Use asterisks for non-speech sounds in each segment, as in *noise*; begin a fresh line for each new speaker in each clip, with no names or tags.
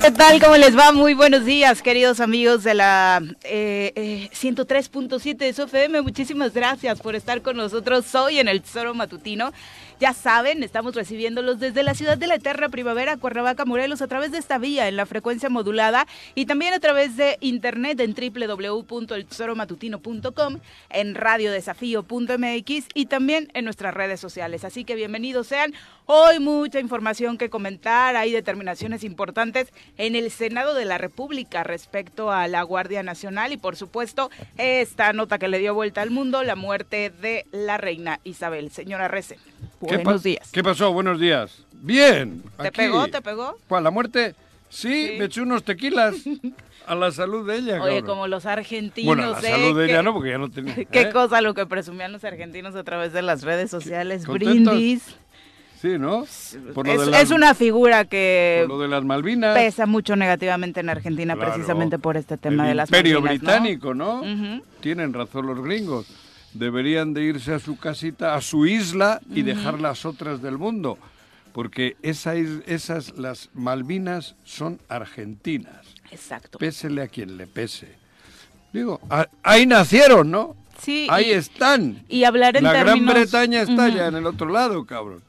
¿Qué tal? ¿Cómo les va? Muy buenos días, queridos amigos de la eh, eh, 103.7 de SOFM. Muchísimas gracias por estar con nosotros hoy en el Tesoro Matutino. Ya saben, estamos recibiéndolos desde la ciudad de la eterna primavera, Cuernavaca, Morelos, a través de esta vía en la frecuencia modulada y también a través de internet en www.eltesoromatutino.com, en radiodesafío.mx y también en nuestras redes sociales. Así que bienvenidos sean. Hoy mucha información que comentar, hay determinaciones importantes en el Senado de la República respecto a la Guardia Nacional y por supuesto esta nota que le dio vuelta al mundo, la muerte de la reina Isabel. Señora Rece. Buenos días.
¿Qué pasó? Buenos días. Bien.
¿Te
aquí.
pegó? ¿Te pegó?
¿Cuál? ¿La muerte? Sí,
Sí.
me eché unos tequilas a la salud de ella.
Oye,
cabrón.
como los argentinos.
Bueno, a la
¿eh?
salud de
¿Qué-
ella no, porque ya no tenía. *laughs*
Qué
¿eh?
cosa lo que presumían los argentinos a través de las redes sociales. Brindis.
Sí, ¿no? Por lo,
Es,
de las,
es una figura que
por lo de las Malvinas.
pesa mucho negativamente en Argentina
Claro.
precisamente por este tema
el
de las
imperio
Malvinas, ¿no?
británico, ¿no? Tienen razón los gringos. Deberían de irse a su casita, a su isla y dejar las otras del mundo. Porque esa esas, las Malvinas son argentinas.
Exacto.
Pésele a quien le pese. Digo, a- ahí nacieron, ¿no?
Sí,
Ahí
y-
están.
Y hablar en
La Gran Bretaña está ya en el otro lado, cabrón.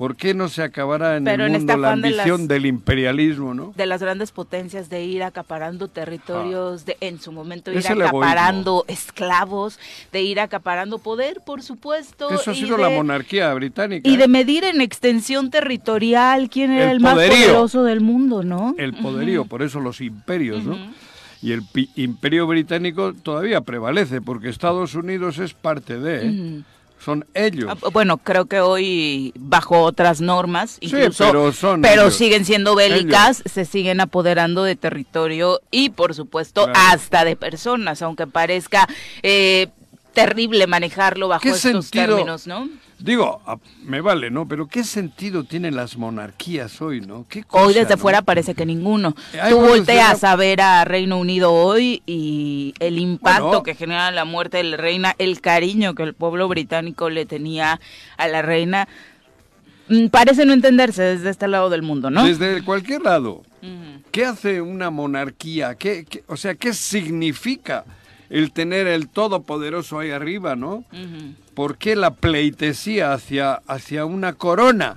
¿Por qué no se acabará en
Pero
el mundo
este
la
de
ambición
las-
del imperialismo, no?
de las grandes potencias de ir acaparando territorios, de en su momento ir acaparando esclavos, de ir acaparando poder, por supuesto.
Eso ha sido
de-
la monarquía británica.
Y de
¿eh?
medir en extensión territorial quién era
El
el, más poderoso del mundo, ¿no?
el poderío, por eso los imperios, ¿no? Y el imperio británico todavía prevalece, porque Estados Unidos es parte de, ¿eh? Son ellos.
Ah, Bueno, creo que hoy bajo otras normas,
Sí,
incluso,
pero son
pero
ellos.
siguen siendo bélicas, se siguen apoderando de territorio y, por supuesto,
Claro.
hasta de personas, aunque parezca eh, terrible manejarlo bajo
¿Qué
estos
sentido-
términos, ¿no?
Digo, a- me vale, ¿no? Pero ¿qué sentido tienen las monarquías hoy, no? ¿Qué cosa,
Hoy desde
no?
fuera parece que ninguno.
Ay,
Tú
bueno,
volteas a ver a Reino Unido hoy y el impacto
Bueno.
que genera la muerte de la reina, el cariño que el pueblo británico le tenía a la reina, mm, parece no entenderse desde este lado del mundo, ¿no?
Desde cualquier lado. ¿Qué hace una monarquía? ¿Qué, qué- o sea, ¿qué significa el tener el todopoderoso ahí arriba, no? ¿Por qué la pleitesía hacia, hacia una corona?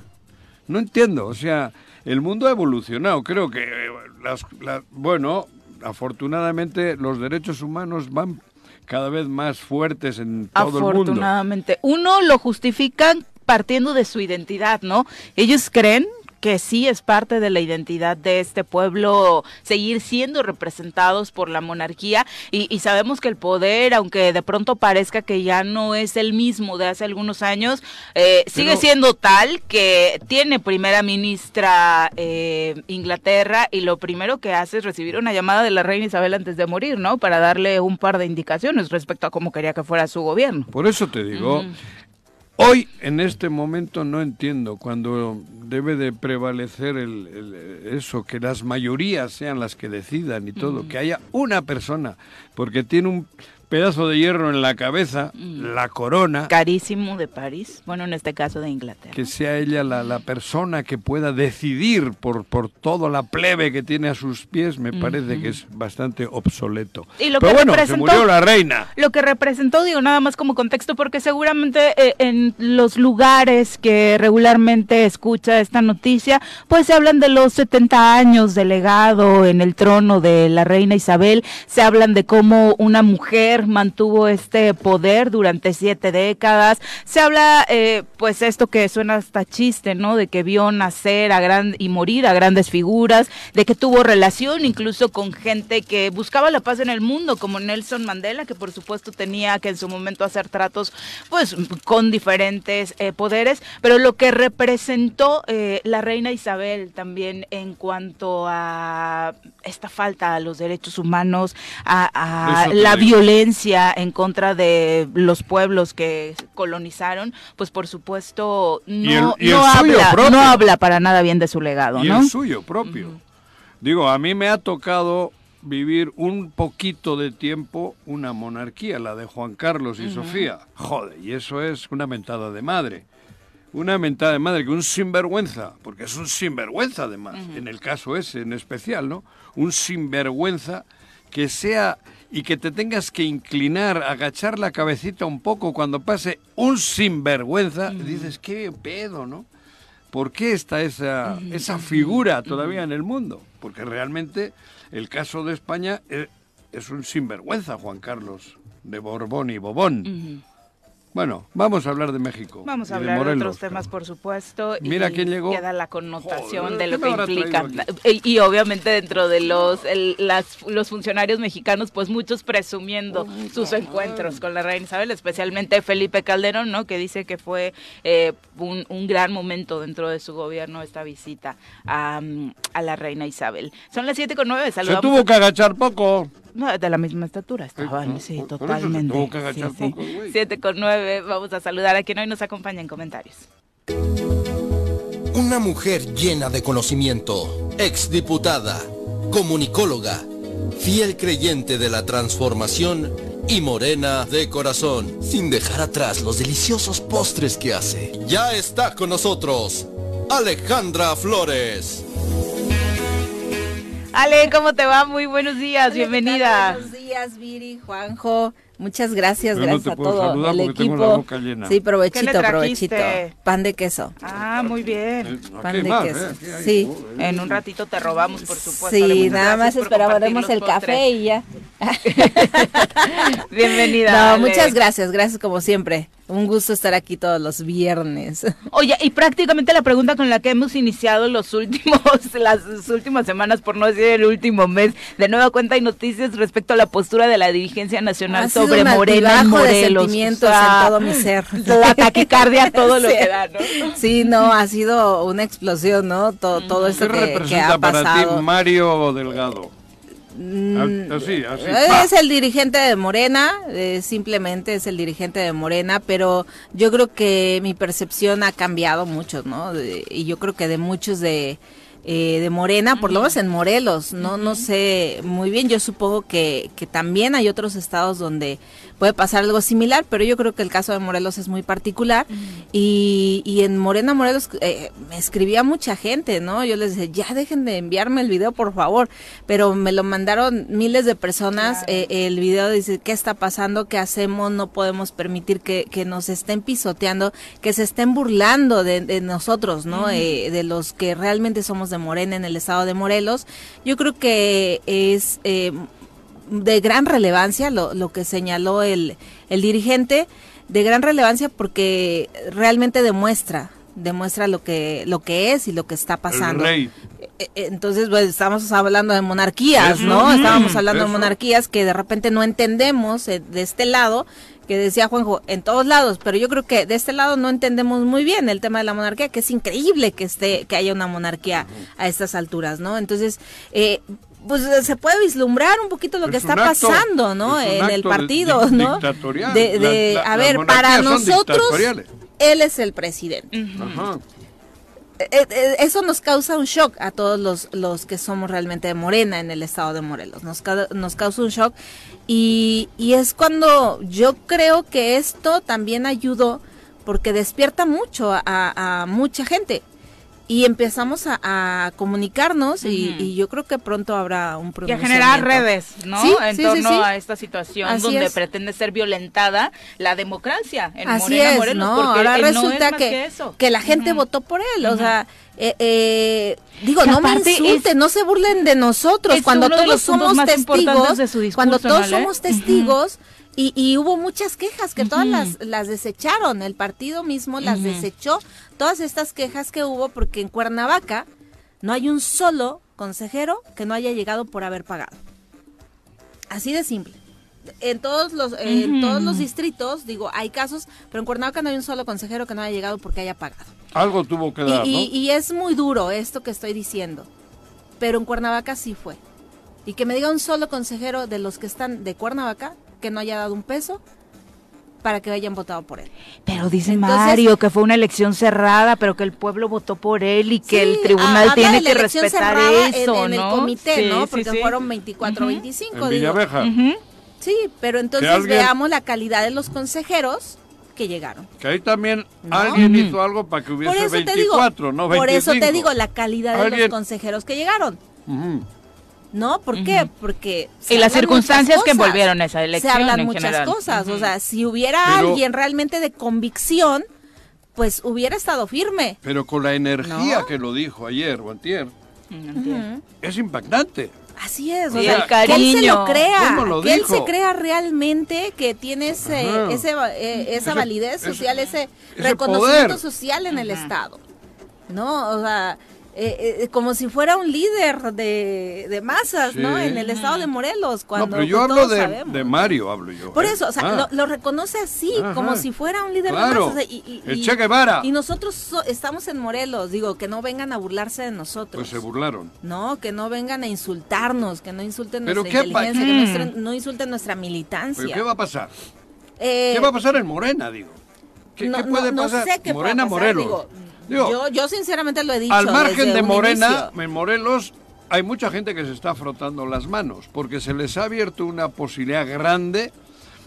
No entiendo. O sea, el mundo ha evolucionado. Creo que, eh, las, la- bueno, afortunadamente los derechos humanos van cada vez más fuertes en todo el mundo.
Afortunadamente. Uno lo justifican partiendo de su identidad, ¿no? Ellos creen que sí es parte de la identidad de este pueblo seguir siendo representados por la monarquía y, y sabemos que el poder, aunque de pronto parezca que ya no es el mismo de hace algunos años, eh, sigue siendo tal que tiene primera ministra eh, Inglaterra y lo primero que hace es recibir una llamada de la reina Isabel antes de morir, ¿no? Para darle un par de indicaciones respecto a cómo quería que fuera su gobierno.
Por eso te digo. Hoy en este momento no entiendo cuando debe de prevalecer el, el- eso, que las mayorías sean las que decidan y todo, que haya una persona, porque tiene un pedazo de hierro en la cabeza, la corona,
Carísimo de París, bueno, en este caso de Inglaterra.
que sea ella la, la persona que pueda decidir por, por toda la plebe que tiene a sus pies, me parece que es bastante obsoleto.
Y lo
Pero
que
bueno, se murió la reina.
Lo que representó, digo, nada más como contexto, porque seguramente eh, en los lugares que regularmente escucha esta noticia, pues se hablan de los 70 años de legado en el trono de la reina Isabel, se hablan de cómo una mujer mantuvo este poder durante siete décadas, se habla, eh, pues esto que suena hasta chiste, ¿no? De que vio nacer a gran y morir a grandes figuras, de que tuvo relación incluso con gente que buscaba la paz en el mundo, como Nelson Mandela, que por supuesto tenía que en su momento hacer tratos, pues, con diferentes eh, poderes, pero lo que representó eh, la reina Isabel también en cuanto a esta falta a los derechos humanos, a, la
digo.
violencia en contra de los pueblos que colonizaron, pues por supuesto no,
el-
habla para nada bien de su legado,
y
¿no?
el suyo propio. Digo, a mí me ha tocado vivir un poquito de tiempo una monarquía, la de Juan Carlos y Sofía. Joder, y eso es una mentada de madre. una mentada de madre, que un sinvergüenza, porque es un sinvergüenza además, en el caso ese en especial, ¿no? Un sinvergüenza que sea y que te tengas que inclinar, agachar la cabecita un poco cuando pase un sinvergüenza, dices, qué pedo, ¿no? ¿Por qué está esa, esa figura todavía en el mundo? Porque realmente el caso de España es, es un sinvergüenza, Juan Carlos, de Borbón y Bobón. Bueno, vamos a hablar de México.
Vamos a hablar de,
Morelos,
otros temas, por supuesto.
Mira
y
quién llegó.
Queda la connotación
Joder,
de lo
¿qué
que implica.
traído
Y, y obviamente dentro de los, el- las- los funcionarios mexicanos, pues muchos presumiendo sus encuentros con la reina Isabel, especialmente Felipe Calderón, ¿no? Que dice que fue eh, un, un gran momento dentro de su gobierno esta visita a, mm, a la reina Isabel. Son las siete con nueve,
Se tuvo que agachar poco.
No, de la misma estatura estaban,
no,
sí,
por- por eso se
totalmente.
tuvo que agachar
Sí, sí.
poco, güey.
Siete con nueve, vamos a saludar a quien hoy nos acompaña en comentarios.
Una mujer llena de conocimiento, exdiputada, comunicóloga, fiel creyente de la transformación y morena de corazón, sin dejar atrás los deliciosos postres que hace. Ya está con nosotros, Alejandra Flores.
Ale, ¿cómo te va? Muy buenos días,
Hola, ¿qué tal?
bienvenida.
Buenos días, Viri, Juanjo. Muchas gracias,
Yo no
gracias
te
a
puedo
todo
saludar
el
porque tengo
equipo.
la boca llena.
Sí, provechito,
¿Qué le
provechito. Pan de queso.
Ah, muy bien.
Eh,
Pan de
más,
queso.
¿eh?
Sí.
Joder.
En un ratito te robamos, por supuesto.
Sí, nada más
compartir
el café y ya. *laughs* *laughs*
Bienvenida.
No,
Ale.
muchas gracias, gracias como siempre. Un gusto estar aquí todos los viernes. *laughs*
Oye, y prácticamente la pregunta con la que hemos iniciado los últimos, *laughs* las últimas semanas, por no decir el último mes, de nueva cuenta y noticias respecto a la postura de la dirigencia nacional
Ha sido
sobre
un
Morena y
altibajo de
Morelos.
sentimientos
O sea,
en todo mi ser. *laughs*
La taquicardia, todo lo
Sí.
que da, ¿no?
Sí, no, ha sido una explosión, ¿no? Todo, todo
¿Qué
esto que, ha
para ti
pasado.
Mario Delgado?
Mm,
Ah, Así, así. ¡pa!
Es el dirigente de Morena, eh, simplemente es el dirigente de Morena, pero yo creo que mi percepción ha cambiado mucho, ¿no? De- y yo creo que de muchos de, eh, de Morena, por lo menos en Morelos, no no sé muy bien, yo supongo que, que también hay otros estados donde puede pasar algo similar, pero yo creo que el caso de Morelos es muy particular y, y en Morena Morelos eh, me escribía mucha gente, ¿no? Yo les decía, ya dejen de enviarme el video, por favor, pero me lo mandaron miles de personas, eh, el video dice, ¿qué está pasando? ¿Qué hacemos? No podemos permitir que, que nos estén pisoteando, que se estén burlando de, de nosotros, ¿no? Eh, de los que realmente somos de Morena en el estado de Morelos. Yo creo que es... de gran relevancia lo, lo que señaló el, el dirigente, de gran relevancia porque realmente demuestra demuestra lo que lo que es y lo que está pasando.
rey.
Eh, eh, Entonces, pues, estamos hablando de monarquías,
Eso,
¿no?
mm,
Estábamos hablando
eso.
de monarquías que de repente no entendemos eh, de este lado, que decía Juanjo, en todos lados, pero yo creo que de este lado no entendemos muy bien el tema de la monarquía, que es increíble que esté, que haya una monarquía a estas alturas, ¿no? Entonces, eh, pues se puede vislumbrar un poquito lo que
Es
está
acto-
pasando, ¿no?
es
En el partido,
di-
¿no?
dictatorial.
De, de-
La- la-
a ver, para nosotros, él es el presidente.
Ajá.
Eh, eh, eso nos causa un shock a todos los, los que somos realmente de Morena en el estado de Morelos. Nos, nos causa un shock y, y es cuando yo creo que esto también ayudó porque despierta mucho a, a mucha gente y empezamos a, a comunicarnos y, yo creo que pronto habrá un
Y a generar
pronunciamiento.
redes, ¿no?
Sí,
en
sí,
torno
sí,
a esta situación
Así
donde
es.
pretende ser violentada la democracia en
Así
Morena,
es,
Morelos,
¿no?
porque
Ahora
eh, no es
resulta
más
que,
eso.
que la gente votó por él, o sea, eh, eh, digo,
Que
no me insulten,
es-
no se burlen de nosotros, cuando todos somos testigos, cuando todos somos testigos, y, y hubo muchas quejas que todas las, las desecharon, el partido mismo las desechó, todas estas quejas que hubo, porque en Cuernavaca no hay un solo consejero que no haya llegado por haber pagado. Así de simple. En todos los en todos los distritos, digo, hay casos, pero en Cuernavaca no hay un solo consejero que no haya llegado porque haya pagado.
Algo tuvo que
Y,
dar, ¿no?
y- y es muy duro esto que estoy diciendo, pero en Cuernavaca sí fue. Y que me diga un solo consejero de los que están de Cuernavaca que no haya dado un peso para que hayan votado por él.
Pero dice
Entonces-
Mario que fue una elección cerrada, pero que el pueblo votó por él y que
Sí,
el tribunal tiene
de la
que respetar
en-
eso,
en,
¿no?
el comité,
Sí,
¿no? Porque
sí.
fueron 24, 25.
en
digo.
Villaveja.
Ujú.
Sí, pero entonces
alguien-
veamos la calidad de los consejeros que llegaron.
Que ahí también
¿No?
alguien hizo algo para que hubiese
eso
24,
te digo,
no 25.
por eso te digo la calidad de los consejeros que llegaron. ¿No? ¿Por qué? Porque... se
Y las
hablan
circunstancias
muchas
que
cosas.
envolvieron esa elección
Se hablan
en
muchas
general.
cosas. O sea, si hubiera
Pero-
alguien realmente de convicción, pues hubiera estado firme.
Pero con la energía
¿No?
que lo dijo ayer o antier, es impactante.
Así es, o
Sí,
sea,
el
que él se
cariño.
lo crea,
¿Cómo lo
que él se crea realmente que tiene ese, ese eh, esa
Ese-
validez social, ese,
ese
reconocimiento
poder.
social en el Estado. ¿No? O sea, eh, eh, como si fuera un líder de, de masas, ¿no? En el Estado de Morelos, cuando
no, pero yo hablo de, Mario, hablo yo.
Por
¿eh?
eso, o sea,
Ah,
lo, lo reconoce así,
Ajá.
como si fuera un líder
Claro.
de masas. o sea, y, y-
El Che Guevara.
Y nosotros so- estamos en Morelos, digo, que no vengan a burlarse de nosotros.
Pues se burlaron.
No, que no vengan a insultarnos, que no insulten
¿Pero
nuestra inteligencia, que nuestra- no insulten nuestra militancia.
¿Pero qué va a pasar?
Eh,
¿Qué va a pasar en Morena, digo? ¿Qué,
no,
qué
no-
puede
no
pasar?
sé qué
Morena,
pasar,
Morelos.
digo,
Digo,
yo, yo sinceramente lo he dicho.
al margen de Morena, en Morelos hay mucha gente que se está frotando las manos porque se les ha abierto una posibilidad grande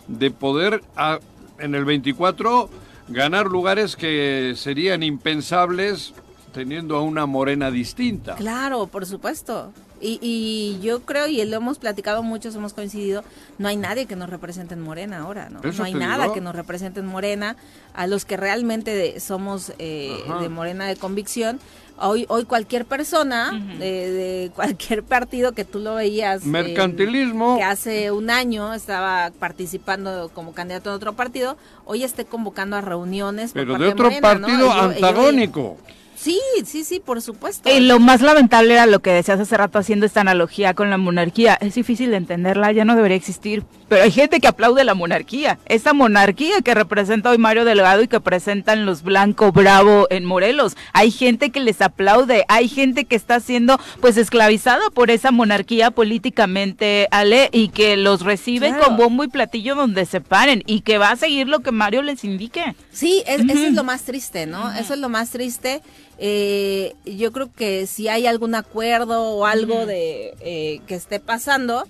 de poder a- en el 24 ganar lugares que serían impensables teniendo a una Morena distinta.
Claro, por supuesto. Y, y yo creo, y lo hemos platicado muchos, hemos coincidido, no hay nadie que nos represente en Morena ahora, ¿no?
Eso
no hay nada
digo.
que nos represente en Morena. A los que realmente de- somos eh, de Morena de convicción, hoy hoy cualquier persona de, de cualquier partido que tú lo veías... eh,
Mercantilismo.
que hace un año estaba participando como candidato en otro partido, hoy esté convocando a reuniones. por
Pero
parte
de otro
Morena, ¿no?
partido
yo-
antagónico.
Sí, sí, sí, por supuesto.
Y lo más lamentable era lo que decías hace rato haciendo esta analogía con la monarquía. Es difícil de entenderla, ya no debería existir. Pero hay gente que aplaude la monarquía. Esta monarquía que representa hoy Mario Delgado y que presentan los Blanco Bravo en Morelos. Hay gente que les aplaude. Hay gente que está siendo pues esclavizada por esa monarquía políticamente, Ale, y que los recibe
Claro.
con bombo y platillo donde se paren. Y que va a seguir lo que Mario les indique.
Sí, es- eso es lo más triste, ¿no? Eso es lo más triste. Eh, yo creo que si hay algún acuerdo o algo de eh, que esté pasando,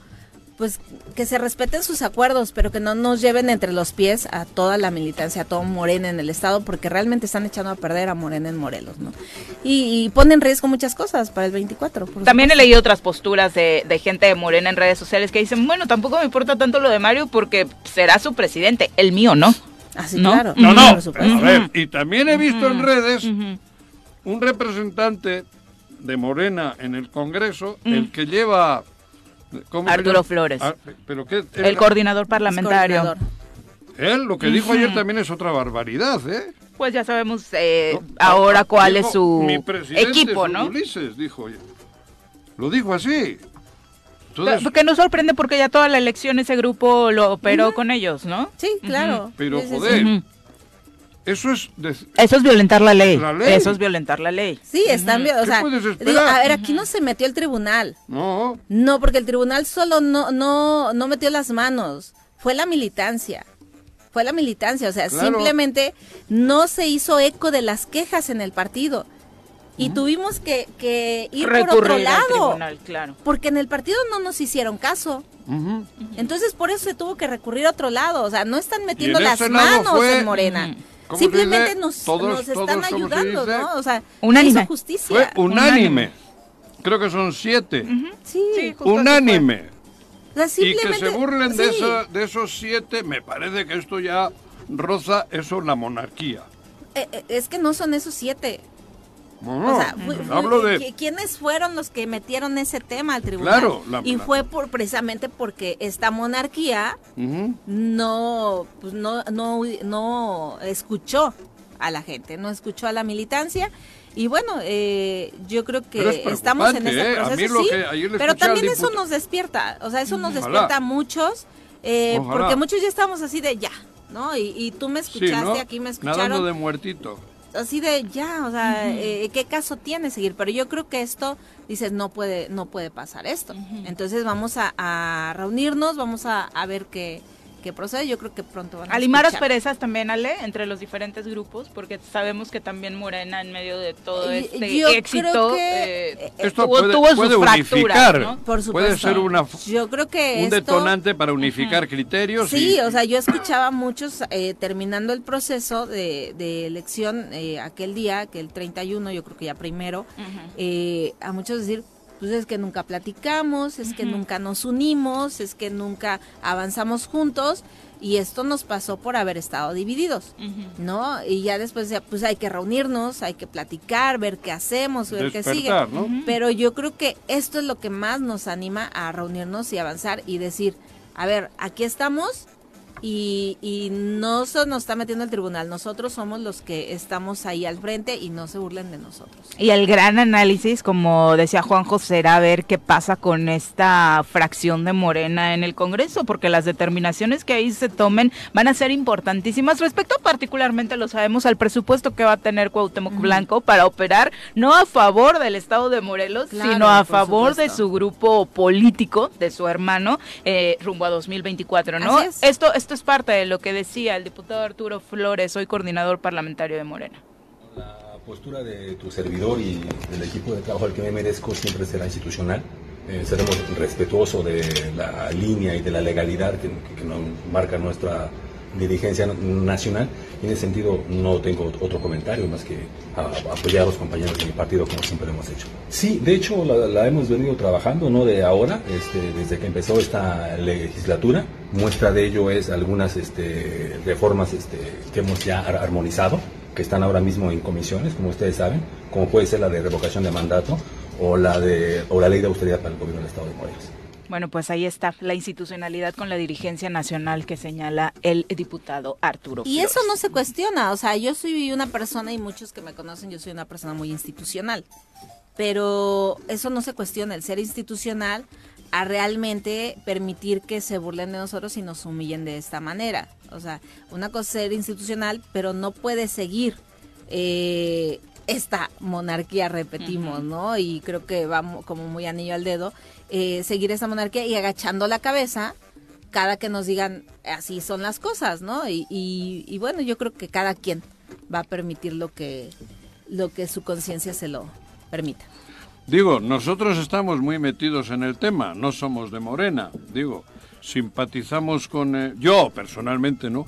pues que se respeten sus acuerdos, pero que no nos lleven entre los pies a toda la militancia, a todo Morena en el estado, porque realmente están echando a perder a Morena en Morelos, ¿no? Y, y pone en riesgo muchas cosas para el 24. por
También he leído otras posturas de, de gente de Morena en redes sociales que dicen, bueno, tampoco me importa tanto lo de Mario porque será su presidente, el mío, ¿no?
Así,
¿no?
claro.
No, no.
supuesto.
A ver, y también he visto en redes. Un representante de Morena en el Congreso,
Mm.
el que lleva... ¿cómo se
Arturo? Flores.
Ah, ¿pero qué?
El coordinador parlamentario.
Coordinador.
Él lo que dijo ayer también es otra barbaridad, ¿eh?
Pues ya sabemos eh,
No,
ahora
ah,
cuál
dijo,
es su
mi
equipo, ¿no?
Ulises, dijo. Lo dijo así.
Pero- Que no sorprende porque ya toda la elección ese grupo lo operó con ellos, ¿no?
Sí, claro.
pero
Sí, sí, sí.
joder. Eso es... de-
Eso es violentar la ley.
La ley.
Eso es violentar la ley.
Sí, están bien. O
¿Qué
sea, digo, a ver, aquí no se metió el tribunal.
No,
No, porque el tribunal solo no, no, no metió las manos. Fue la militancia. Fue la militancia. O sea,
Claro.
simplemente no se hizo eco de las quejas en el partido. Y tuvimos que, que ir por otro lado.
tribunal, claro.
Porque en el partido no nos hicieron caso. Entonces por eso se tuvo que recurrir a otro lado. O sea, no están metiendo
en
las manos
fue-
en Morena.
Ujú.
¿Cómo se
Simplemente nos,
Todos-
nos están
todos, ¿cómo se
ayudando? ¿no? O sea,
Unánime.
hizo justicia.
Fue unánime. Creo que son siete.
Sí.
Unánime.
O sea,
Y que se burlen de,
sí.
esa- de esos siete, me parece que esto ya roza eso la monarquía.
Eh, eh, es que no son esos siete.
No,
o sea, fue- fue-
hablo de...
¿qui- ¿quiénes fueron los que metieron ese tema al tribunal?
Claro, la-
y
la-
fue por precisamente porque esta monarquía no, pues no, no, no escuchó a la gente, no escuchó a la militancia. Y bueno, eh, yo creo
Pero
que
es
estamos en este
¿eh? A
proceso,
mí lo
sí,
que ayer le
pero también eso nos despierta, o sea, eso nos
Ojalá.
despierta a muchos, eh, porque muchos ya estamos así de ya, ¿no? Y, y tú me
Sí,
escuchaste,
¿no?
aquí me escucharon
Nadando de muertito.
Así de ya, o sea, eh, ¿qué caso tiene seguir? Pero yo creo que esto, dices, no puede, no puede pasar esto. Entonces vamos a, a reunirnos, vamos a, a ver qué, que procede. Yo creo que pronto van a
Alimaros
escuchar.
perezas también, Ale, entre los diferentes grupos, porque sabemos que también Morena en medio de todo este
yo
éxito
creo que,
eh,
eh,
Esto
tuvo,
puede,
tuvo sus
puede
fracturas,
unificar,
¿no?
Por
puede
supuesto.
ser una,
Yo creo que
un
esto-
detonante para unificar criterios.
Sí,
y-
o sea, yo escuchaba a muchos eh, terminando el proceso de, de elección eh, aquel día, que el 31, yo creo que ya primero, eh, a muchos decir, pues es que nunca platicamos, es que nunca nos unimos, es que nunca avanzamos juntos y esto nos pasó por haber estado divididos, ¿no? Y ya después, ya, pues hay que reunirnos, hay que platicar, ver qué hacemos, ver qué sigue. Pero yo creo que esto es lo que más nos anima a reunirnos y avanzar y decir, a ver, aquí estamos y, y no se nos está metiendo el tribunal, nosotros somos los que estamos ahí al frente y no se burlen de nosotros.
Y el gran análisis, como decía Juanjo, será ver qué pasa con esta fracción de Morena en el Congreso, porque las determinaciones que ahí se tomen van a ser importantísimas respecto particularmente, lo sabemos, al presupuesto que va a tener Cuauhtémoc Blanco para operar no a favor del Estado de Morelos,
Claro,
sino a favor de su grupo político, de su hermano, eh, rumbo a 2024, ¿no?
Es.
Esto, esto es parte de lo que decía el diputado Arturo Flores, hoy coordinador parlamentario de Morena.
La postura de tu servidor y del equipo de trabajo al que me merezco siempre será institucional. Eh, seremos respetuosos de la línea y de la legalidad que, que nos marca nuestra dirigencia nacional. En ese sentido no tengo otro comentario más que a- apoyar a los compañeros de mi partido como siempre lo hemos hecho. Sí, de hecho la, la hemos venido trabajando, no de ahora, este, desde que empezó esta legislatura. Muestra de ello es algunas este, reformas este, que hemos ya ar- armonizado que están ahora mismo en comisiones, como ustedes saben, como puede ser la de revocación de mandato o la de o la ley de austeridad para el gobierno del Estado de Morelos.
Bueno, pues ahí está la institucionalidad con la dirigencia nacional que señala el diputado Arturo.
Y
Flores.
eso no se cuestiona, o sea, yo soy una persona y muchos que me conocen, yo soy una persona muy institucional, pero eso no se cuestiona, el ser institucional a realmente permitir que se burlen de nosotros y nos humillen de esta manera. O sea, una cosa es ser institucional, pero no puede seguir eh, esta monarquía, repetimos, ¿no? Y creo que vamos como muy anillo al dedo, eh, seguir esta monarquía y agachando la cabeza cada que nos digan así son las cosas, ¿no? Y, y, y bueno, yo creo que cada quien va a permitir lo que, lo que su conciencia se lo permita.
Digo, nosotros estamos muy metidos en el tema, no somos de Morena, digo, simpatizamos con... eh, yo personalmente, ¿no?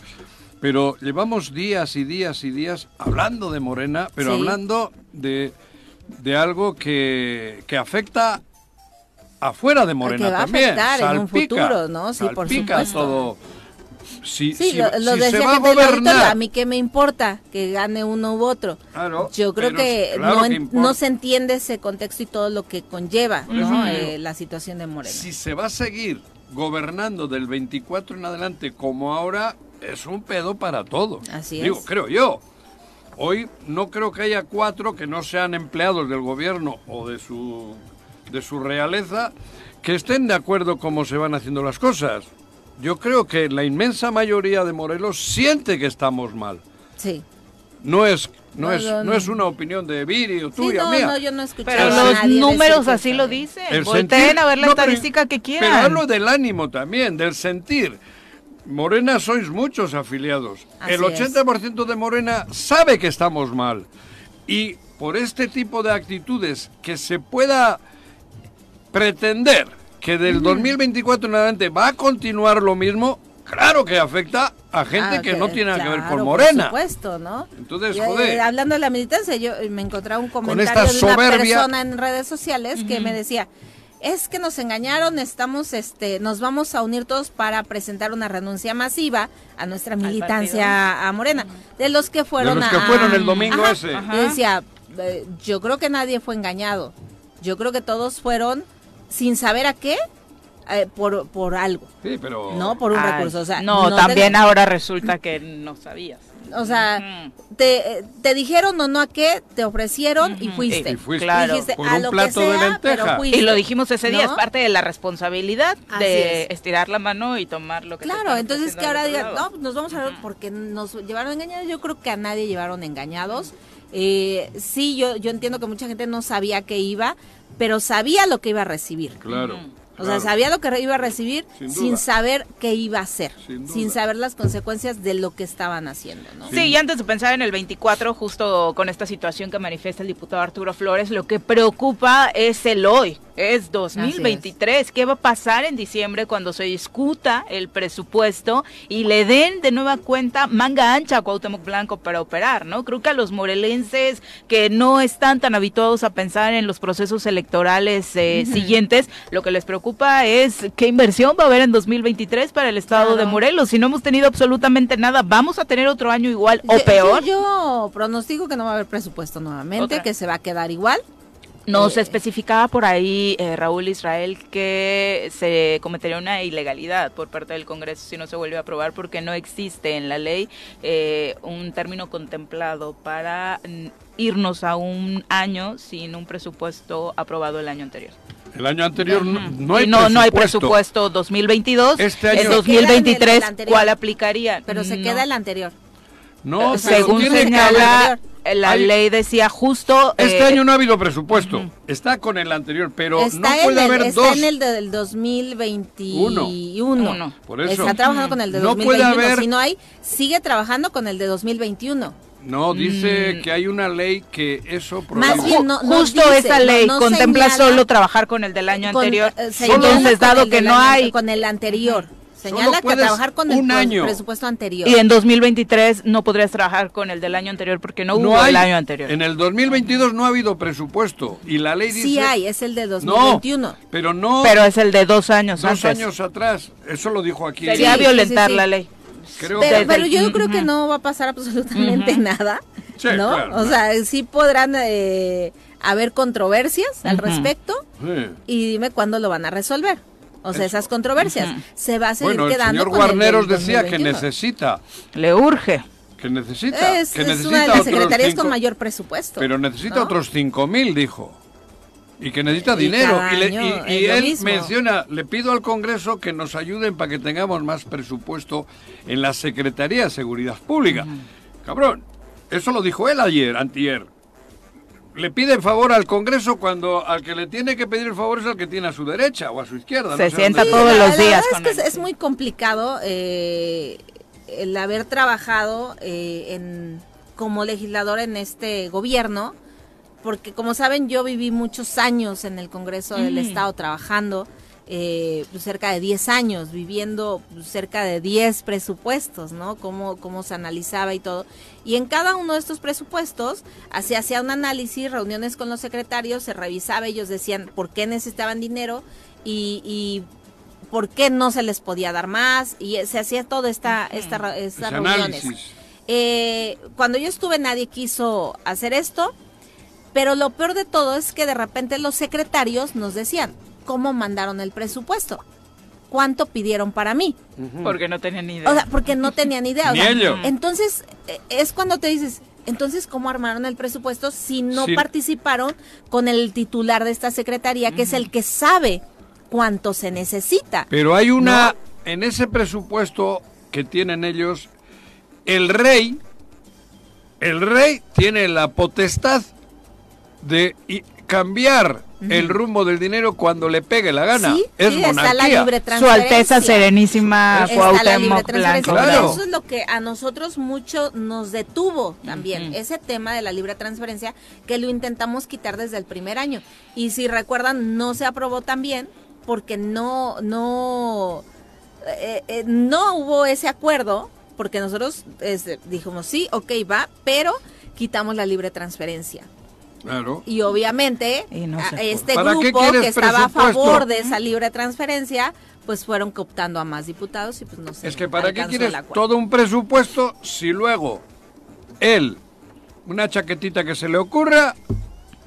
Pero llevamos días y días y días hablando de Morena, pero
Sí.
hablando de, de algo que, que afecta afuera de Morena
que va a
también.
afectar en un
salpica,
futuro, ¿no? Sí, por
salpica
supuesto.
todo. Si,
Sí,
si-
lo, lo
si se
decía
va a gobernar,
a mí qué me importa que gane uno u otro.
Claro,
Yo creo que,
claro
no,
que
se entiende ese contexto y todo lo que conlleva. Eh, la situación de Morena.
si se va a seguir gobernando del 24 en adelante como ahora, es un pedo para todos.
Así
Digo,
es.
creo yo. Hoy no creo que haya cuatro que no sean empleados del gobierno o de su, de su realeza que estén de acuerdo cómo se van haciendo las cosas. Yo creo que la inmensa mayoría de Morelos siente que estamos mal.
Sí.
No es, no
No,
es, no
no.
es una opinión de Viri o
Sí,
tuya,
no,
mía.
no, yo no escuché
Pero los números así lo dicen.
El
Volteen
sentir-
a ver la
no, pero-
estadística que quieran.
Pero hablo del ánimo también, del sentir. Morena sois muchos afiliados.
Así
el 80% de Morena sabe que estamos mal. Y por este tipo de actitudes que se pueda pretender que del 2024 en adelante va a continuar lo mismo, claro que afecta a gente
Ah,
que no tiene nada que ver con Morena.
Por supuesto, ¿no?
Entonces, joder.
eh, hablando de la militancia, yo eh, me encontraba un comentario de una persona en redes sociales que me decía, es que nos engañaron, estamos, este, nos vamos a unir todos para presentar una renuncia masiva a nuestra militancia a Morena. De los que
De
fueron
los que
a-
fueron el domingo
Ajá.
ese.
Ajá.
Yo decía, eh, yo creo que nadie fue engañado. Yo creo que todos fueron sin saber a qué, eh, por, por algo.
Sí, pero...
No por un
Ay,
recurso, o sea,
no,
te-
también ahora resulta que no sabías.
O sea, te, eh, te dijeron o no a qué, te ofrecieron y fuiste.
Y fuiste.
Claro.
Dijiste,
Por
a
un
lo
plato
que
de
sea,
lenteja.
pero fuiste.
Y lo dijimos ese día,
¿No?
es parte de la responsabilidad
Así
de
es.
estirar la mano y tomar lo que te
Claro, entonces que ahora digan, no, nos vamos a ver porque nos llevaron engañados. Yo creo que a nadie llevaron engañados. Eh, sí, yo, yo entiendo que mucha gente no sabía que iba, pero sabía lo que iba a recibir.
Claro.
O sea, sabía lo que iba a recibir sin, saber qué iba a hacer,
Sin
saber las consecuencias de lo que estaban haciendo, ¿no?
Sí, y antes de pensar en el 24, justo con esta situación que manifiesta el diputado Arturo Flores, lo que preocupa es el hoy, es 2023. ¿Qué va a pasar en diciembre cuando se discuta el presupuesto y le den de nueva cuenta manga ancha a Cuauhtémoc Blanco para operar, ¿no? Creo que a los morelenses que no están tan habituados a pensar en los procesos electorales eh, siguientes, lo que les preocupa es qué inversión va a haber en 2023 para el estado de. Morelos. Si no hemos tenido absolutamente nada, vamos a tener otro año igual o peor.
Yo, yo pronostico que no va a haber presupuesto nuevamente,
Otra.
que se va a quedar igual.
Nos
Eh,
especificaba por ahí eh, Raúl Israel que se cometería una ilegalidad por parte del Congreso si no se vuelve a aprobar porque no existe en la ley eh, un término contemplado para irnos a un año sin un presupuesto aprobado el año anterior.
El año anterior no, no hay
no, no hay
presupuesto.
presupuesto 2022.
Este año-
el
2023,
anterior.
¿cuál aplicaría?
Pero se
No.
queda el anterior.
No, pero
Según señala, la
Hay-
ley decía justo...
Este
eh,
año no ha habido presupuesto. Está con el anterior, pero
está
no puede
el,
haber
está
dos.
en el del 2021.
Uno.
Por eso.
Está trabajando con el de
No puede
2021.
haber-
Si no hay, sigue trabajando con el de 2021.
No, dice
Mm.
que hay una ley que eso
Más bien, no- no
justo
dice,
esa ley
no
contempla
señala-
solo trabajar con el del año
Con-
anterior.
eh,
Entonces, dado que no
año-
hay
Con el anterior. Señala que trabajar con el
año.
presupuesto anterior.
y en 2023 no podrías trabajar con el del año anterior porque no,
No
hubo
hay.
el año anterior.
En el 2022 no ha habido presupuesto y la ley dice
sí hay, es el de
No,
2021.
pero no
Pero es el de dos años
dos
antes.
años atrás. Eso lo dijo aquí.
Sería
Sí,
violentar
sí, sí.
la ley.
Creo
Pero,
Desde
pero yo creo que no va a pasar absolutamente nada,
Sí,
¿no?
claro,
o sea, sí podrán eh, haber controversias al
Ujú.
respecto
Sí.
y dime cuándo lo van a resolver. O sea, esas controversias se va a seguir
Bueno, el
quedando
señor
con el
Guarneros decía que
2021.
necesita,
Le urge.
que necesita,
Es,
que
es
necesita
una de las
otros
secretarías
cinco-
con mayor presupuesto.
Pero necesita
¿no?
otros cinco mil, dijo. Y que necesita
Y
dinero. Y, le- él
mismo.
menciona, le pido al Congreso que nos ayuden para que tengamos más presupuesto en la Secretaría de Seguridad Pública. Cabrón, eso lo dijo él ayer, antier. Le pide favor al Congreso cuando al que le tiene que pedir el favor es al que tiene a su derecha o a su izquierda.
Se
sé
sienta
dónde-
todos
la-
los
la
días
verdad
con
es que
él.
es, es muy complicado eh, el haber trabajado eh, en, como legislador en este gobierno, porque como saben yo viví muchos años en el Congreso del
Mm.
Estado trabajando, eh, pues, cerca de 10 años, viviendo cerca de 10 presupuestos, ¿no? Cómo, cómo se analizaba y todo. Y en cada uno de estos presupuestos se hacía un análisis, reuniones con los secretarios, se revisaba, ellos decían por qué necesitaban dinero y, y por qué no se les podía dar más y se hacía toda esta, esta, estas reuniones. Eh, cuando yo estuve nadie quiso hacer esto, pero lo peor de todo es que de repente los secretarios nos decían cómo mandaron el presupuesto, cuánto pidieron para mí,
Porque no tenía ni idea.
o sea, porque no tenían idea. o
Ni
sea. Entonces eh, es cuando te dices, entonces cómo armaron el presupuesto si no
Sí.
participaron con el titular de esta secretaría, que es el que sabe cuánto se necesita.
Pero hay una, en ese presupuesto que tienen ellos, el rey, el rey tiene la potestad de cambiar el rumbo del dinero cuando le pegue la gana.
Sí,
es
sí, está la
monarquía.
libre
Su. Alteza Serenísima
Está la libre
Cuauhtémoc
transferencia.
Blanco.
Claro.
Eso es lo que a nosotros mucho nos detuvo también, ese tema de la libre transferencia, que lo intentamos quitar desde el primer año. Y si recuerdan, no se aprobó también porque no, no, eh, eh, no hubo ese acuerdo, porque nosotros este, dijimos, sí, ok, va, pero quitamos la libre transferencia.
Claro.
Y obviamente
Y no
este
¿Para qué
grupo que estaba a favor de esa libre transferencia, pues fueron cooptando a más diputados y pues no sé.
Es que para qué quieres todo un presupuesto si luego él, una chaquetita que se le ocurra,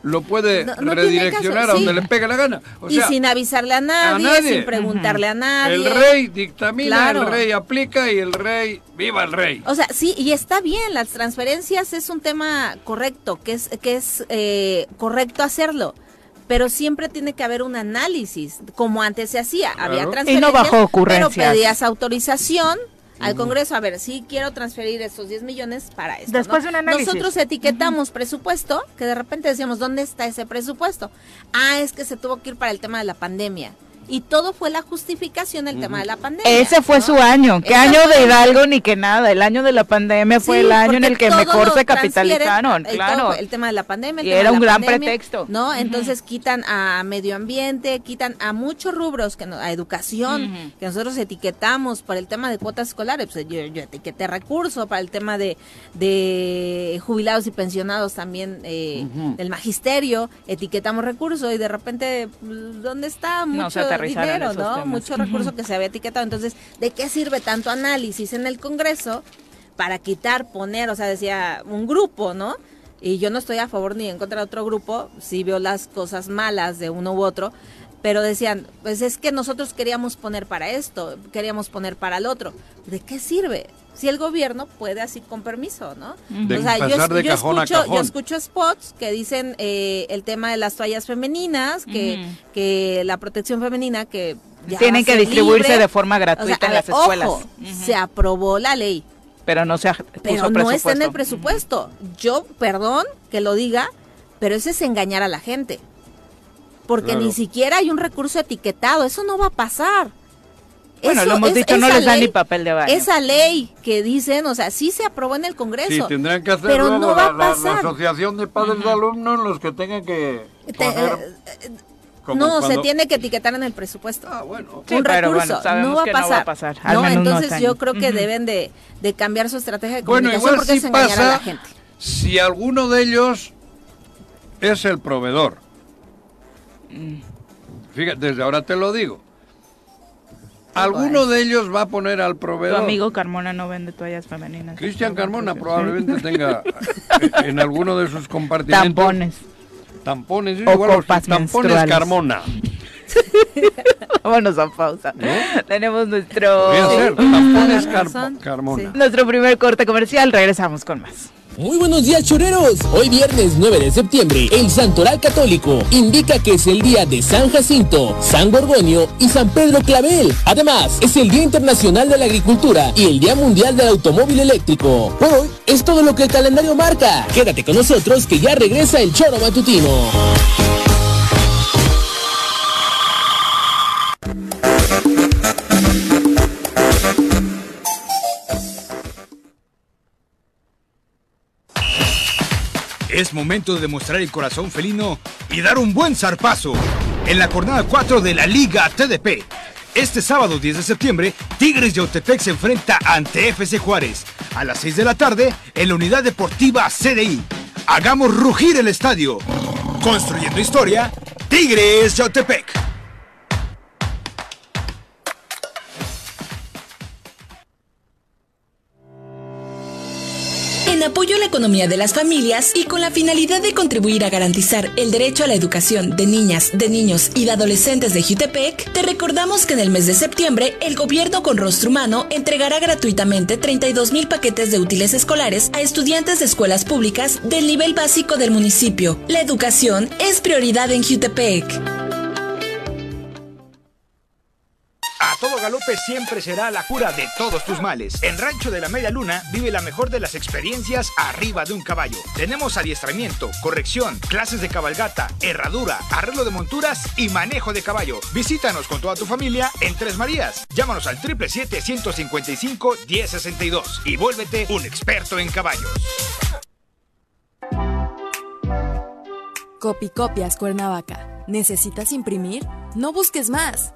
lo puede
No- no tiene
redireccionar
caso,
a donde
sí.
le pegue la gana. O
y
sea,
sin avisarle a nadie,
nadie.
sin preguntarle a nadie.
el rey dictamina,
Claro.
el rey aplica y el rey, viva el rey.
O sea, sí, y está bien, las transferencias es un tema correcto, que es, que es eh, correcto hacerlo, pero siempre tiene que haber un análisis, como antes se hacía, había transferencias,
Y no bajo
pero
ocurrencias.
pedías autorización al Congreso, a ver, sí quiero transferir estos 10 millones para esto.
Después
¿no?
de un análisis.
Nosotros etiquetamos presupuesto, que de repente decíamos, ¿dónde está ese presupuesto? Ah, es que se tuvo que ir para el tema de la pandemia. Y todo fue la justificación el tema de la pandemia.
Ese fue su año. ¿Qué año de Hidalgo ni que nada? El año de la pandemia fue el año en el que mejor se capitalizaron, claro.
El, tema de la pandemia.
y era un gran pretexto.
¿No? Entonces quitan a medio ambiente, quitan a muchos rubros, que a educación, que nosotros etiquetamos para el tema de cuotas escolares. Pues yo, yo etiqueté recurso para el tema de, de jubilados y pensionados también eh, del magisterio, etiquetamos recursos y de repente, pues, ¿dónde está? Mucho dinero, ¿no? Mucho recurso que se había etiquetado. Entonces, ¿de qué sirve tanto análisis en el Congreso para quitar, poner, o sea, decía un grupo, ¿no? Y yo no estoy a favor ni en contra de otro grupo, sí veo las cosas malas de uno u otro, pero decían, pues es que nosotros queríamos poner para esto, queríamos poner para el otro. ¿De qué sirve? Si el gobierno puede así con permiso, ¿no?
o sea, yo, escucho,
yo escucho spots que dicen eh, el tema de las toallas femeninas, que, que la protección femenina, que
tienen que distribuirse de forma gratuita en las escuelas.
Se aprobó la ley.
Pero no se
Pero no está en el presupuesto. Yo, perdón que lo diga, pero ese es engañar a la gente porque ni siquiera hay un recurso etiquetado, eso no va a pasar.
Bueno, lo hemos dicho, no les da ni papel de baño.
Esa ley que dicen, o sea, sí se aprobó en el Congreso. Sí,
tendrán que hacerlo pero no va a pasar. La, asociación de padres de alumnos, los que tengan que poner...
Eh, no, se tiene que etiquetar en el presupuesto.
Ah, bueno.
un recurso. no, va a pasar. no entonces yo creo que deben de, de, cambiar su estrategia de comunicación bueno, porque es engañar a la gente.
Si alguno de ellos es el proveedor Fíjate, desde ahora te lo digo. Alguno de ellos va a poner al proveedor.
Tu amigo Carmona no vende toallas femeninas.
Cristian Carmona probablemente *laughs* tenga en alguno de sus compartimentos.
Tampones.
Tampones, igual tampones Carmona. *laughs*
Vámonos a pausa. Tenemos nuestro.
tampones Carmona.
Nuestro primer corte comercial. Regresamos con más.
Muy buenos días choreros. Hoy viernes 9 de septiembre, el Santoral Católico indica que es el día de San Jacinto, San Gorgonio y San Pedro Clavel. Además, es el Día Internacional de la Agricultura y el Día Mundial del Automóvil Eléctrico. Por hoy es todo lo que el calendario marca. Quédate con nosotros que ya regresa el choro matutino.
Es momento de demostrar el corazón felino y dar un buen zarpazo en la jornada 4 de la Liga TDP. Este sábado 10 de septiembre, Tigres de Otepec se enfrenta ante FC Juárez a las 6 de la tarde en la Unidad Deportiva CDI. Hagamos rugir el estadio. Construyendo historia, Tigres de Otepec.
En apoyo a la economía de las familias y con la finalidad de contribuir a garantizar el derecho a la educación de niñas, de niños y de adolescentes de Jutepec, te recordamos que en el mes de septiembre el gobierno con rostro humano entregará gratuitamente 32 mil paquetes de útiles escolares a estudiantes de escuelas públicas del nivel básico del municipio. La educación es prioridad en Jutepec.
Todo galope siempre será la cura de todos tus males. En Rancho de la Media Luna vive la mejor de las experiencias arriba de un caballo. Tenemos adiestramiento, corrección, clases de cabalgata, herradura, arreglo de monturas y manejo de caballo. Visítanos con toda tu familia en Tres Marías. Llámanos al 777-155-1062 y vuélvete un experto en caballos.
Copicopias Cuernavaca. ¿Necesitas imprimir? No busques más.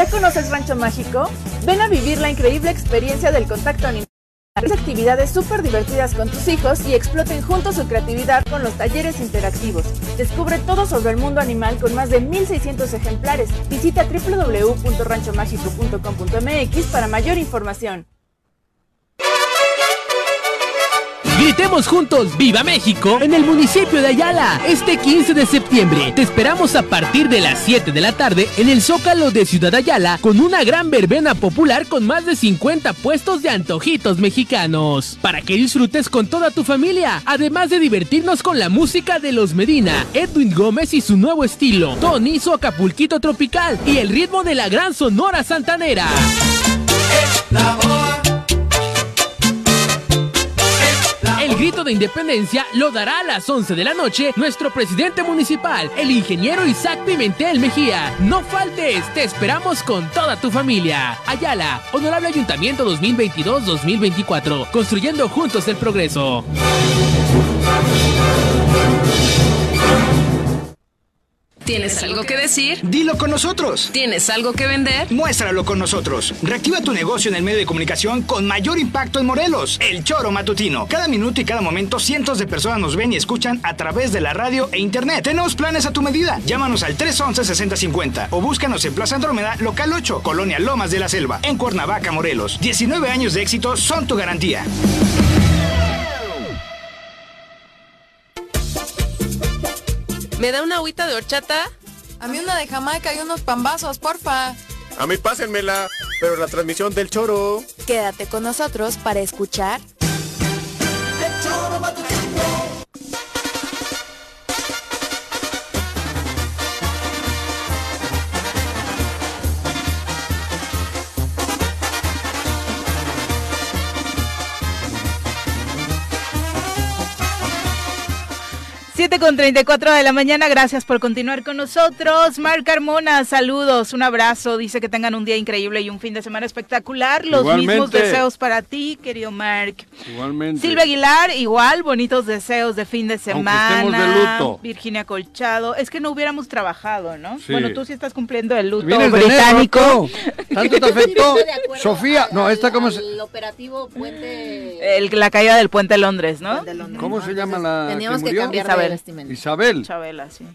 ¿Ya conoces Rancho Mágico? Ven a vivir la increíble experiencia del contacto animal. actividades súper divertidas con tus hijos y exploten juntos su creatividad con los talleres interactivos. Descubre todo sobre el mundo animal con más de 1600 ejemplares. Visita www.ranchomágico.com.mx para mayor información.
Gritemos juntos ¡Viva México! en el municipio de Ayala este 15 de septiembre. Te esperamos a partir de las 7 de la tarde en el Zócalo de Ciudad Ayala con una gran verbena popular con más de 50 puestos de antojitos mexicanos. Para que disfrutes con toda tu familia, además de divertirnos con la música de los Medina, Edwin Gómez y su nuevo estilo, Tony Acapulquito Tropical y el ritmo de la gran Sonora Santanera. El grito de independencia lo dará a las 11 de la noche nuestro presidente municipal, el ingeniero Isaac Pimentel Mejía. No faltes, te esperamos con toda tu familia. Ayala, Honorable Ayuntamiento 2022-2024, construyendo juntos el progreso.
¿Tienes algo que decir?
Dilo con nosotros.
¿Tienes algo que vender?
Muéstralo con nosotros. Reactiva tu negocio en el medio de comunicación con mayor impacto en Morelos. El Choro Matutino. Cada minuto y cada momento cientos de personas nos ven y escuchan a través de la radio e internet. Tenemos planes a tu medida. Llámanos al 311-6050 o búscanos en Plaza Andrómeda, local 8, Colonia Lomas de la Selva, en Cuernavaca, Morelos. 19 años de éxito son tu garantía.
¿Me da una agüita de horchata?
A mí una de Jamaica y unos pambazos, porfa.
A mí pásenmela, pero la transmisión del choro.
Quédate con nosotros para escuchar.
Siete con 34 de la mañana, gracias por continuar con nosotros. Marc Carmona, saludos, un abrazo, dice que tengan un día increíble y un fin de semana espectacular. Los
Igualmente.
mismos deseos para ti, querido Marc.
Igualmente.
Silvia Aguilar, igual, bonitos deseos de fin de semana.
estemos de luto.
Virginia Colchado, es que no hubiéramos trabajado, ¿no?
Sí.
Bueno, tú sí estás cumpliendo el luto británico. *laughs*
¿Tanto te afectó? Sofía, no, esta cómo se...
El operativo Puente...
El- la caída del puente de Londres, ¿no?
¿Cómo se llama la
Teníamos que
murió?
cambiar
Isabel. Chabela, sí.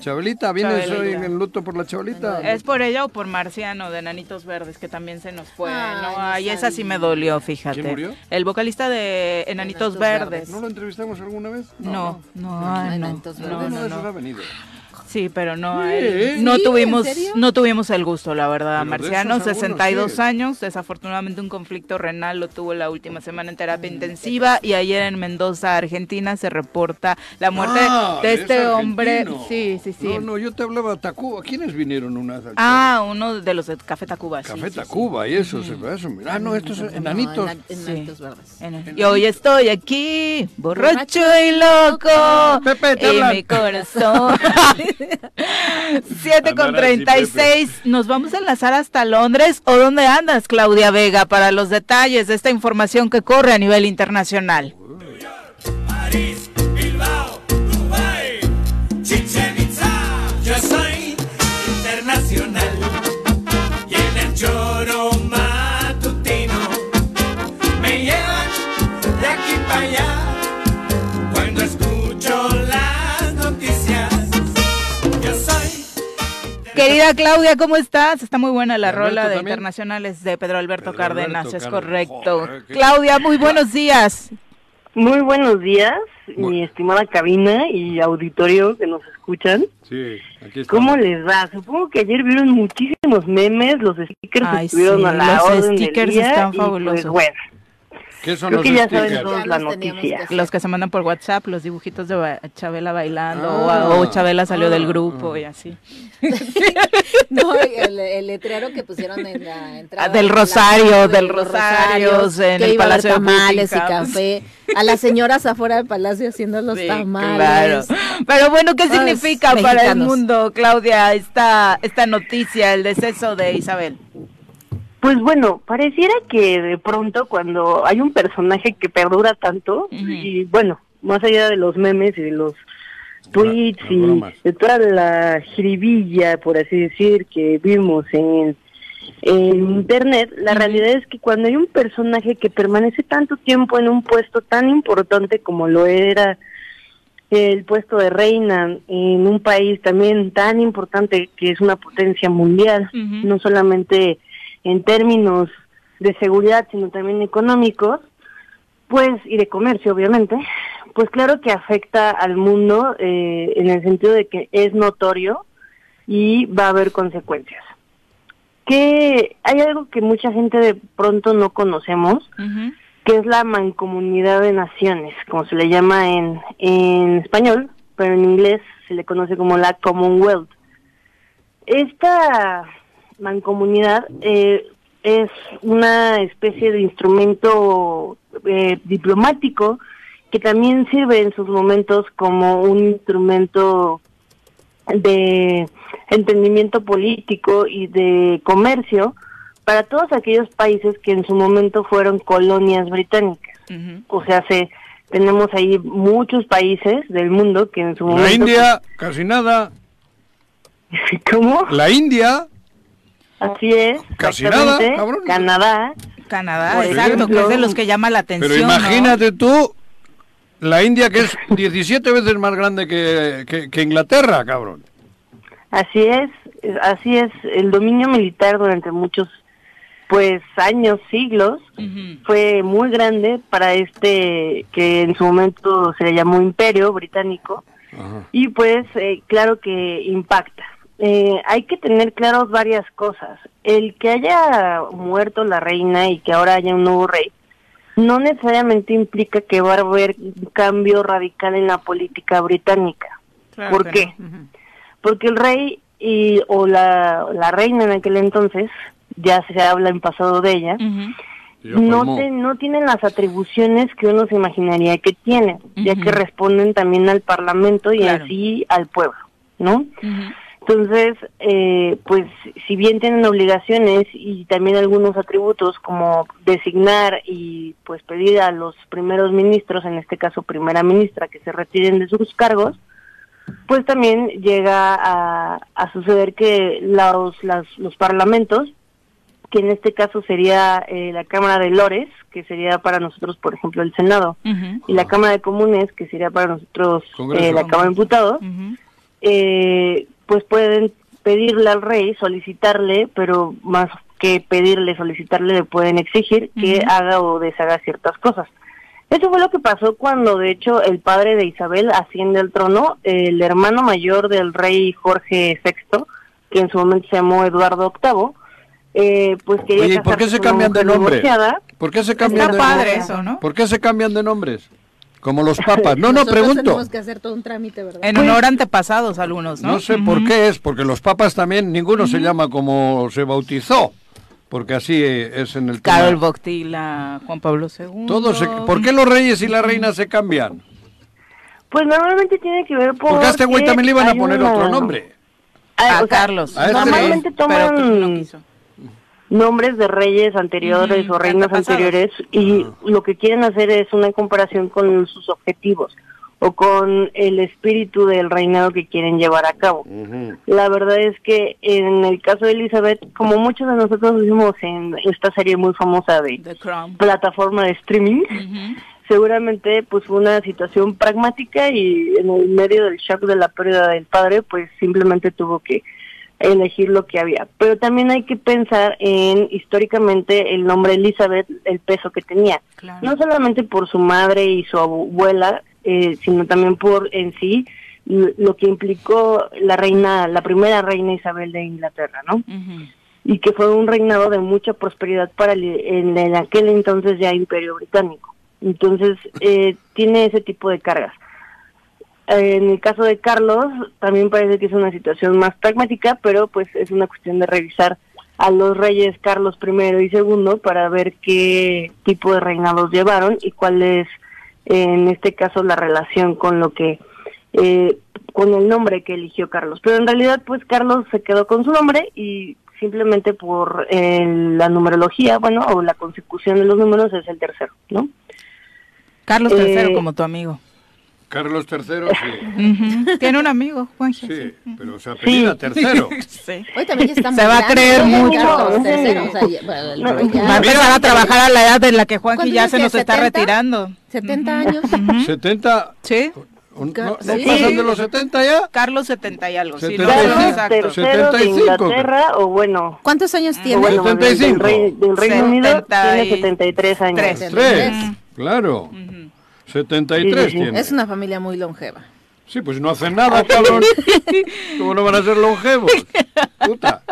Chabelita, ¿vienes
Chabelita.
hoy en luto por la Chabelita?
Es por ella o por Marciano de Nanitos Verdes, que también se nos fue.
Ay,
no,
no
ay, esa sí me dolió, fíjate.
¿Quién murió?
El vocalista de Enanitos Verdes.
¿No lo entrevistamos alguna vez?
No, no, ay, no. No ¿Sí? tuvimos,
¿En serio?
no tuvimos el gusto, la verdad.
Pero
Marciano,
esos algunos
62
sí.
años, desafortunadamente un conflicto renal lo tuvo la última semana en terapia intensiva y ayer en Mendoza, Argentina, se reporta la muerte
Ah,
de
es
este hombre. Sí, sí, sí.
No, no, yo te hablaba de Tacuba. ¿Quiénes vinieron unas
Ah, uno de los de Café Tacuba. sí,
Café
sí, sí.
Tacuba y eso, se eso. Ah, no, estos son enanitos.
Sí. En- Y hoy estoy aquí, borracho y loco.
Pepe, te
y
hablan.
mi corazón. *laughs* 7 con
Andarás, sí,
36. Nos vamos a enlazar hasta Londres. ¿O dónde andas, Claudia Vega, para los detalles de esta información que corre a nivel internacional? Querida Claudia, ¿cómo estás? Está muy buena la
Alberto
rola de
también.
internacionales de Pedro Alberto
Pedro
Cárdenas,
Alberto
es
Cárdenas.
correcto.
Joder, qué-
Claudia, muy buenos días.
Muy buenos días, mi estimada cabina y auditorio que nos escuchan.
Sí, aquí está.
¿Cómo les va? Supongo que ayer vieron muchísimos memes, los stickers
Ay,
estuvieron
sí,
a la
los
orden
stickers
del día
están
y, pues,
fabulosos.
bueno,
¿Qué son
creo
los
que ya saben todos la noticia.
Los que se mandan por WhatsApp, los dibujitos de ba- Chabela bailando,
Ah.
o, o Chabela salió del grupo y así. *laughs*
No, el, el letrero que pusieron en la entrada.
Ah, del
de la-
Rosario,
de
del Rosarios,
Rosarios,
en
que
el
iba a haber
Palacio de
tamales y café. A las señoras afuera del palacio haciendo los
Sí,
tamales.
claro. Pero bueno, ¿qué
Ay,
significa para el mundo, Claudia, esta, esta noticia, el deceso de Isabel?
Pues bueno, pareciera que de pronto cuando hay un personaje que perdura tanto, y bueno, más allá de los memes y de los tweets y de toda la jiribilla, por así decir, que vimos en, en internet, la realidad es que cuando hay un personaje que permanece tanto tiempo en un puesto tan importante como lo era el puesto de reina en un país también tan importante que es una potencia mundial, no solamente en términos de seguridad, sino también económicos, pues, y de comercio, obviamente, pues claro que afecta al mundo eh, en el sentido de que es notorio y va a haber consecuencias. Que hay algo que mucha gente de pronto no conocemos, que es la mancomunidad de naciones, como se le llama en, en español, pero en inglés se le conoce como la Commonwealth. Esta mancomunidad eh, es una especie de instrumento eh, diplomático que también sirve en sus momentos como un instrumento de entendimiento político y de comercio para todos aquellos países que en su momento fueron colonias británicas. O sea, se, tenemos ahí muchos países del mundo que en su momento...
La India, casi nada. *laughs*
¿Cómo?
La India,
Así es.
Casi nada, cabrón.
Canadá.
Canadá,
Por
exacto,
ejemplo.
que es de los que llama la atención.
pero
¿no?
imagínate tú, la India que es 17 veces más grande que, que- que Inglaterra, cabrón.
Así es, es- así es. El dominio militar durante muchos, pues, años, siglos, fue muy grande para este que en su momento se le llamó Imperio Británico y pues, eh, claro que impacta. Eh, hay que tener claros varias cosas. El que haya muerto la reina y que ahora haya un nuevo rey, no necesariamente implica que va a haber un cambio radical en la política británica.
Claro
¿Por qué? Porque el rey y, o la, la reina en aquel entonces, ya se habla en pasado de ella, no, te- no tienen las atribuciones que uno se imaginaría que tienen, ya que responden también al parlamento y
Claro.
así al pueblo, ¿no? Entonces, eh, pues si bien tienen obligaciones y también algunos atributos como designar y pues pedir a los primeros ministros, en este caso primera ministra, que se retiren de sus cargos, pues también llega a, a suceder que los, las- los parlamentos, que en este caso sería eh, la Cámara de Lores, que sería para nosotros, por ejemplo, el Senado, y la Cámara de Comunes, que sería para nosotros eh, la Cámara de Diputados, eh, pues pueden pedirle al rey, solicitarle, pero más que pedirle, solicitarle, le pueden exigir que haga o deshaga ciertas cosas. Eso fue lo que pasó cuando, de hecho, el padre de Isabel asciende al trono, el hermano mayor del rey Jorge VI, que en su momento se llamó Eduardo VIII, eh, pues quería
Oye, ¿y por qué se cambian de nombre?
divorciada.
¿Por qué se cambian de
padre
nombres?
eso, ¿no?
¿Por qué se cambian de nombres? Como los *laughs* papas. No, no, pregunto.
tenemos que hacer todo un trámite, ¿verdad?
En honor a antepasados algunos, ¿no?
No sé por qué es, porque los papas también, ninguno se llama como se bautizó, porque así eh, es en el tema.
Carol Boctila, Juan Pablo II.
Todos se- ¿Por qué los reyes y la reina se cambian?
Pues normalmente tiene que ver por...
Porque a este güey también le iban a poner otro nombre.
A
o sea,
Carlos.
A este
normalmente
sí,
pero
toman nombres de reyes anteriores o reinas
antepasados.
anteriores y lo que quieren hacer es una comparación con sus objetivos o con el espíritu del reinado que quieren llevar a cabo. La verdad es que en el caso de Elizabeth, como muchos de nosotros vimos en esta serie muy famosa de plataforma de streaming, seguramente pues fue una situación pragmática y en el medio del shock de la pérdida del padre pues simplemente tuvo que elegir lo que había. Pero también hay que pensar en históricamente el nombre Elizabeth, el peso que tenía. No solamente por su madre y su abuela, eh, sino también por en sí lo que implicó la reina, la primera reina Isabel de Inglaterra, ¿no? y que fue un reinado de mucha prosperidad para el, en, en aquel entonces ya imperio británico. Entonces, eh, tiene ese tipo de cargas. En el caso de Carlos, también parece que es una situación más pragmática, pero pues es una cuestión de revisar a los reyes Carlos I y II para ver qué tipo de reinados llevaron y cuál es, en este caso, la relación con lo que, eh, con el nombre que eligió Carlos. Pero en realidad, pues Carlos se quedó con su nombre y simplemente por eh, la numerología, bueno, o la consecución de los números es el tercero, ¿no?
Carlos III,
Eh,
como tu amigo.
Carlos III, *laughs* sí.
Ujú. Tiene un amigo, Juanjo.
Sí, pero se apellida tercero. *laughs*
Sí.
Hoy también ya está
Se va a creer mucho.
Carlos
Sí.
III, o sea, ya- bueno, el-
Va
ya-
a empezar a trabajar a la edad en la que Juanji
¿Cuántos
ya
años
se
tiene?
nos está
70?
retirando.
70 años.
70.
Sí.
¿No,
Ca-
no
sí.
pasan de los 70 ya?
Carlos 70 y algo. Sí, no,
75.
exacto.
Tercero de
75.
Inglaterra, o bueno,
¿Cuántos años
o
tiene?
bueno, del,
75.
rey- del Reino Unido
Setenta
tiene
y
73 años.
tres.
Tres. Claro. 73 tiene.
Es una familia muy longeva.
Sí, pues no hacen nada, cabrón. *laughs* ¿Cómo no van a ser longevos? Puta.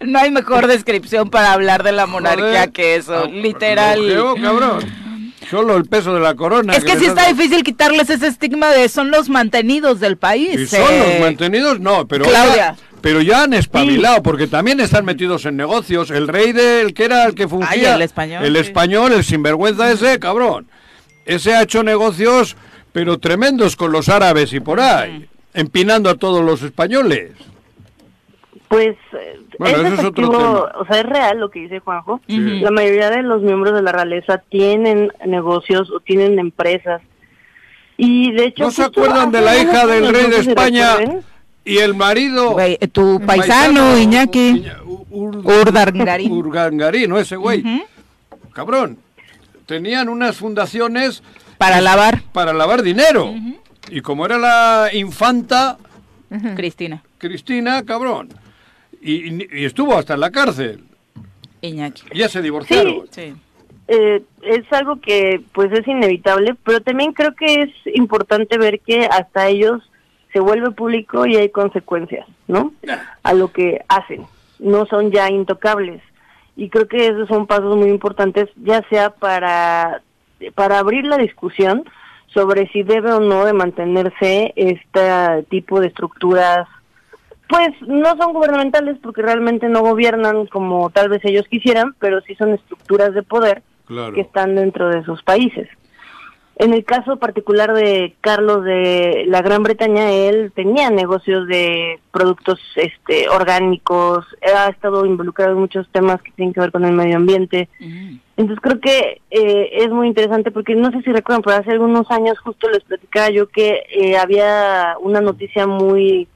No hay mejor descripción para hablar de la monarquía
Joder.
que eso,
Ah,
literal.
longevo, cabrón. Solo el peso de la corona.
Es que
les
sí está
hace-
difícil quitarles ese estigma de son los mantenidos del país.
¿Y son
eh.
los mantenidos? No, pero
Claudia.
ya, pero ya han espabilado, porque también están metidos en negocios. El rey del que era el que fungía.
Ay, el español,
El
sí.
español, el sinvergüenza ese, cabrón. Ese ha hecho negocios, pero tremendos con los árabes y por ahí. Empinando a todos los españoles.
Pues eh,
Bueno,
es
eso es otro
efectivo,
tema.
o sea, es real lo que dice Juanjo.
Sí.
La mayoría de los miembros de la realeza tienen negocios o tienen empresas. Y de hecho...
¿No se acuerdan de la hija del rey de España y el marido?
Güey, tu paisano, Iñaki. Urdangarín.
Urdangarín, ¿no? Ese güey. Cabrón. Tenían unas fundaciones
Para lavar.
para lavar dinero. Y como era la infanta
Cristina.
Cristina, cabrón. Y, y- y estuvo hasta en la cárcel.
Iñaki.
Ya se divorciaron.
Sí.
eh, es algo que pues es inevitable, pero también creo que es importante ver que hasta ellos se vuelve público y hay consecuencias, ¿no? A lo que hacen. No son ya intocables. Y creo que esos son pasos muy importantes, ya sea para, para abrir la discusión sobre si debe o no de mantenerse este tipo de estructuras pues no son gubernamentales porque realmente no gobiernan como tal vez ellos quisieran, pero sí son estructuras de poder
Claro.
que están dentro de sus países. En el caso particular de Carlos de la Gran Bretaña, él tenía negocios de productos este, orgánicos, ha estado involucrado en muchos temas que tienen que ver con el medio ambiente. Entonces creo que eh, es muy interesante porque no sé si recuerdan, pero hace algunos años justo les platicaba yo que eh, había una noticia muy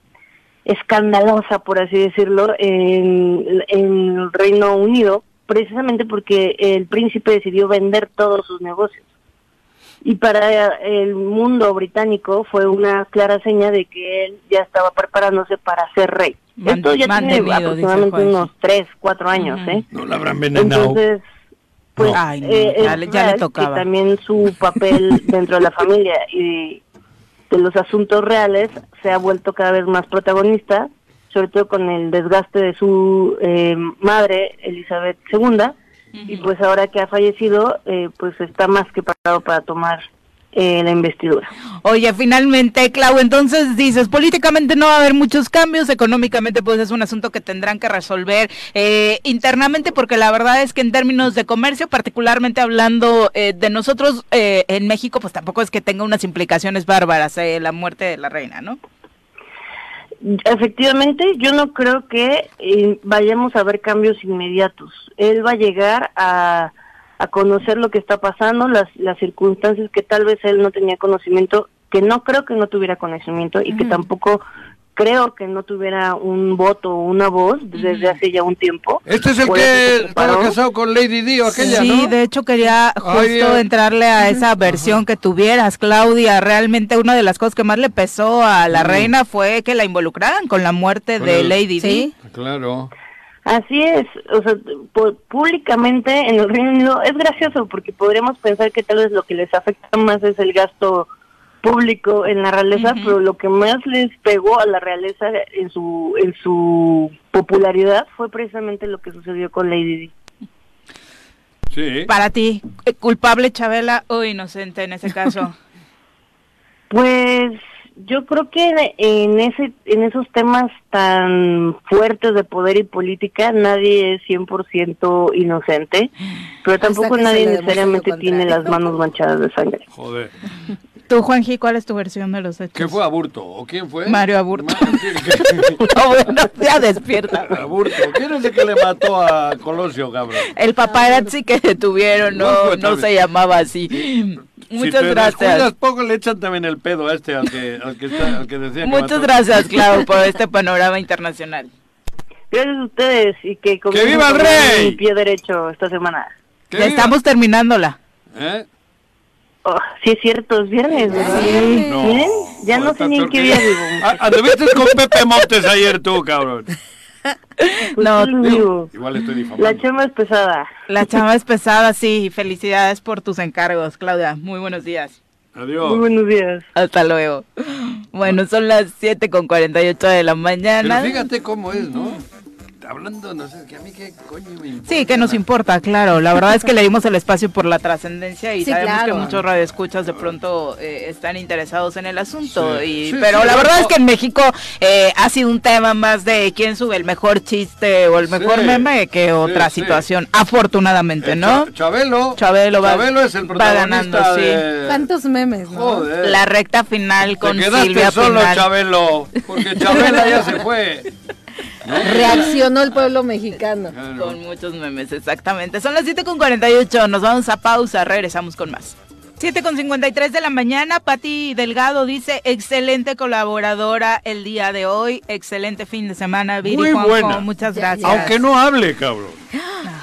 escandalosa, por así decirlo, en, en el Reino Unido, precisamente porque el príncipe decidió vender todos sus negocios. Y para el mundo británico fue una clara seña de que él ya estaba preparándose para ser rey.
Man-
Esto ya tiene aproximadamente unos tres, cuatro años, ¿eh?
No la habrán envenenado.
Entonces, pues
Ay, no,
eh,
ya
es
le- ya le
real
tocaba.
que también su papel *laughs* dentro de la familia y de los asuntos reales se ha vuelto cada vez más protagonista, sobre todo con el desgaste de su eh, madre, Elizabeth II, y pues ahora que ha fallecido, eh, pues está más que preparado para tomar eh, la investidura.
Oye, finalmente, Clau, entonces dices, políticamente no va a haber muchos cambios, económicamente pues es un asunto que tendrán que resolver eh, internamente, porque la verdad es que en términos de comercio, particularmente hablando eh, de nosotros eh, en México, pues tampoco es que tenga unas implicaciones bárbaras eh, la muerte de la reina, ¿no?
Efectivamente, yo no creo que eh, vayamos a ver cambios inmediatos. Él va a llegar a, a conocer lo que está pasando, las, las circunstancias que tal vez él no tenía conocimiento, que no creo que no tuviera conocimiento y que tampoco creo que no tuviera un voto o una voz desde hace ya un tiempo.
Este es el
Por
que estaba casado con Lady Di o aquella,
sí,
¿no?
de hecho quería justo
Ay, eh.
entrarle a esa versión que tuvieras, Claudia. Realmente una de las cosas que más le pesó a la
Mm.
reina fue que la involucraran con la muerte
Con
de
el-
Lady Di.
Claro.
Así es, o sea, públicamente en el Reino Unido es gracioso porque podríamos pensar que tal vez lo que les afecta más es el gasto público en la realeza, pero lo que más les pegó a la realeza en su en su popularidad fue precisamente lo que sucedió con Lady Di.
Sí.
Para ti, eh, culpable Chabela o inocente en ese caso. *laughs*
Pues yo creo que en ese en esos temas tan fuertes de poder y política nadie es 100% inocente, pero tampoco nadie necesariamente tiene las manos manchadas de sangre.
Joder. *laughs*
Tú, Juanji, ¿cuál es tu versión de los hechos?
¿Qué fue Aburto? ¿O quién fue?
Mario Aburto.
Ma- ¿qué- *laughs*
No, bueno, ya despierta.
Aburto. ¿Quién es el que le mató a Colosio, cabrón?
El paparazzi que detuvieron no,
No,
no se llamaba así.
si *laughs*
Muchas
te
gracias.
poco le echan también el pedo a este, al que, al que, está, al que decía que
Muchas
mató.
gracias, Clau, por este *laughs* panorama internacional.
Gracias a ustedes y que
¡Que viva el rey!
mi pie derecho esta semana.
Estamos terminándola.
¿Eh?
Oh, sí es cierto, es viernes, ¿verdad?
No.
¿Bien? Ya no sé ni en qué día vivo.
Ah, Anduviste con Pepe Montes ayer tú, cabrón.
No,
¿qué les digo?
Igual estoy difamando.
La chama es pesada.
La chama es pesada, sí. Felicidades por tus encargos, Claudia. Muy buenos días.
Adiós.
Muy buenos días.
Hasta luego. Bueno, son las 7 con 48 de la mañana.
Pero fíjate cómo es, ¿no? Hablando, no sé, que a mí qué coño me importa.
Sí, que nos importa, claro. La verdad es que le dimos el espacio por la trascendencia y
Sí,
sabemos
claro.
que muchos radioescuchas de pronto eh, están interesados en el asunto.
Sí.
y
Sí,
Pero
sí,
la verdad es que en México eh, ha sido un tema más de quién sube el mejor chiste o el mejor
Sí.
meme que otra
sí.
situación, afortunadamente,
Eh,
¿no?
Cha- Chabelo.
Chabelo va-
Chabelo es el
va
protagonista
ganando, sí.
de...
¿Cuántos memes, no?
Joder.
La recta final con
Te quedaste
Silvia
solo,
Pinal.
Chabelo. Porque *laughs* Chabela ya se fue.
Reaccionó el pueblo mexicano.
Con muchos memes, exactamente. Son las 7 con 48, nos vamos a pausa, regresamos con más. 7 con 53 de la mañana, Pati Delgado dice, excelente colaboradora el día de hoy, excelente fin de semana, Viri
Muy
Juanjo,
buena.
muchas gracias.
Aunque no hable, cabrón. *gasps*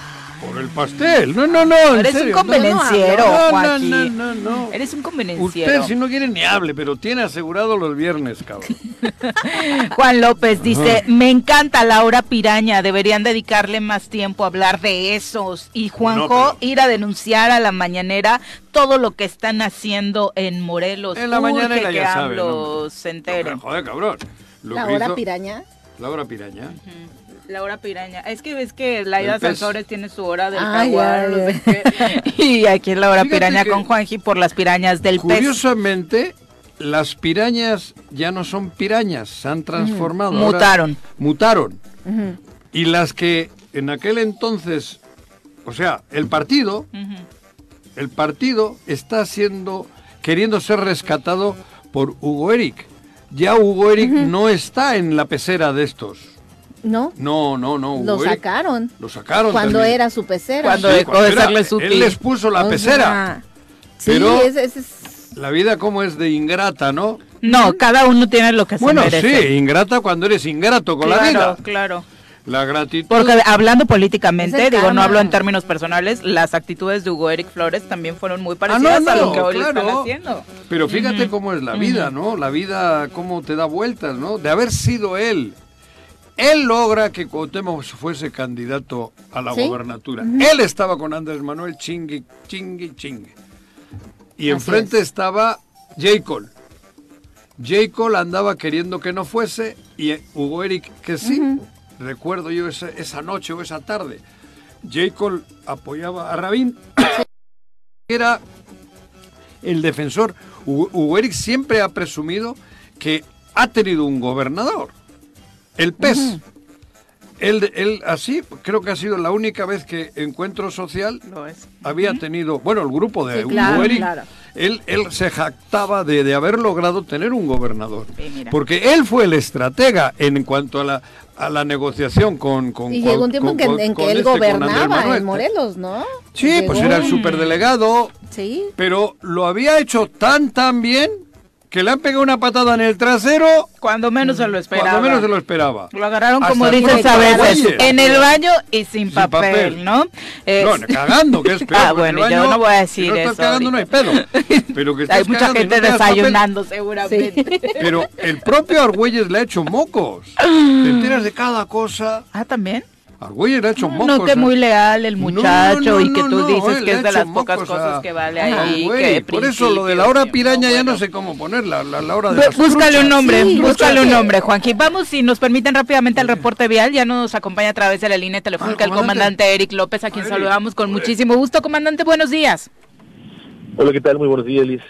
Por el pastel. No, no, no.
Eres un convenenciero,
No, no, no,
Joaquín.
no, no, no.
Eres un convenenciero.
Usted si no quiere ni hable, pero tiene asegurado los viernes, cabrón. *laughs*
Juan López dice, me encanta Laura Piraña, deberían dedicarle más tiempo a hablar de esos. Y Juanjo, ir a denunciar a la mañanera todo lo que están haciendo en Morelos.
En la
Urge
mañanera
que
ya sabe,
AMLO
¿no?
se entere.
Pero, joder, cabrón. Lo
¿La
que
hora
hizo-
piraña?
Laura Piraña.
Laura Piraña. Es que ves que Laida. Sansores tiene su hora del
Ah,
jaguar,
ya,
no
ya.
sé qué. *laughs* Y aquí en Laura
Fíjate
Piraña con Juanji por las pirañas del pez.
Curiosamente, las pirañas ya no son pirañas, se han transformado. Ahora-
Mutaron.
mutaron. Y las que en aquel entonces, o sea, el partido, el partido está siendo, queriendo ser rescatado por Hugo Eric. Ya Hugo Eric no está en la pecera de estos.
¿No?
No, no, no. Hugo
Lo
Eric
sacaron.
Lo sacaron.
Cuando
también.
era su pecera.
Cuando
Sí,
dejó de serles útil.
Él les puso la
O
pecera.
sea, sí,
Pero-
es- es-
La vida como es de ingrata, ¿no?
No, cada uno tiene lo que
Bueno,
se merece.
sí, ingrata cuando eres ingrato con la
claro,
vida.
claro.
La gratitud.
Porque hablando políticamente, digo, no hablo en términos personales, las actitudes de Hugo Eric Flores también fueron muy
Ah,
parecidas
no,
a lo que hoy le
claro.
están haciendo.
Pero fíjate cómo es la vida, ¿no? La vida, cómo te da vueltas, ¿no? De haber sido él. Él logra que Cuauhtémoc fuese candidato a la
¿Sí?
gobernatura. Él estaba con Andrés Manuel chingue, chingue, chingue. Y
Así
enfrente
es.
estaba J. Cole. J. Cole andaba queriendo que no fuese y Hugo Eric que sí. Recuerdo yo esa, esa noche o esa tarde. J. Cole apoyaba a Rabín. Era el defensor. Hugo Eric siempre ha presumido que ha tenido un gobernador, el PES. él, él así, creo que ha sido la única vez que Encuentro Social
Lo es.
había tenido, bueno, el grupo de
Sí, claro, claro.
él, él se jactaba de, de haber logrado tener un gobernador.
Sí.
Porque él fue el estratega en cuanto a la, a la negociación con... con
Y
con-
llegó un tiempo
con-
en que, en que él
este,
gobernaba en Morelos, ¿no?
Sí, pues era el superdelegado,
Sí.
pero lo había hecho tan, tan bien que le han pegado una patada en el trasero
Cuando menos se lo esperaba.
cuando menos se lo esperaba.
Lo agarraron,
Hasta
como dices a veces, en el baño y sin,
Sin
papel,
papel.
¿no? Eh,
No, cagando, que es *laughs* peor.
Ah, bueno, yo no voy a
si
decir
no estás
eso
cagando no hay pedo. Pero que *laughs*
Hay mucha gente
no tengas papel.
desayunando seguramente.
Pero el propio Argüelles le ha hecho mocos. *laughs* Te enteras de cada cosa.
Ah, ¿también.
Argüelles le ha hecho mocos.
No, que
¿eh?
muy leal el
No,
muchacho
no,
y que
no,
tú
no,
dices que es de las pocas
mocos
cosas
a-
que vale
a
ahí.
Argüelles.
que
Por eso lo de la hora piraña ya no sé cómo ponerla. La, la hora de las
Búscale
truchas.
un nombre,
Sí,
búscale un nombre, Juanqui. Vamos, si nos permiten rápidamente el reporte vial, ya nos acompaña a través de la línea telefónica
Ah,
el comandante Eric López, a quien
Eric.
saludamos con muchísimo gusto. Comandante, buenos días.
Hola, ¿qué tal? Muy buenos días, Liz.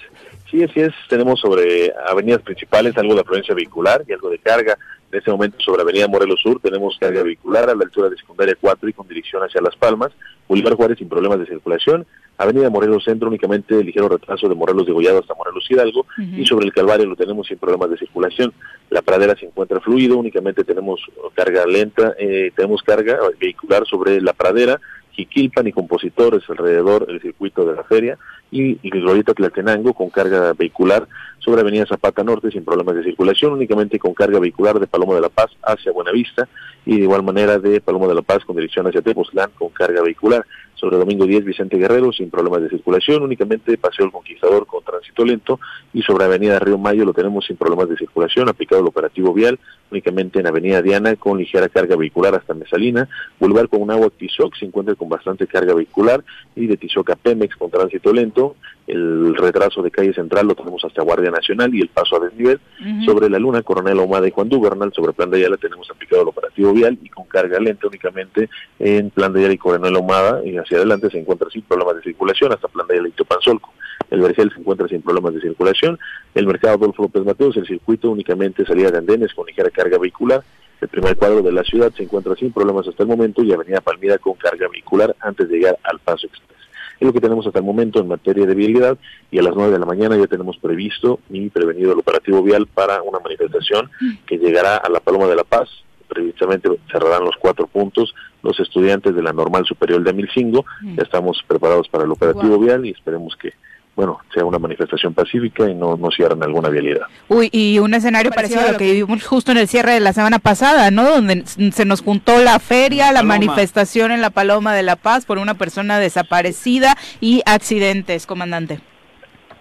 Sí, así es. Tenemos sobre avenidas principales algo de afluencia vehicular y algo de carga. En este momento sobre Avenida Morelos Sur tenemos carga vehicular a la altura de Secundaria 4 y con dirección hacia Las Palmas. Bolívar Juárez sin problemas de circulación. Avenida Morelos Centro únicamente ligero retraso de Morelos de Gollado hasta Morelos Hidalgo. Y sobre el Calvario lo tenemos sin problemas de circulación. La pradera se encuentra fluido, únicamente tenemos carga lenta, eh, tenemos carga vehicular sobre la pradera, Jiquilpan y compositores alrededor del circuito de la feria y, Glorieta Tlatenango con carga vehicular sobre Avenida Zapata Norte sin problemas de circulación, únicamente con carga vehicular de Palomo de la Paz hacia Buenavista y de igual manera de Palomo de la Paz con dirección hacia Tepoztlán con carga vehicular. Sobre domingo 10, Vicente Guerrero, sin problemas de circulación, únicamente Paseo El Conquistador con tránsito lento y sobre Avenida Río Mayo lo tenemos sin problemas de circulación, aplicado el operativo vial, únicamente en Avenida Diana con ligera carga vehicular hasta Mesalina, Boulevard con un agua Tizoc se encuentra con bastante carga vehicular y de Tizoc a Pemex con tránsito lento, el retraso de calle central lo tenemos hasta Guardia Nacional y el paso a desnivel. Sobre la Luna, Coronel Ahumada y Juan Dubernal, sobre Plan de Ayala tenemos aplicado el operativo vial y con carga lenta únicamente en Plan de Ayala y Coronel Ahumada y adelante se encuentra sin problemas de circulación hasta Plan de Ayala y Topanzolco. El Vergel se encuentra sin problemas de circulación. El mercado Adolfo López Mateos, el circuito únicamente salida de andenes con ligera carga vehicular. El primer cuadro de la ciudad se encuentra sin problemas hasta el momento y Avenida Palmira con carga vehicular antes de llegar al Paso Express. Es lo que tenemos hasta el momento en materia de vialidad y a las 9 de la mañana ya tenemos previsto y prevenido el operativo vial para una manifestación que llegará a la Paloma de la Paz. Previsamente cerrarán los cuatro puntos los estudiantes de la Normal Superior de Milcingo. Ya estamos preparados para el operativo vial y esperemos que bueno, sea una manifestación pacífica y no, no cierren alguna vialidad.
Uy, y un escenario parecido a lo que vivimos justo en el cierre de la semana pasada, ¿no? Donde se nos juntó la feria, la, manifestación en la Paloma de la Paz por una persona desaparecida y accidentes, comandante.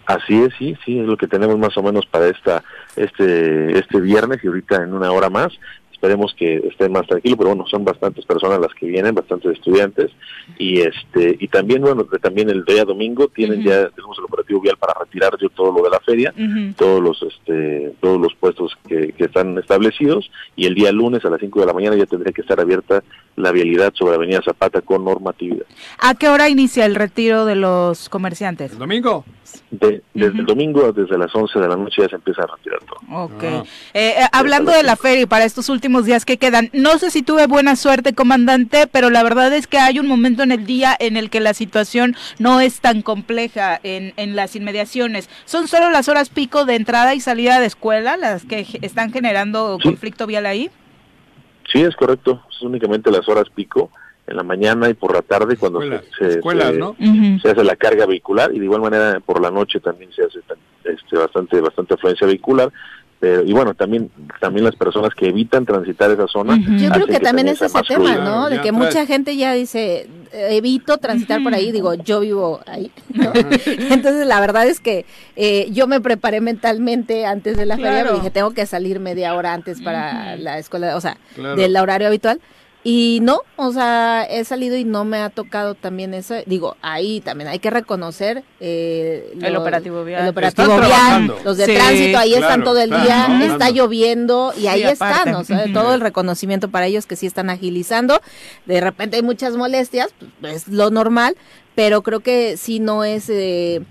Así es, sí, sí, es lo que tenemos más o menos para esta este este viernes y ahorita en una hora más esperemos que esté más tranquilo, pero bueno, son bastantes personas las que vienen, bastantes estudiantes y este y también bueno, también el día domingo tienen ya tenemos el operativo vial para retirar yo todo lo de la feria, todos los este todos los puestos que, que están establecidos y el día lunes a las 5 de la mañana ya tendría que estar abierta la vialidad sobre Avenida Zapata con normatividad.
¿A qué hora inicia el retiro de los comerciantes?
¿El domingo?
De, desde el domingo, desde las 11 de la noche ya se empieza a retirar todo.
Ok. Eh, eh, hablando de la feria y para estos últimos días que quedan, no sé si tuve buena suerte, comandante, pero la verdad es que hay un momento en el día en el que la situación no es tan compleja en, en las inmediaciones. ¿Son solo las horas pico de entrada y salida de escuela las que están generando conflicto vial ahí?
Sí, es correcto, es únicamente las horas pico, en la mañana y por la tarde cuando se- se,
escuelas,
se-
¿no?
Se hace la carga vehicular y de igual manera por la noche también se hace este, bastante bastante afluencia vehicular. Pero, y bueno, también también las personas que evitan transitar esa zona.
Yo creo que también es ese tema. ¿no? De que mucha gente ya dice, evito transitar por ahí, digo, yo vivo ahí. ¿no? Entonces, la verdad es que eh, yo me preparé mentalmente antes de la feria,
Claro.
me dije, tengo que salir media hora antes para la escuela, o sea,
Claro.
del horario habitual. Y no, o sea, he salido y no me ha tocado también eso. Digo, ahí también hay que reconocer eh,
El
lo-
operativo vial.
el operativo vial, los de
Sí,
tránsito, ahí están todo el
claro,
día,
¿no?
está lloviendo y ahí
aparte.
están, o sea, todo el reconocimiento para ellos que sí están agilizando. De repente hay muchas molestias, pues, es lo normal, pero creo que sí no es eh,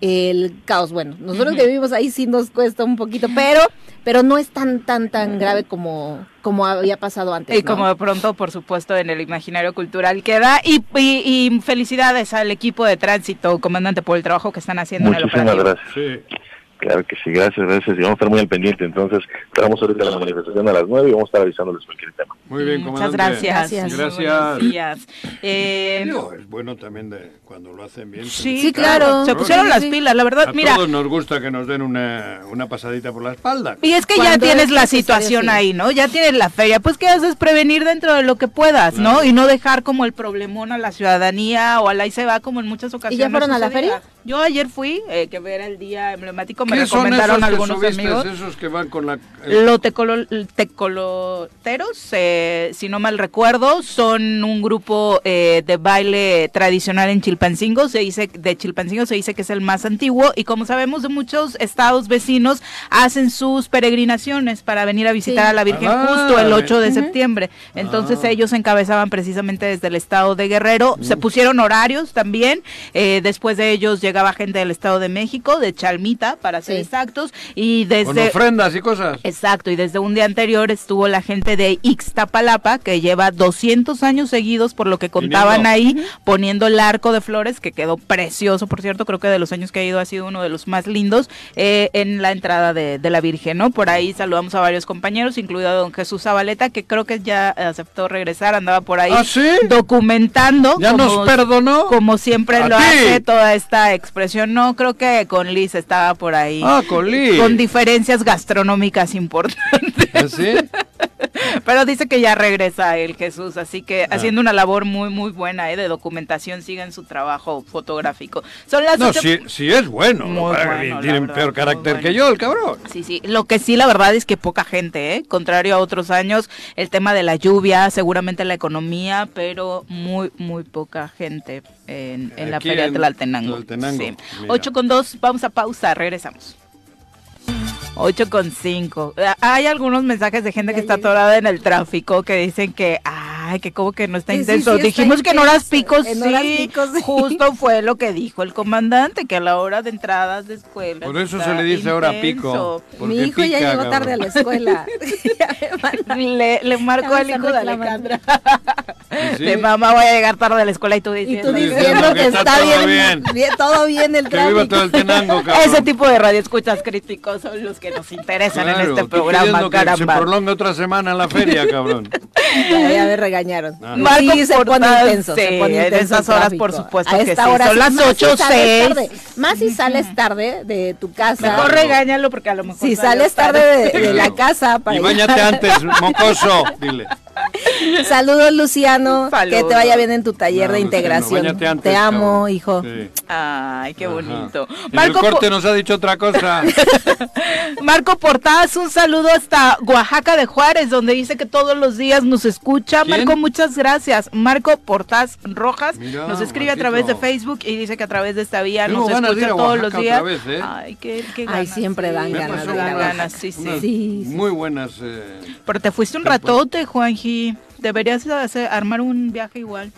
el caos. Bueno, nosotros que vivimos ahí sí nos cuesta un poquito, pero pero no es tan tan tan grave como como había pasado antes.
Y
¿no?
como de pronto, por supuesto, en el imaginario cultural queda. Y, y- y felicidades al equipo de tránsito, comandante, por el trabajo que están haciendo en el
Muchísimas
operativo.
gracias. Claro que sí, gracias, gracias. Y vamos a estar muy al pendiente. Entonces, esperamos ahorita la manifestación a las 9 y vamos a estar avisándoles cualquier tema.
Muy bien,
Muchas
comandante.
gracias.
Gracias.
Días. Eh,
es bueno también de cuando lo hacen bien.
Sí, claro. Se pusieron las pilas, la verdad,
A
mira.
todos nos gusta que nos den una, una pasadita por la espalda.
Y es que ya tienes
es
la situación ahí, ¿no? Ya tienes la feria. Pues, ¿qué haces? Prevenir dentro de lo que puedas, ¿no? Y no dejar como el problemón a la ciudadanía o al ahí se va como en muchas ocasiones.
fueron a la feria?
Yo ayer fui, eh, que era el día emblemático, me
¿Qué son
recomendaron
esos que
algunos
subiste?
amigos.
Esos que van con la... el-
Los tecolo- tecoloteros, eh, si no mal recuerdo, son un grupo eh, de baile tradicional en Chilpancingo. Se dice de Chilpancingo se dice que es el más antiguo y como sabemos de muchos estados vecinos hacen sus peregrinaciones para venir a visitar
Sí.
a la Virgen
Ah,
justo el 8 de septiembre. Entonces ellos encabezaban precisamente desde el estado de Guerrero. Se pusieron horarios también. eh, después de ellos llegaba gente del estado de México, de Chalmita, para ser
Sí.
exactos, y desde
Con ofrendas y cosas.
Exacto, y desde un día anterior estuvo la gente de Ixtapalapa, que lleva 200 años seguidos, por lo que contaban
Viniendo.
ahí, poniendo el arco de flores, que quedó precioso, por cierto, creo que de los años que ha ido ha sido uno de los más lindos, eh, en la entrada de, de la Virgen, ¿no? Por ahí saludamos a varios compañeros, incluido a don Jesús Zabaleta, que creo que ya aceptó regresar, andaba por ahí
¿Ah, sí?
documentando.
¿Ya nos perdonó?
Como siempre
¿A
lo
ti?
hace toda esta expresión. No, creo que con Liz estaba por ahí.
Ah, con Liz.
Con diferencias gastronómicas importantes.
¿Ah, sí? *laughs*
Pero dice que ya regresa el Jesús, así que
Ah.
haciendo una labor muy, muy buena ¿eh? de documentación, sigan su trabajo fotográfico. Son las
No,
ocho-
si, si es bueno.
Muy bueno, la
tiene
verdad,
peor carácter
bueno.
que yo, el cabrón.
Sí, sí. Lo que sí, la verdad es que poca gente, ¿eh? Contrario a otros años, el tema de la lluvia, seguramente la economía, pero muy, muy poca gente en, en la Feria de Tlaltenango. Sí.
mira.
8 con 2, vamos a pausa, regresamos. 8 con 5. Hay algunos mensajes de gente que está atorada en el tráfico que dicen que, ay, que como que no está
Sí,
intenso.
sí
Dijimos que en horas
intenso.
picos,
En horas
sí,
picos, sí.
justo fue lo que dijo el comandante, que a la hora de entradas de escuela.
Por eso se le dice hora pico.
Mi hijo ya llegó tarde a la escuela. *laughs* *laughs*
le, le
me
al hijo de. Alejandra. *laughs*
Sí.
De mamá voy a llegar tarde a la escuela y tú
Y
diciendo.
tú
Diciendo que
que
está
está
todo
bien,
bien. *laughs*
bien, todo bien el
Que viva
tráfico.
todo el tenango, *laughs* cabrón.
Ese tipo de radioescuchas críticos son los que nos interesan en
Claro,
este
tú
programa,
queriendo que se
caramba.
prolongue otra semana la feria, *laughs* cabrón.
Ya, ya me regañaron.
Ajá.
Marco
sí, se pone intenso, se pone
en
intenso
esas
el
horas, por supuesto
A
que
esta
sí.
hora
Son las
más si
8,
sales
6.
tarde, Más si sales tarde de tu casa.
Mejor regáñalo porque a lo mejor.
Si sales tarde de, de la casa para
Y bañate antes, mocoso. Dile. *laughs*
Saludos Luciano,
Saludos.
que te vaya bien en tu taller
No,
de integración.
antes,
te amo,
cabrón.
hijo.
Sí.
Ay, qué bonito.
En el
Marco,
corte
Po-
nos ha dicho otra cosa. *laughs*
Marco Portaz, un saludo hasta Oaxaca de Juárez, donde dice que todos los días nos escucha.
¿Quién?
Marco, muchas gracias. Marco Portaz Rojas
Mira,
nos escribe a través de Facebook y dice que a través de esta vía
Tengo
nos escucha
a
todos los días.
vez, ¿eh?
Ay, qué, qué
Ay,
ganas.
siempre dan ganas
ganas, sí, sí.
unas
Sí, sí.
Muy buenas. eh,
Pero te fuiste un ratote, Juanji. Deberías hacer- armar un viaje igual.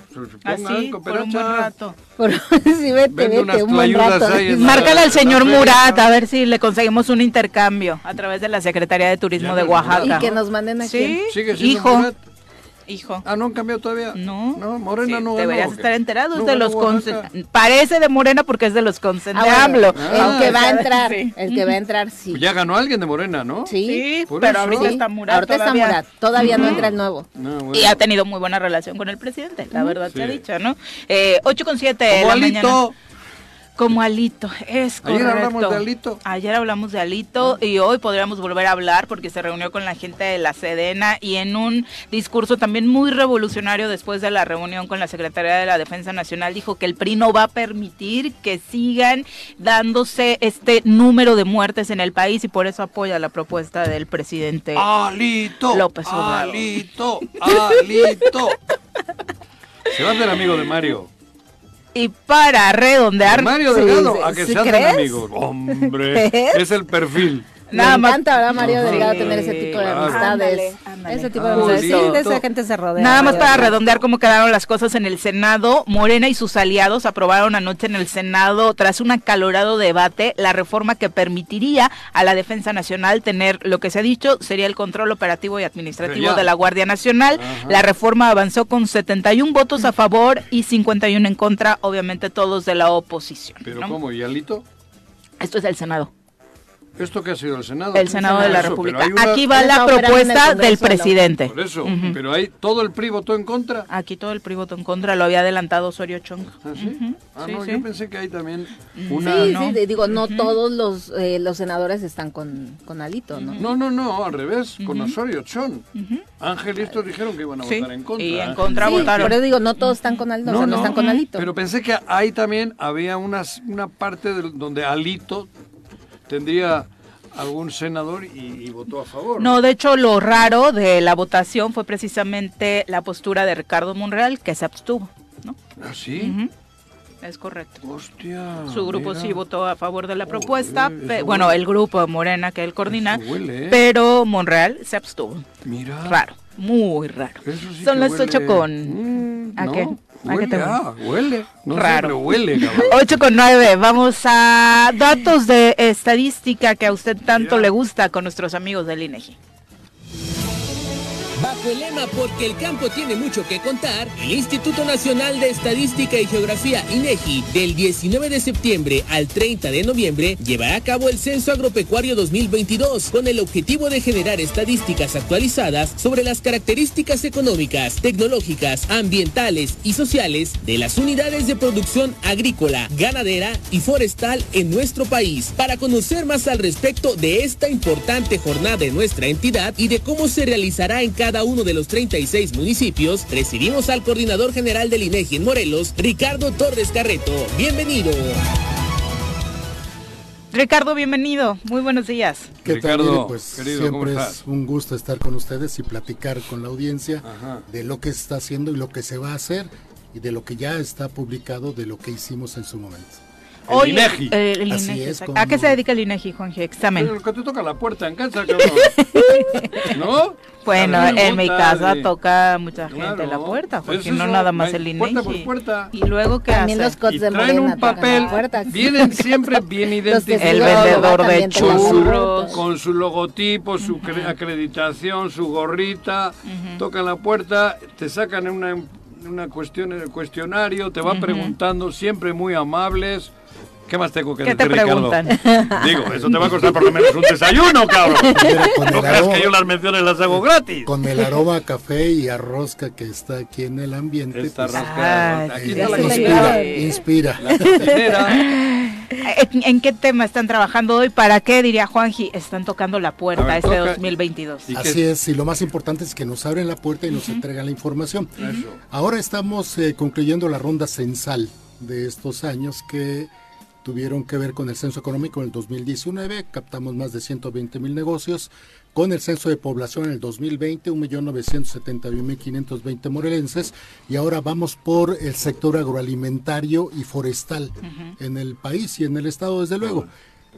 Así, por un buen rato.
Por, *laughs* sí, vete,
Vende
vete, un buen rato.
Márcale al señor. Murat a ver si le conseguimos un intercambio a través de la Secretaría de Turismo
Ya
de
Murat,
Y
Oaxaca.
que nos manden aquí.
Sí,
¿Sigue siendo
hijo,
Murat?
Hijo.
Ah, ¿no han cambiado todavía?
No,
No, Morena
Sí,
no ganó,
deberías estar enterado
No
de los consen- parece de Morena porque es de los consen
Ah, bueno.
Ah,
el que va a
¿sabes?
entrar,
Sí.
el que va a entrar, sí.
Ya ganó alguien de Morena, ¿no?
Sí,
Sí, pero
eso.
ahorita
sí.
está Murat
Ahorita está
todavía.
Murat, todavía no entra el nuevo.
No, bueno.
Y ha tenido muy buena relación con el presidente, la verdad se ha dicho, ¿no? Eh, 8 con 7 de
Como
la
Alito.
mañana. Como Alito, es
Ayer
correcto.
hablamos de Alito.
Ayer hablamos de Alito y hoy podríamos volver a hablar porque se reunió con la gente de la Sedena y en un discurso también muy revolucionario después de la reunión con la Secretaría de la Defensa Nacional dijo que el PRI no va a permitir que sigan dándose este número de muertes en el país y por eso apoya la propuesta del presidente.
Alito.
López Obrador.
Alito. Alito. *laughs* Se va a hacer amigo de Mario.
Y para redondear,
De Mario Delgado,
sí,
a que
¿sí
se hacen
crees?
amigos. Hombre, *laughs*
¿Crees?
es el perfil.
Nada
Me
más-
encanta, ¿verdad, Mario. Delgado, tener ese tipo de amistades?
Ándale, ándale.
Ese tipo de amistades. Sí, de esa gente se rodea.
Nada más para redondear cómo quedaron las cosas en el Senado, Morena y sus aliados aprobaron anoche en el Senado, tras un acalorado debate, la reforma que permitiría a la Defensa Nacional tener lo que se ha dicho sería el control operativo y administrativo de la Guardia Nacional.
Ajá.
La reforma avanzó con 71 votos a favor y 51 en contra, obviamente todos de la oposición.
Pero
¿no?
¿cómo? ¿Y Alito?
Esto es el Senado.
¿Esto qué ha sido el Senado?
El Senado de la
Eso,
República.
pero una-
Aquí va la propuesta del
de
presidente.
Por eso, pero hay todo el PRI votó en contra.
Aquí todo el PRI votó en contra, lo había adelantado Osorio Chong.
¿Ah, sí? Ah,
sí,
no,
sí.
yo pensé que hay también
Mm.
una...
Sí,
no.
sí, de- digo, no todos los, eh, los senadores están con, con Alito, ¿no?
No, no, no, al revés, con Osorio Chón. Ángel y estos dijeron que iban a
Sí,
votar en contra.
y en contra votaron.
por eso digo, no todos están con Alito, o sea, no están con Alito.
Pero pensé que ahí también había unas, una parte del- donde Alito tendría algún senador y, y votó a favor.
No, de hecho, lo raro de la votación fue precisamente la postura de Ricardo Monreal, que se abstuvo. ¿no?
¿Ah, sí?
Es correcto.
Hostia.
Su grupo
mira.
sí votó a favor de la propuesta, bueno, el grupo Morena que él coordina,
huele, ¿eh?
pero Monreal se abstuvo.
Mira.
Raro, muy raro.
Eso sí
Son las
huele-
con...
Mm,
¿A
no,
qué? ¿A qué
Huele, ah, huele. No
Raro.
pero huele, cabrón. *laughs*
8 con 9, vamos a datos de estadística que a usted tanto le gusta con nuestros amigos del INEGI.
Bajo el lema Porque el campo tiene mucho que contar, el Instituto Nacional de Estadística y Geografía INEGI del 19 de septiembre al 30 de noviembre llevará a cabo el Censo Agropecuario 2022 con el objetivo de generar estadísticas actualizadas sobre las características económicas, tecnológicas, ambientales y sociales de las unidades de producción agrícola, ganadera y forestal en nuestro país. Para conocer más al respecto de esta importante jornada de nuestra entidad y de cómo se realizará en cada cada uno de los 36 municipios, recibimos al coordinador general del INEGI en Morelos, Ricardo Torres Carreto. Bienvenido.
Ricardo, bienvenido. Muy buenos días.
¿Qué
Ricardo,
tal? Mire? Pues
querido, ¿cómo
siempre es un gusto estar con ustedes y platicar con la audiencia
Ajá.
de lo que se está haciendo y lo que se va a hacer y de lo que ya está publicado de lo que hicimos en su momento.
Hoy,
INEGI.
eh, el
Así
INEGI,
es,
¿A qué
no.
se dedica el INEGI, Juanji? Examen.
Pero que te toca la puerta en casa, cabrón. *laughs* ¿No?
Bueno, en mi casa
y-
toca mucha gente
Claro.
la puerta,
Pues
porque no
eso,
nada más el
puerta
INEGI.
por puerta.
Y luego qué
También
hace?
los
Y
de
traen un papel,
puerta.
vienen siempre bien *laughs* identificados.
El
de
vendedor de churros.
puerta.
con su logotipo, su cre- acreditación, su gorrita, tocan la puerta, te sacan una, una cuestión en el cuestionario, te van preguntando, siempre muy amables. ¿Qué más tengo que
¿Qué te
decir, Ricardo?
preguntan? *laughs*
Digo, eso te va a costar por lo menos un desayuno, cabrón.
Mira, con
No creas
aroma-
que yo las menciones las hago gratis.
Con el aroma a café y a rosca que está aquí en el ambiente.
Esta
pues,
rosca,
Ay,
aquí está la
inspira, inspira.
La. *laughs*
¿En, qué tema están trabajando hoy? ¿Para qué, diría Juanji, están tocando la puerta
ver,
este
toca-
2022?
¿Y qué-
Así es, y lo más importante es que nos abren la puerta y nos entregan la información. Ahora estamos eh, concluyendo la ronda censal de estos años que tuvieron que ver con el censo económico en el 2019, captamos más de 120 mil negocios, con el censo de población en el 2020, 1.971.520 morelenses, y ahora vamos por el sector agroalimentario y forestal en el país y en el estado, desde luego.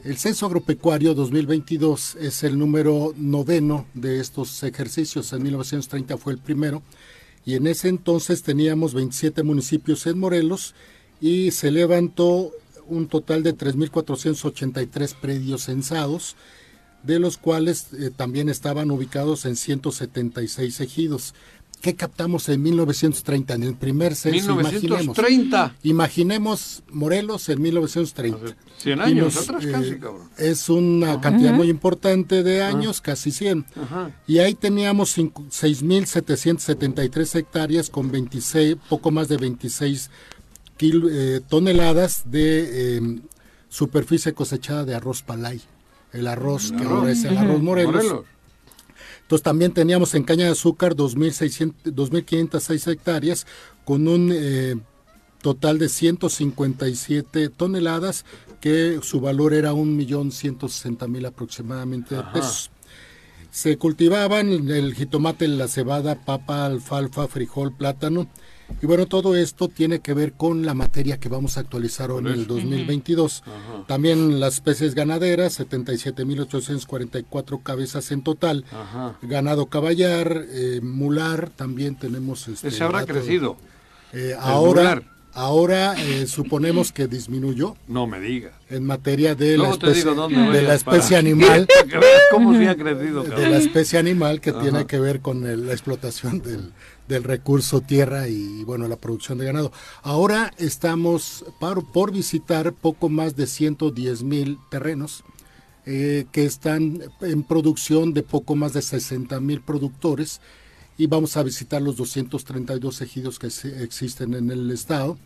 El Censo Agropecuario 2022 es el número noveno de estos ejercicios. En 1930 fue el primero. Y en ese entonces teníamos 27 municipios en Morelos y se levantó un total de 3.483 predios censados, de los cuales eh, también estaban ubicados en 176 ejidos. ¿Qué captamos en 1930? En el primer censo, imaginemos.
1930.
Imaginemos Morelos en 1930.
100 años
Vimos,
atrás
eh,
casi, cabrón.
Es una cantidad muy importante de años, casi 100.
Ajá.
Y ahí teníamos cinco- 6.773 hectáreas con 26, poco más de 26 kil- eh, toneladas de eh, superficie cosechada de arroz palay. El arroz que ahora es el arroz Morelos.
Morelos.
Entonces también teníamos en caña de azúcar 2.600 2.506 hectáreas con un eh, total de 157 toneladas que su valor era 1.160.000 aproximadamente de pesos. Se cultivaban el jitomate, la cebada, papa, alfalfa, frijol, plátano. Y bueno, todo esto tiene que ver con la materia que vamos a actualizar hoy en el 2022. También las especies ganaderas, 77.844 cabezas en total.
Ajá.
Ganado caballar, eh, mular, también tenemos... Este,
Ese habrá
dato.
crecido.
Eh, ahora
mular.
ahora eh, suponemos que disminuyó
No me diga.
en materia de la
Luego
especie, de la especie *laughs* animal.
cómo sí ha crecido,
de la especie animal que
Ajá.
tiene que ver con el- la explotación del, del recurso tierra y bueno la producción de ganado. Ahora estamos por visitar poco más de 110 mil terrenos eh, que están en producción de poco más de 60 mil productores y vamos a visitar los 232 ejidos que existen en el estado.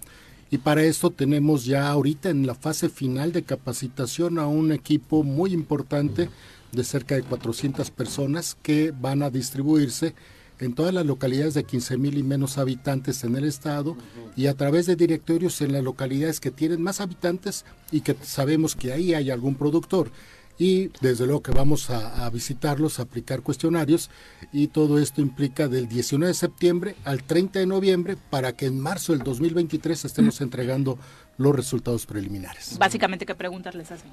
Y para esto tenemos ya ahorita en la fase final de capacitación a un equipo muy importante de cerca de 400 personas que van a distribuirse en todas las localidades de 15 mil y menos habitantes en el estado y a través de directorios en las localidades que tienen más habitantes y que sabemos que ahí hay algún productor. Y desde luego que vamos a, a visitarlos, a aplicar cuestionarios y todo esto implica del 19 de septiembre al 30 de noviembre para que en marzo del 2023 estemos entregando los resultados preliminares.
Básicamente, ¿qué preguntas les hacen?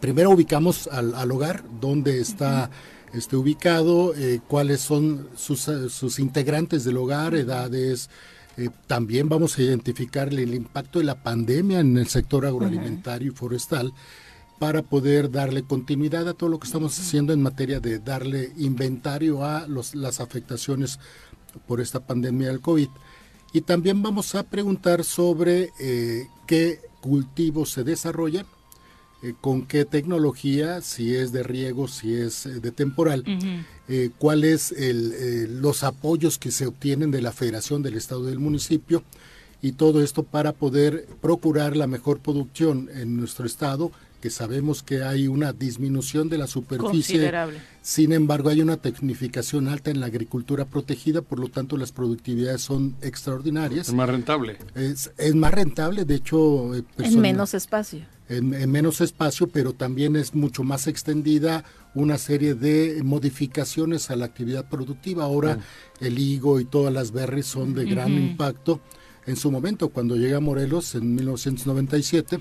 Primero ubicamos al, al hogar, dónde está este, ubicado, eh, cuáles son sus, sus integrantes del hogar, edades. eh, también vamos a identificar el impacto de la pandemia en el sector agroalimentario y forestal para poder darle continuidad a todo lo que estamos haciendo en materia de darle inventario a los, las afectaciones por esta pandemia del COVID. Y también vamos a preguntar sobre eh, qué cultivos se desarrollan, eh, con qué tecnología, si es de riego, si es eh, de temporal, eh, cuáles los apoyos que se obtienen de la Federación del Estado y del municipio y todo esto para poder procurar la mejor producción en nuestro estado que sabemos que hay una disminución de la superficie.
Considerable.
Sin embargo, hay una tecnificación alta en la agricultura protegida, por lo tanto las productividades son extraordinarias.
Es más rentable.
Es, es más rentable, de hecho... eh,
En menos espacio.
En, en menos espacio, pero también es mucho más extendida una serie de modificaciones a la actividad productiva. Ahora el higo y todas las berries son de gran impacto. En su momento, cuando llegué a Morelos en 1997,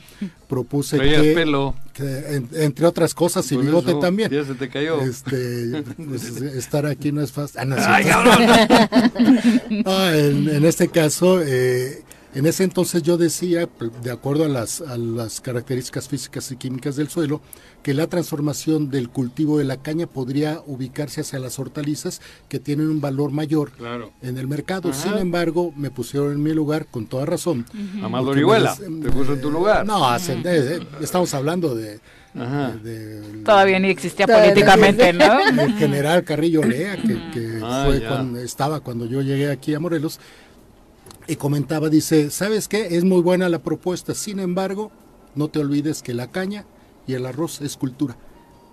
propuse
Traías
que,
pelo.
que, en- entre otras cosas, y bigote
eso,
también.
ya se te cayó.
Este, *laughs* pues, estar aquí no es fácil. Ah, no,
¡Ay! *laughs*
No, en, en este caso, eh, en ese entonces yo decía, de acuerdo a las, a las características físicas y químicas del suelo, que la transformación del cultivo de la caña podría ubicarse hacia las hortalizas que tienen un valor mayor
Claro.
en el mercado.
Ajá.
Sin embargo, me pusieron en mi lugar con toda razón.
Amado Orihuela,
des-
te puso en tu lugar.
No, eh, eh, estamos hablando de...
Ajá.
Todavía ni existía
de-
políticamente, ¿no?
del general Carrillo Lea, que, que
Ah,
fue cuando estaba cuando yo llegué aquí a Morelos, y comentaba, dice, ¿sabes qué? Es muy buena la propuesta, sin embargo, no te olvides que la caña y el arroz es cultura.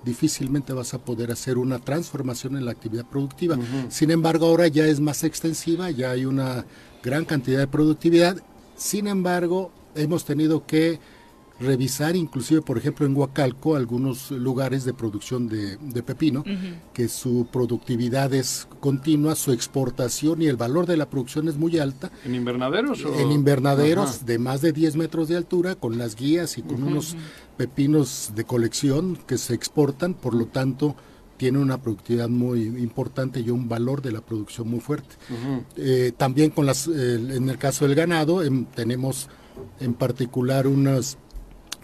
Difícilmente vas a poder hacer una transformación en la actividad productiva. Sin embargo, ahora ya es más extensiva, ya hay una gran cantidad de productividad. Sin embargo, hemos tenido que revisar, inclusive, por ejemplo, en Huacalco, algunos lugares de producción de, de pepino, que su productividad es continua, su exportación y el valor de la producción es muy alta.
¿En invernaderos? o-
En invernaderos
Ajá.
de más de 10 metros de altura, con las guías y con unos pepinos de colección que se exportan, por lo tanto, tiene una productividad muy importante y un valor de la producción muy fuerte. Eh, también con las, eh, en el caso del ganado, em, tenemos en particular unas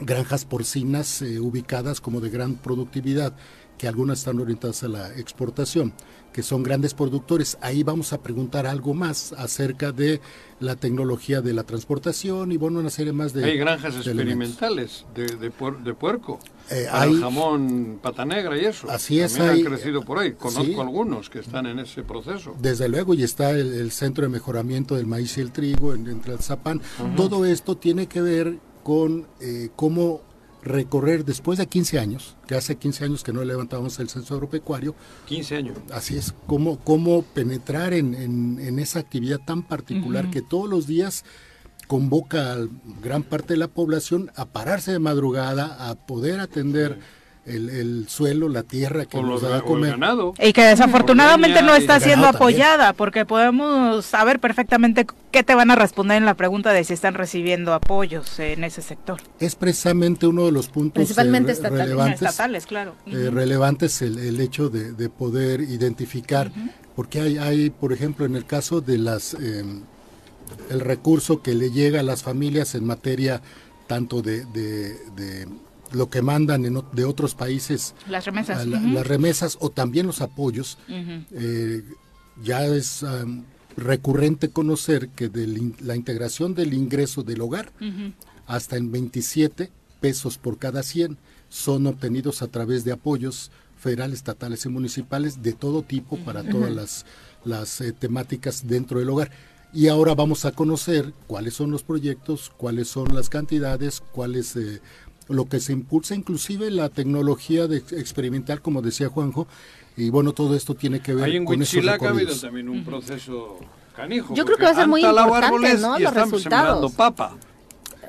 granjas porcinas eh, ubicadas como de gran productividad, que algunas están orientadas a la exportación, que son grandes productores. Ahí vamos a preguntar algo más acerca de la tecnología de la transportación y bueno, una serie más de...
Hay granjas
de
experimentales de, de, puer- de puerco.
Eh, hay-
jamón pata negra y eso.
Así es,
También
hay-
han crecido por ahí. Conozco
Sí.
algunos que están en ese proceso.
Desde luego, y está el, el Centro de Mejoramiento del Maíz y el Trigo en, en Tlalzapán.
Ajá.
Todo esto tiene que ver con eh, cómo recorrer después de 15 años, que hace 15 años que no levantábamos el censo agropecuario,
15 años.
Así es, cómo, cómo penetrar en, en- en esa actividad tan particular que todos los días convoca a gran parte de la población a pararse de madrugada, a poder atender el, el suelo, la tierra que
O
nos da a comer.
ganado.
Y que desafortunadamente no está siendo
también.
apoyada, porque podemos saber perfectamente qué te van a responder en la pregunta de si están recibiendo apoyos en ese sector.
Es precisamente uno de los puntos
Principalmente
eh, re-
estatales.
relevantes.
Estatales, claro.
eh, relevantes el, el hecho de, de poder identificar, porque hay, hay, por ejemplo, en el caso de las eh, el recurso que le llega a las familias en materia tanto de, de- de lo que mandan en de otros países,
Las remesas.
las remesas o también los apoyos, eh, ya es recurrente conocer que de la in- la integración del ingreso del hogar hasta en 27 pesos por cada 100 son obtenidos a través de apoyos federales, estatales y municipales de todo tipo para todas las, las eh, temáticas dentro del hogar. Y ahora vamos a conocer cuáles son los proyectos, cuáles son las cantidades, cuáles eh, lo que se impulsa, inclusive la tecnología de experimental, como decía Juanjo, y bueno, todo esto tiene que ver
Ahí en
con esos
Huitzilac ha habido también un proceso canijo.
Yo creo que va a ser muy
talado
importante,
árboles
¿no?
y
Los
están
resultados.
sembrando papa.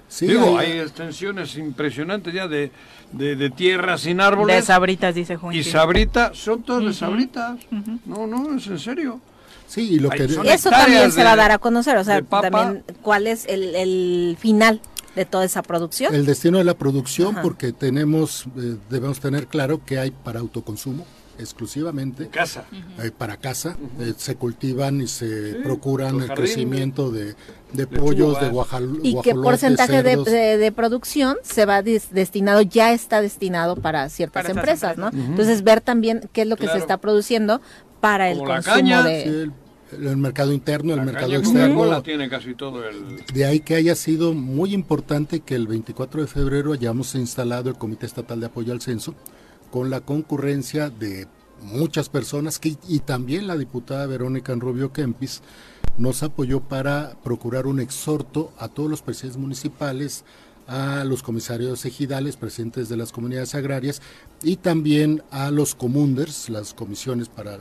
Sí,
Digo,
hay-
hay extensiones impresionantes ya de, de, de tierra sin árboles.
De sabritas, dice Juan.
Y sabritas, son todas de sabritas. No, no, es en serio.
Sí, y lo que...
Eso también se va a dar a conocer, o sea, también cuál es el, el final de toda esa producción.
El destino de la producción,
Ajá.
porque tenemos, eh, debemos tener claro que hay para autoconsumo exclusivamente.
Casa.
eh, para casa. eh, se cultivan y se
Sí,
procuran el crecimiento de, de pollos, de guajal,
y qué porcentaje de,
cerdos.
de- de producción se va des- destinado, ya está destinado para ciertas
Para
empresas, ¿no? Entonces ver también qué es lo que
Claro.
se está produciendo para el
Como
consumo
caña.
de...
Sí, el, el mercado interno, el
La
mercado externo.
Coca-Cola tiene casi todo el...
De ahí que haya sido muy importante que el 24 de febrero hayamos instalado el Comité Estatal de Apoyo al Censo con la concurrencia de muchas personas que, y también la diputada Verónica Rubio Kempis nos apoyó para procurar un exhorto a todos los presidentes municipales, a los comisarios ejidales, presidentes de las comunidades agrarias y también a los comunders, las comisiones para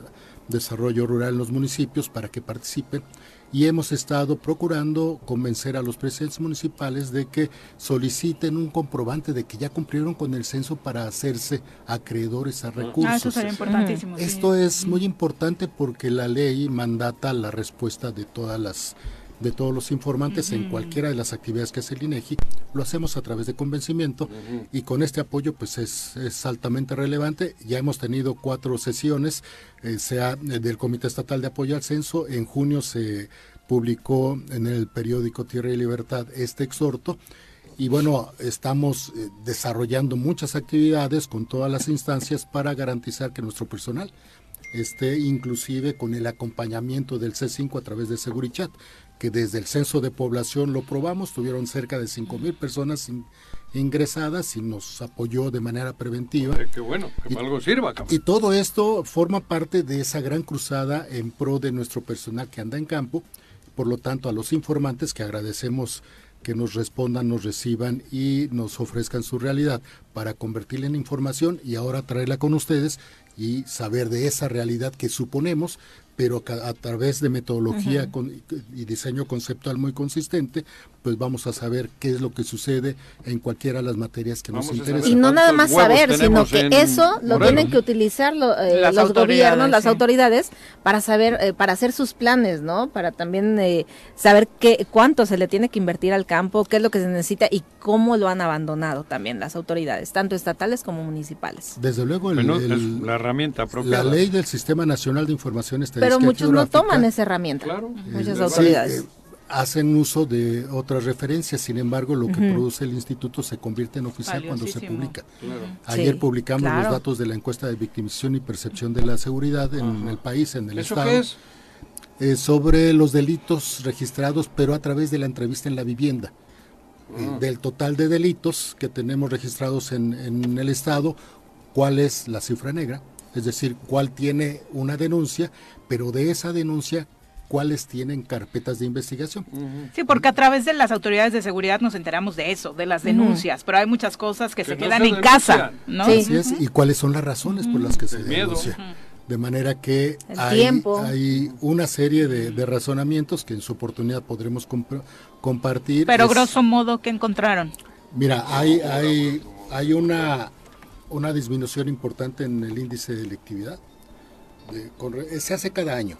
desarrollo rural en los municipios, para que participen y hemos estado procurando convencer a los presidentes municipales de que soliciten un comprobante de que ya cumplieron con el censo para hacerse acreedores a recursos.
Ah, eso sería importantísimo. sí.
Esto es muy importante porque la ley mandata la respuesta de todas las de todos los informantes en cualquiera de las actividades que hace el INEGI, lo hacemos a través de convencimiento y con este apoyo pues es, es altamente relevante. Ya hemos tenido cuatro sesiones, eh, sea eh, del Comité Estatal de Apoyo al Censo, en junio se publicó en el periódico Tierra y Libertad este exhorto. Y bueno, estamos eh, desarrollando muchas actividades con todas las instancias para garantizar que nuestro personal esté inclusive con el acompañamiento del C5 a través de Segurichat, que desde el censo de población lo probamos, tuvieron cerca de 5 mil personas in- ingresadas y nos apoyó de manera preventiva.
Eh, Qué bueno, que para algo sirva, cabrón.
Y todo esto forma parte de esa gran cruzada en pro de nuestro personal que anda en campo. Por lo tanto, a los informantes que agradecemos que nos respondan, nos reciban y nos ofrezcan su realidad para convertirla en información y ahora traerla con ustedes y saber de esa realidad que suponemos, pero ca- a través de metodología con- y diseño conceptual muy consistente, pues vamos a saber qué es lo que sucede en cualquiera de las materias que nos
Vamos a
interesan.
Y no nada más saber, sino que eso lo
Morelos?
tienen que utilizar lo- eh, los gobiernos, las
sí.
autoridades, para saber, eh, para hacer sus planes, ¿no? Para también eh, saber qué, cuánto se le tiene que invertir al campo, qué es lo que se necesita y cómo lo han abandonado también las autoridades, tanto estatales como municipales.
Desde luego, el-
Bueno,
el-
es la herramienta
la
apropiada.
ley del Sistema Nacional de Información Estadística
Pero muchos no toman esa herramienta,
eh,
muchas
sí,
autoridades.
eh, hacen uso de otras referencias, sin embargo, lo que produce el instituto se convierte en oficial cuando se publica.
Claro.
Ayer
Sí,
publicamos
claro.
los datos de la encuesta de victimización y percepción de la seguridad en el país, en el
¿Eso
Estado.
qué es?
eh, sobre los delitos registrados, pero a través de la entrevista en la vivienda. Eh,
Ah.
del total de delitos que tenemos registrados en, en el Estado, cuál es la cifra negra, es decir, cuál tiene una denuncia, pero de esa denuncia, cuáles tienen carpetas de investigación.
Sí, porque a través de las autoridades de seguridad nos enteramos de eso, de las denuncias, pero hay muchas cosas que,
Que
se
no
quedan
se
en
denuncian.
casa, ¿no?
Así es, y cuáles son las razones por las que se denuncia. De manera que hay, una serie de, de razonamientos que en su oportunidad podremos compro- compartir.
Pero
Es-
grosso modo, ¿qué encontraron?
Mira, hay, hay, hay una, una disminución importante en el índice de electividad. de- con re- se hace cada año.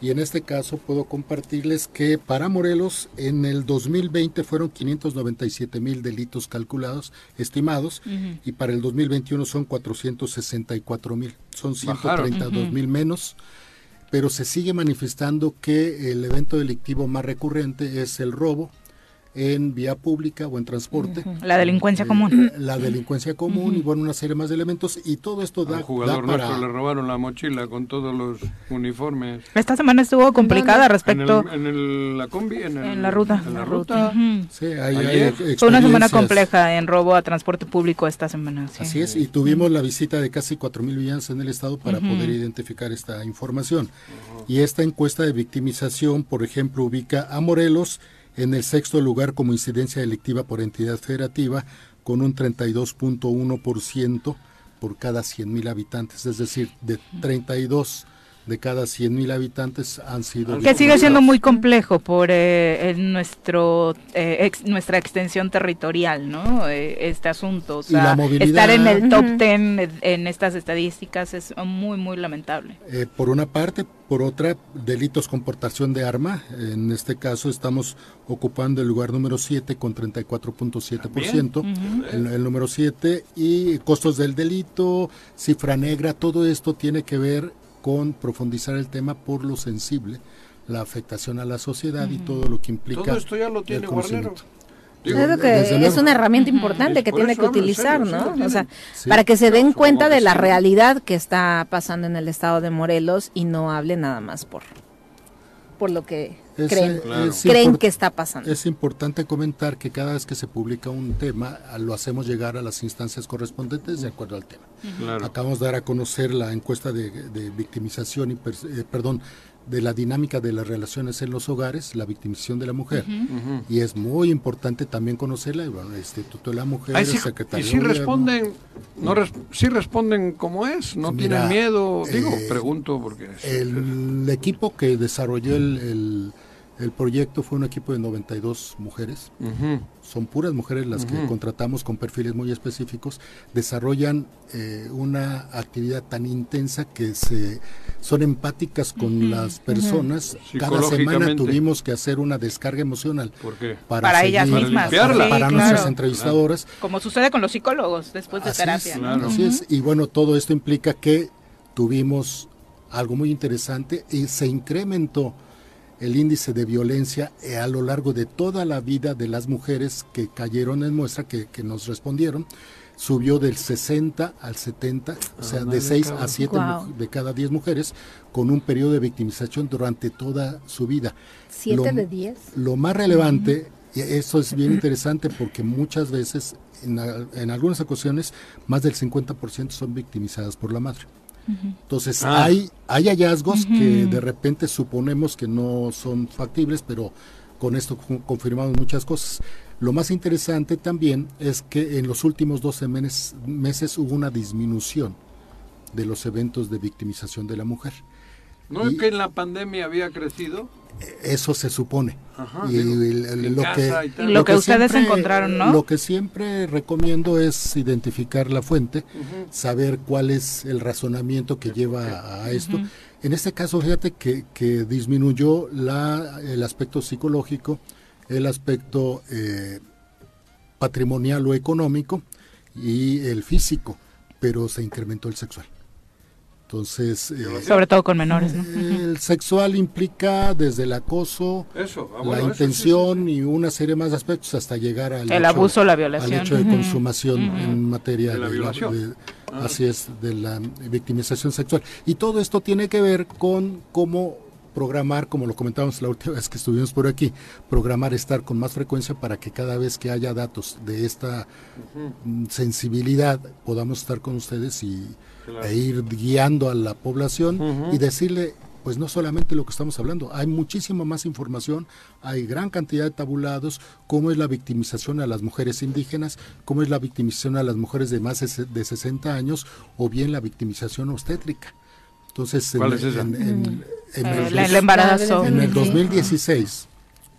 Y en este caso puedo compartirles que para Morelos en el 2020 fueron 597 mil delitos calculados, estimados, y para el 2021 son 464 mil. Son
Bajaron.
132 mil menos. Pero se sigue manifestando que el evento delictivo más recurrente es el robo en vía pública o en transporte.
La delincuencia
Eh,
común. *clears throat*
La delincuencia común y bueno, una serie más de elementos y todo esto da,
Al jugador
da para...
nuestro le robaron la mochila con todos los uniformes.
Esta semana estuvo complicada respecto
En, el- en el- la combi, en, el-
en la ruta.
En la ruta.
Sí, hay-.
Fue una semana compleja en robo a transporte público esta semana. sí.
Así es, y tuvimos la visita de casi 4.000 villanos en el estado para poder identificar esta información. Y esta encuesta de victimización, por ejemplo, ubica a Morelos en el sexto lugar como incidencia delictiva por entidad federativa, con un 32.1% por cada 100.000 habitantes, es decir, de 32 de cada 100.000 habitantes han sido...
Que sigue siendo muy complejo por eh, el nuestro eh, ex- nuestra extensión territorial, ¿no? Eh, este asunto, o
Y la
sea,
movilidad.
estar en el top
Ujú.
10 en, en estas estadísticas es muy muy lamentable.
Eh, por una parte, por otra, delitos con portación de arma. En este caso estamos ocupando el lugar número 7 con 34.7%, el, el número 7, y costos del delito, cifra negra, todo esto tiene que ver con profundizar el tema por lo sensible, la afectación a la sociedad y todo lo que implica.
Todo esto ya lo
el
tiene. Guarnero.
Digo,
que es
luego.
una herramienta importante que tiene que utilizar,
serio, sí lo
¿no? O sea,
Sí.
para que se den cuenta de la realidad que está pasando en el estado de Morelos y no hable nada más por por lo que
Es,
creen,
Claro.
creen que está pasando.
Es importante comentar que cada vez que se publica un tema, lo hacemos llegar a las instancias correspondientes de acuerdo al tema.
Claro.
Acabamos de dar a conocer la encuesta de, de victimización y, eh, perdón, de la dinámica de las relaciones en los hogares, la victimización de la mujer.
Ujú.
Y es muy importante también conocerla, el Instituto de la Mujer,
Ay,
el
sí,
Secretario
y
de
si responden, no res- sí responden como es, no
Mira,
tienen miedo, digo,
eh,
pregunto porque
El equipo que desarrolló el, el- el proyecto fue un equipo de 92 mujeres.
Ujú.
Son puras mujeres las que contratamos con perfiles muy específicos. Desarrollan eh, una actividad tan intensa que se son empáticas con las personas. Cada semana tuvimos que hacer una descarga emocional.
¿Por qué?
Para,
Para ellas mismas,
Para,
sí,
para
claro.
nuestras entrevistadoras.
Como sucede con los psicólogos después de
Así
terapia.
así es. Y bueno, todo esto implica que tuvimos algo muy interesante y se incrementó el índice de violencia eh, a lo largo de toda la vida de las mujeres que cayeron en muestra, que, que nos respondieron, subió del 60 al 70, o sea,
Ándale,
de 6 a
cabrón.
7
Guau.
de cada 10 mujeres, con un periodo de victimización durante toda su vida.
¿Siete
Lo-
de diez?
Lo más relevante, y eso es bien interesante porque muchas veces, en, en algunas ocasiones, más del 50% son victimizadas por la madre. Entonces,
Ah.
hay, hay hallazgos que de repente suponemos que no son factibles, pero con esto con- confirmamos muchas cosas. Lo más interesante también es que en los últimos 12 meses, meses hubo una disminución de los eventos de victimización de la mujer.
¿No es que en la pandemia había crecido?
Eso se supone.
Ajá,
y
digo,
el- el-
en
lo, que,
y
lo que ustedes encontraron, ¿no?
Lo que siempre recomiendo es identificar la fuente, saber cuál es el razonamiento que lleva a, esto. En este caso, fíjate que, que disminuyó la, el aspecto psicológico, el aspecto eh, patrimonial o económico y el físico, pero se incrementó el sexual. Entonces, eh,
Sobre todo con menores, ¿no?
el sexual implica desde el acoso,
Eso, ah,
la
eso
intención y una serie más de aspectos hasta llegar al
El
hecho-
abuso, la violación.
al hecho de consumación en materia
De la
de de- así es de la victimización sexual. Y todo esto tiene que ver con cómo programar como lo comentamos la última *laughs* vez que estuvimos por aquí programar estar con más frecuencia para que cada vez que haya datos de esta sensibilidad podamos estar con ustedes y
Claro.
e ir guiando a la población y decirle pues no solamente lo que estamos hablando, hay muchísima más información, hay gran cantidad de tabulados, cómo es la victimización a las mujeres indígenas, cómo es la victimización a las mujeres de más de se- de 60 años o bien la victimización obstétrica. Entonces, en,
¿Cuál es esa?
en- en- en
Eh,
el dos-
el embarazo.
en el
Sí.
2016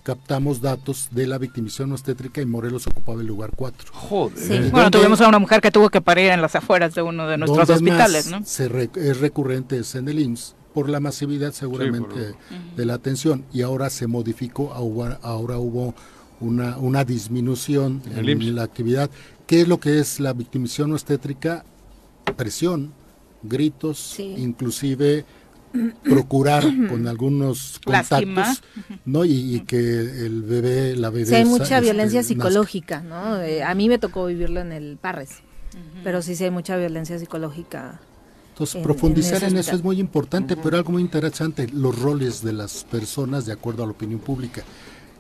captamos datos de la victimización obstétrica y Morelos ocupaba el lugar 4.
Joder.
Sí.
¿Dónde-
Bueno, tuvimos a una mujer que tuvo que parir en las afueras de uno de nuestros hospitales,
más
¿no?
se re- es recurrente es en el IMSS por la masividad seguramente
por-
de la atención y ahora se modificó, ahora, ahora hubo una, una disminución
En
la actividad. ¿Qué es lo que es la victimización obstétrica? Presión, gritos,
Sí.
inclusive procurar con algunos
Lástima.
contactos, ¿no? Y, y que el bebé, la bebé
Sí, hay mucha
este,
violencia psicológica, ¿no? Eh, a mí me tocó vivirlo en el Parres, pero sí, sí hay mucha violencia psicológica.
Entonces,
en-
profundizar en, eso es muy importante, pero algo muy interesante, los roles de las personas de acuerdo a la opinión pública.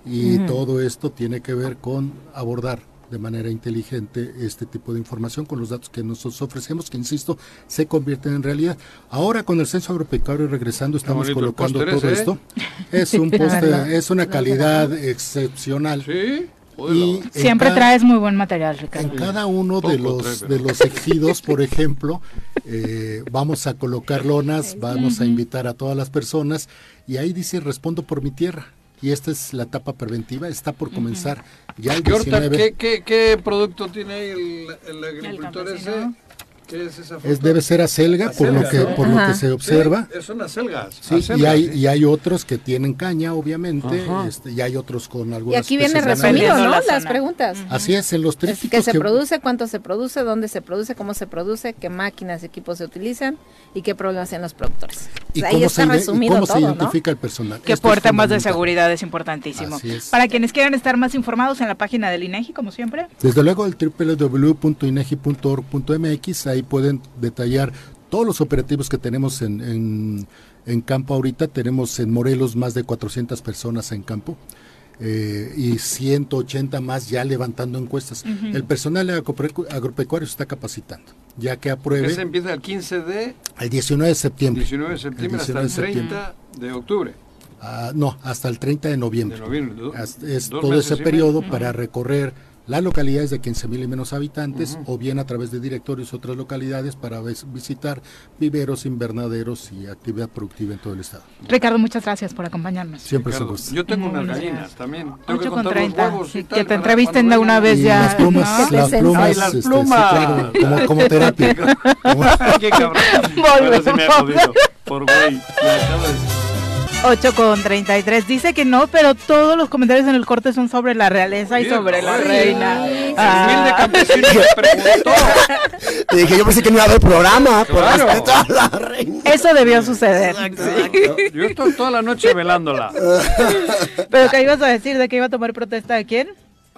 Y todo esto tiene que ver con abordar de manera inteligente este tipo de información con los datos que nosotros ofrecemos, que insisto, se convierten en realidad. Ahora con el censo agropecuario regresando, estamos colocando todo
¿eh?
esto. *laughs* Es un
verdad.
es una calidad excepcional.
Sí.
Y en
Siempre
cada-
traes muy buen material,
en
Ricardo.
cada uno de
Poco
los
trae, pero-
de los ejidos, por ejemplo, eh, vamos a colocar lonas, vamos a invitar a todas las personas y ahí dice respondo por mi tierra. Y esta es la etapa preventiva, está por comenzar ya el
¿Qué, horta-
19.
qué, qué, qué producto tiene ahí el, el agricultor ese? ¿Qué es esa
Es,
fruta?
debe ser acelga, por lo
Acelga,
que
¿no?
por lo que se observa.
Sí, son acelgas.
Sí, y
acelgas,
hay,
sí.
y hay otros que tienen caña, obviamente, este, y hay otros con
Y
algunas
aquí viene resumido, ¿no?
la
Las preguntas.
Así es, en los
Es
trípticos
que se
que-
produce, cuánto se produce, dónde se produce, cómo se produce, qué máquinas y equipos se utilizan y qué problemas tienen los productores.
y
O sea, ahí
cómo,
está
se, y
resumido
cómo se
todo, ¿no?
identifica el personal.
Que
Esto es
por temas de seguridad es importantísimo.
Así es.
Para quienes quieran estar más informados en la página del INEGI, como siempre.
Desde luego el www.inegi.org.mx, ahí pueden detallar todos los operativos que tenemos en, en, en campo ahorita, tenemos en Morelos más de 400 personas en campo. eh, y 180 más ya levantando encuestas. El personal agropecuario se está capacitando, ya que apruebe
Ese empieza el 15 de
el 19 de septiembre.
19 de septiembre
El
hasta
19
el
de septiembre.
30 de octubre.
Ah, no, hasta el 30 de noviembre.
De noviembre,
Hasta- es
dos
todo ese periodo para recorrer las localidades de 15 mil y menos habitantes o bien a través de directorios otras localidades para visitar viveros, invernaderos y actividad productiva en todo el estado.
Ricardo, muchas gracias por acompañarnos.
Siempre
Ricardo,
gusta.
Yo tengo unas gallinas también. Tengo que
8 con
contar los
30.
huevos y
sí,
tal
que te entrevisten de una vez
Y
ya.
las plumas,
¿no?
las plumas,
Ay, las
este, sí, claro, como, como terapia. *laughs*
Qué cabrón. Ahora sí me ha jodido. Por güey. Me acabo de-
8 con 33. Dice que no, pero todos los comentarios en el corte son sobre la realeza y sobre la reina.
el
Ah.
Te dije, yo pensé que no iba a haber programa, por
Claro.
respeto a la reina.
Eso debió suceder.
Yo estoy toda la noche velándola. *laughs*
¿Pero qué ibas a decir? ¿De que iba a tomar protesta de quién?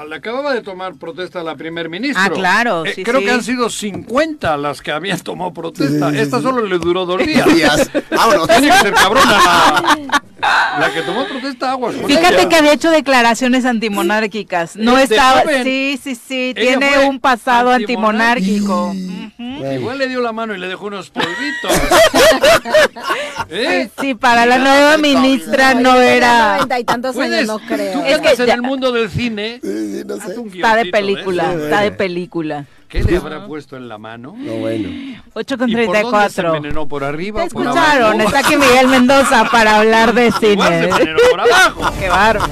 Le acababa de tomar protesta la primer ministro.
Ah, claro,
Eh, creo
sí.
que han sido 50 las que habían tomado protesta.
Sí,
Esta
sí.
solo le duró dos días.
Días. Vámonos.
Tiene que ser cabrona la, *laughs* la que tomó protesta aguas.
Fíjate
ella.
que había hecho declaraciones antimonárquicas. No
Es de
estaba.
joven.
Sí, sí, sí. Tiene un pasado
antimonárquico.
antimonárquico.
Igual le dio la mano y le dejó unos polvitos. *laughs* ¿Eh?
Sí, para la nueva ministra no era.
Noventa y tantos años, no creo.
Tú
Es que
estás en
ya-
el mundo del cine. haz un
Está de película, está de película.
¿Qué le habrá puesto en la mano?
No, bueno.
8 con
¿Y por dónde se
34.
envenenó? ¿Por arriba
¿Te
o por
escucharon?
abajo?
Está aquí Miguel Mendoza para hablar de
Igual se
cine.
envenenó por abajo. *laughs*
Qué bárbaro.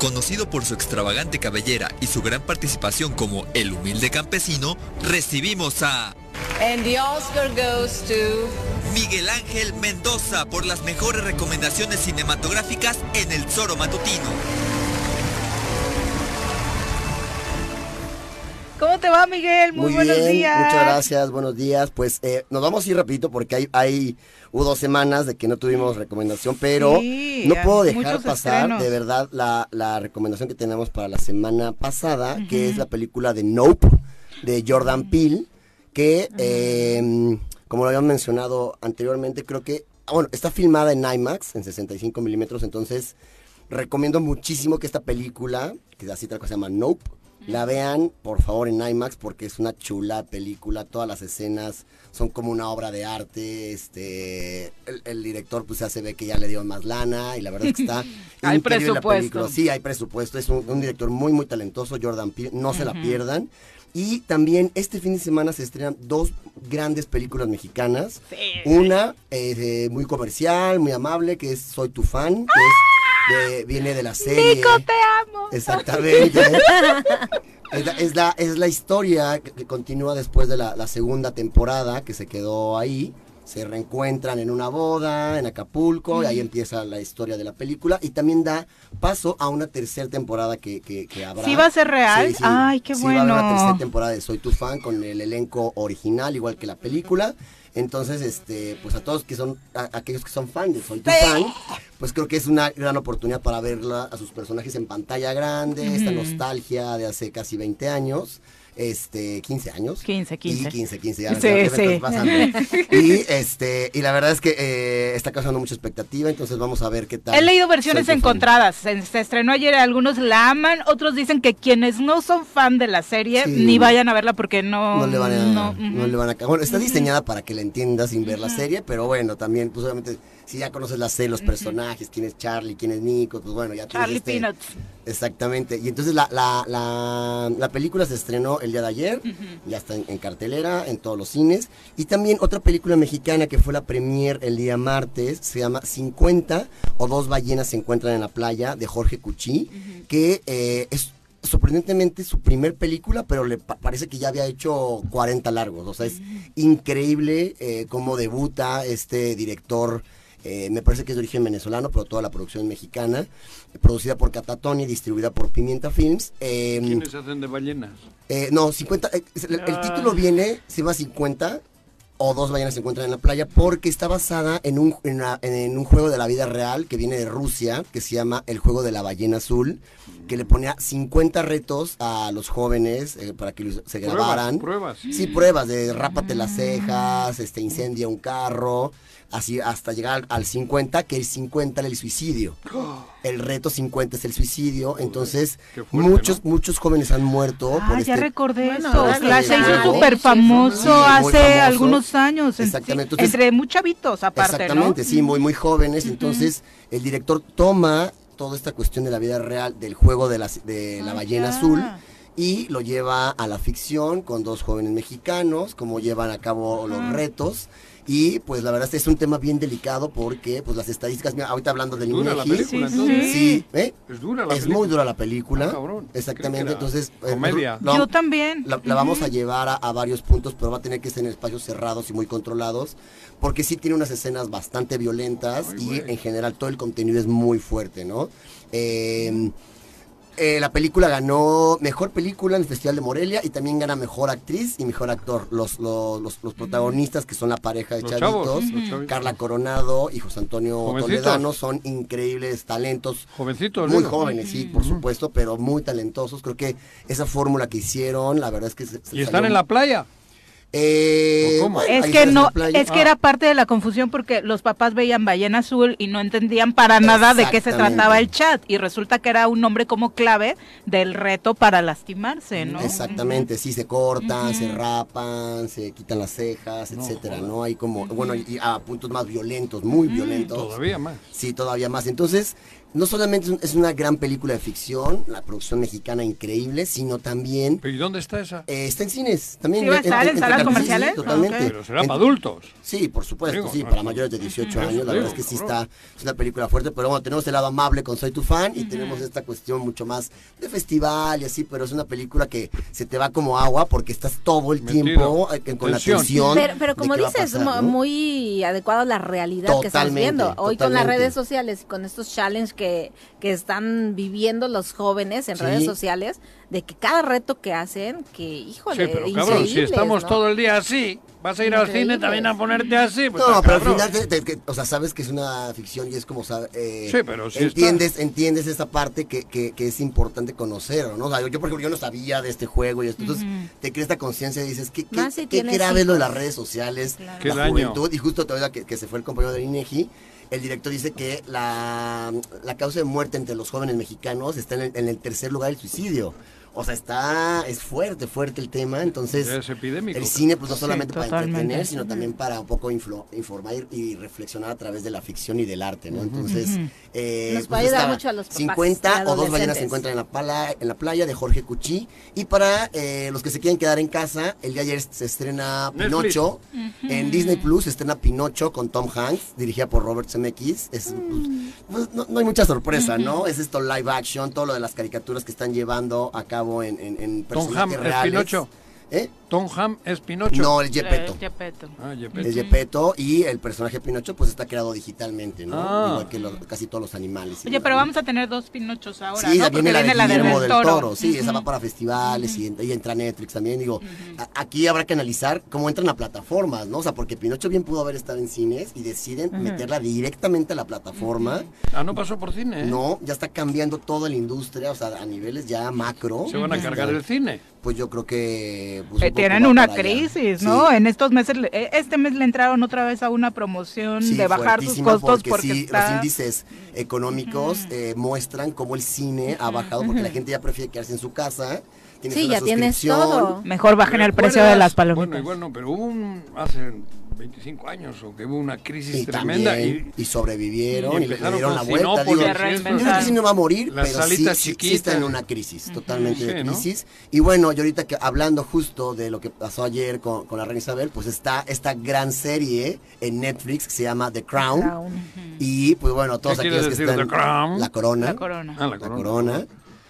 Conocido por su extravagante cabellera y su gran participación como el humilde campesino, recibimos a
And the Oscar goes to...
Miguel Ángel Mendoza por las mejores recomendaciones cinematográficas en el Zoro Matutino.
¿Cómo te va, Miguel? Muy, buenos
bien,
días.
muchas gracias, buenos días. Pues eh, nos vamos a ir rapidito porque hay, hay hubo dos semanas de que no tuvimos recomendación, pero
Sí,
no puedo dejar pasar
estrenos.
de verdad la, la recomendación que tenemos para la semana pasada, que es la película de Nope de Jordan Peele, que eh, como lo habíamos mencionado anteriormente, creo que ah, bueno está filmada en IMAX en 65 milímetros, entonces recomiendo muchísimo que esta película, que así tal cosa se llama Nope, la vean por favor en IMAX porque es una chula película, todas las escenas son como una obra de arte, este el, el director pues ya se ve que ya le dio más lana y la verdad es que está *laughs*
Hay
la
presupuesto.
película. Sí, hay presupuesto, es un, un director muy muy talentoso, Jordan Peele, no se la pierdan. Y también este fin de semana se estrenan dos grandes películas mexicanas. Una eh, muy comercial, muy amable, que es Soy tu fan, que es de- viene de la serie.
Nico, te amo.
Exactamente. *laughs* es, la, es, la, es la historia que, que continúa después de la, la segunda temporada que se quedó ahí. Se reencuentran en una boda en Acapulco y ahí empieza la historia de la película y también da paso a una tercera temporada que, que, que habrá.
¿Sí va a ser real?
Sí, sí.
Ay, qué
Sí, va a haber una
bueno.
tercera temporada de Soy tu fan con el elenco original igual que la película. Entonces, este, pues a todos que son, a- aquellos que son fan de Soy tu fan, pues creo que es una gran oportunidad para verla a sus personajes en pantalla grande, esta nostalgia de hace casi 20 años. Este, 15 años.
15, 15.
Y 15, 15, ya
Sí,
ya me
sí.
pasando. *laughs* Y este, y la verdad es que eh, está causando mucha expectativa, entonces vamos a ver qué tal.
He leído versiones encontradas. Se, se estrenó ayer, algunos la aman, otros dicen que quienes no son fan de la serie
Sí.
ni vayan a verla porque no.
no le van a,
no,
no, le van a Bueno, está diseñada para que la entiendas sin ver la serie, pero bueno, también, pues obviamente, si ya conoces la serie, los personajes, quién es Charlie, quién es Nico, pues bueno, ya
Charlie
este-
Peanuts.
Exactamente. Y entonces la, la, la, la película se estrenó el día de ayer, ya está en, en cartelera, en todos los cines. Y también otra película mexicana que fue la premier el día martes, se llama 50 o dos ballenas se encuentran en la playa de Jorge Cuchí, que eh, es sorprendentemente su primer película, pero le pa- parece que ya había hecho 40 largos. O sea, es increíble eh, cómo debuta este director. Eh, me parece que es de origen venezolano, pero toda la producción mexicana. producida por Catatoni, distribuida por Pimienta Films. eh,
¿Quiénes hacen de ballenas?
eh, no, 50. eh, el, el
Ah.
título viene, se llama 50. o dos ballenas se encuentran en la playa porque está basada en un, en, una- en un juego de la vida real que viene de Rusia, que se llama el juego de la ballena azul, que le ponía 50 retos a los jóvenes eh, para que se
Pruebas,
grabaran.
pruebas.
Sí, pruebas de rápate las cejas, este incendia un carro, así hasta llegar al, al 50, que el 50 era el suicidio. *gasps* El reto 50 es el suicidio, entonces
fuerte,
muchos muchos jóvenes han muerto por
Ah,
este
ya recordé
Bueno,
eso. se hizo súper famoso
Sí,
hace
famoso.
algunos años. en-
Exactamente, entonces-
entre muy chavitos, aparte,
Exactamente,
¿no?
sí, muy, muy jóvenes. Entonces, el director toma toda esta cuestión de la vida real del juego de la, de la
Ah,
ballena
ya.
azul y lo lleva a la ficción con dos jóvenes mexicanos, cómo llevan a cabo los retos. Y pues la verdad es que es un tema bien delicado porque pues las estadísticas, mira, ahorita hablando del
Dura la película,
sí,
entonces.
sí, ¿eh?
Es dura la
es
película.
muy dura la película.
Ah, cabrón.
Exactamente, entonces eh,
comedia.
Yo también.
la, la vamos a llevar a, a varios puntos, pero va a tener que ser en espacios cerrados y muy controlados, porque sí tiene unas escenas bastante violentas y en general todo el contenido es muy fuerte, ¿no? Eh, eh, la película ganó mejor película en el Festival de Morelia y también gana mejor actriz y mejor actor. Los, los, los, los protagonistas, que son la pareja de
Los
chavitos,
chavos.
Carla Coronado y José Antonio
Jovencitos.
Toledano, son increíbles talentos.
Jovencitos,
Muy jóvenes, sí, por supuesto, pero muy talentosos. Creo que esa fórmula que hicieron, la verdad es que se, se
¿Y están
salió-
en la playa?
Eh,
¿O cómo?
Es que no, es que
Ah.
era parte de la confusión porque los papás veían ballena azul y no entendían para nada de qué se trataba el chat y resulta que era un nombre como clave del reto para lastimarse, ¿no?
Exactamente, sí, se cortan, se rapan, se quitan las cejas, etcétera, ¿no? Hay como, bueno, y a puntos más violentos, muy violentos.
Todavía más.
Sí, todavía más. Entonces, no solamente es un- es una gran película de ficción, la producción mexicana increíble, sino también...
¿Pero y dónde está esa?
eh, está en cines, también.
¿Sí va a estar en
entre
salas comerciales?
sí, totalmente.
Pero será
En-
para adultos.
Sí, por supuesto,
Digo,
sí,
no,
para
no.
mayores de 18
Eso
años, la
digo,
verdad es que sí está, es una película fuerte, pero bueno, tenemos el lado amable con Soy tu fan y tenemos esta cuestión mucho más de festival y así, pero es una película que se te va como agua porque estás todo el tiempo eh, con la
tensión.
Pero, pero como dices,
pasar, ¿no?
muy adecuado a la realidad que estamos
Totalmente,
viendo. Hoy con las
totalmente.
redes sociales y con estos challenges que, que están viviendo los jóvenes en
Sí.
redes sociales, de que cada reto que hacen, que híjole,
Sí, pero cabrón, si
increíbles,
estamos
¿no?
todo el día así, vas a ir al cine
Increíbles.
también a ponerte así. Pues
No, pero al final, te- o sea, sabes que es una ficción y es como, sabe- eh,
Sí, pero sí
entiendes, entiendes esa parte que, que, que es importante conocer, ¿no? O sea, yo, yo, por ejemplo, yo no sabía de este juego y esto, entonces te crea esta conciencia y dices, ¿qué, qué,
si
qué grave es lo de las redes sociales,
Qué
la
daño.
juventud? Y justo todavía que, que se fue el compañero del INEGI, el director dice que la, la causa de muerte entre los jóvenes mexicanos está en el, en el tercer lugar el suicidio. O sea, está, es fuerte, fuerte el tema, entonces...
Es epidémico.
El cine, pues no
Sí,
solamente para
totalmente.
entretener, sino también para un poco influ- informar y reflexionar a través de la ficción y del arte, ¿no? Entonces, eh,
Nos puede ayudar mucho a los papás
50
y
o dos ballenas se encuentran en la, pala- en la playa de Jorge Cuchí. Y para eh, los que se quieren quedar en casa, el día de ayer se estrena. Pinocho. En Disney Plus se estrena Pinocho con Tom Hanks, dirigida por Robert Zemeckis. Es, pues, no, no hay mucha sorpresa, ¿no? Es esto live action, todo lo de las caricaturas que están llevando a cabo en, en, en
Tom Ham
personajes
es
reales.
Pinocho.
¿Eh?
Tom Ham es Pinocho.
No, el Gepetto.
Eh, Gepetto.
Ah, Gepetto.
Es Gepetto y el personaje Pinocho pues está creado digitalmente, ¿no?
Ah.
Igual que los- casi todos los animales.
Oye, pero vamos a tener dos Pinochos ahora,
Sí,
¿no?
viene la
viene de del
del
Toro.
Toro, sí, esa va para festivales y, y entra Netflix también, digo, a- aquí habrá que analizar cómo entran a plataformas, ¿no? O sea, porque Pinocho bien pudo haber estado en cines y deciden meterla directamente a la plataforma.
Ah, no pasó por cine. ¿eh?
No, ya está cambiando toda la industria, o sea, a niveles ya macro.
Se van a cargar el cine.
Pues yo creo que... pues,
Eh, tienen una crisis,
Sí.
¿no? En estos meses, eh, este mes le entraron otra vez a una promoción
Sí,
de bajar sus costos porque,
sí,
está...
los índices económicos eh, muestran cómo el cine ha bajado porque la gente ya prefiere quedarse en su casa. Tienes
Sí,
una
ya tienes todo.
Mejor bajen el precio de las palomitas.
Bueno, igual no, pero hubo un, hace 25 años o que hubo una crisis
Y
tremenda
también, y, sobrevivieron
y
y, le dieron la vuelta. Digo, yo el
reinventaron.
cine no va a morir,
Las
pero sí, sí- sí está en una crisis, totalmente
Sí,
de
¿no?
crisis. Y bueno, y ahorita que hablando justo de lo que pasó ayer con, con la reina Isabel, pues está esta gran serie en Netflix que se llama The Crown.
Crown.
Y pues bueno, todos
¿Qué quiere
aquellos que están...
The Crown?
La corona.
La corona.
Ah, la
La
corona.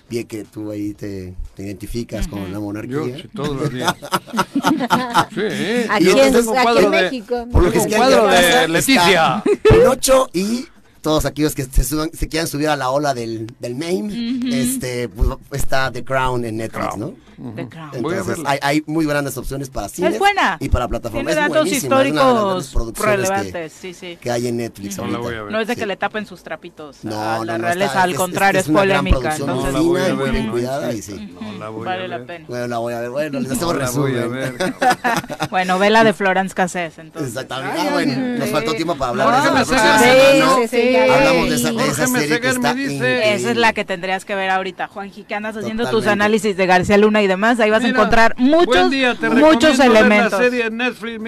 Bien que tú ahí te, te identificas con la monarquía.
Yo, sí, todos los días. *laughs* sí,
Aquí
Y
en,
entonces
tengo un
aquí
cuadro
en
de-
México.
Por lo que es que
cuadro de Leticia.
Pinocho y todos aquellos que se, suban- se quieran subir a la ola del, del meme,
Ujú.
este, pues, está The Crown en Netflix, ¿no?
The Crown.
Voy a
Entonces, hay, hay muy grandes opciones para cine
Es buena.
y para plataformas.
Tiene
Es
datos
es una de las grandes
históricos
producciones que-
relevantes, sí, sí.
que hay en Netflix
No la voy a ver.
No es de
Sí.
que le tapen sus trapitos
No,
la
no,
realeza,
está-
al
es-
contrario,
es
es,
una gran
polémica. Entonces,
No la voy a
fina y muy
ver,
bien cuidada y sí.
No la voy
vale
a
la
ver.
pena.
Bueno, la voy a ver. Bueno, les hacemos
la
resumen.
ver. *laughs*
Bueno, vela de Florence Cassés, entonces.
Exactamente. Ah, bueno, nos faltó tiempo para hablar de La ¿no?
Sí, sí, sí.
Hablamos de esa, de esa
Jorge
serie que
Meseguer me
está.
Esa es la que tendrías que ver ahorita, Juanji, que andas haciendo tus análisis de García Luna y demás, ahí vas a encontrar muchos,
buen día, te
muchos elementos.
La serie Netflix.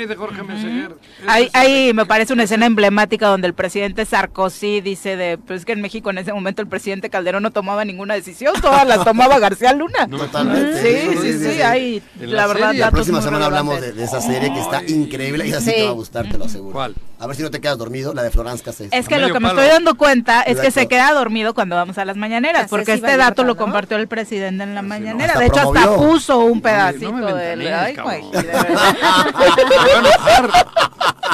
Ahí, ahí me parece una escena emblemática donde el presidente Sarkozy dice de, pues que en México en ese momento el presidente Calderón no tomaba ninguna decisión, todas las tomaba García Luna.
Totalmente.
Sí, sí, sí, ahí,
En
la verdad,
serie.
La próxima semana hablamos de, esa serie que está increíble y así
Sí.
te va a gustar, te lo aseguro.
¿Cuál?
A ver si no te quedas dormido, la de Florence Cassés.
Es que lo que me. Estoy dando cuenta es que se queda dormido cuando vamos a las mañaneras,
Así
porque
es,
este dato lo compartió el presidente en la mañanera.
hasta
de hecho, hasta puso un pedacito
no
Ay, güey, de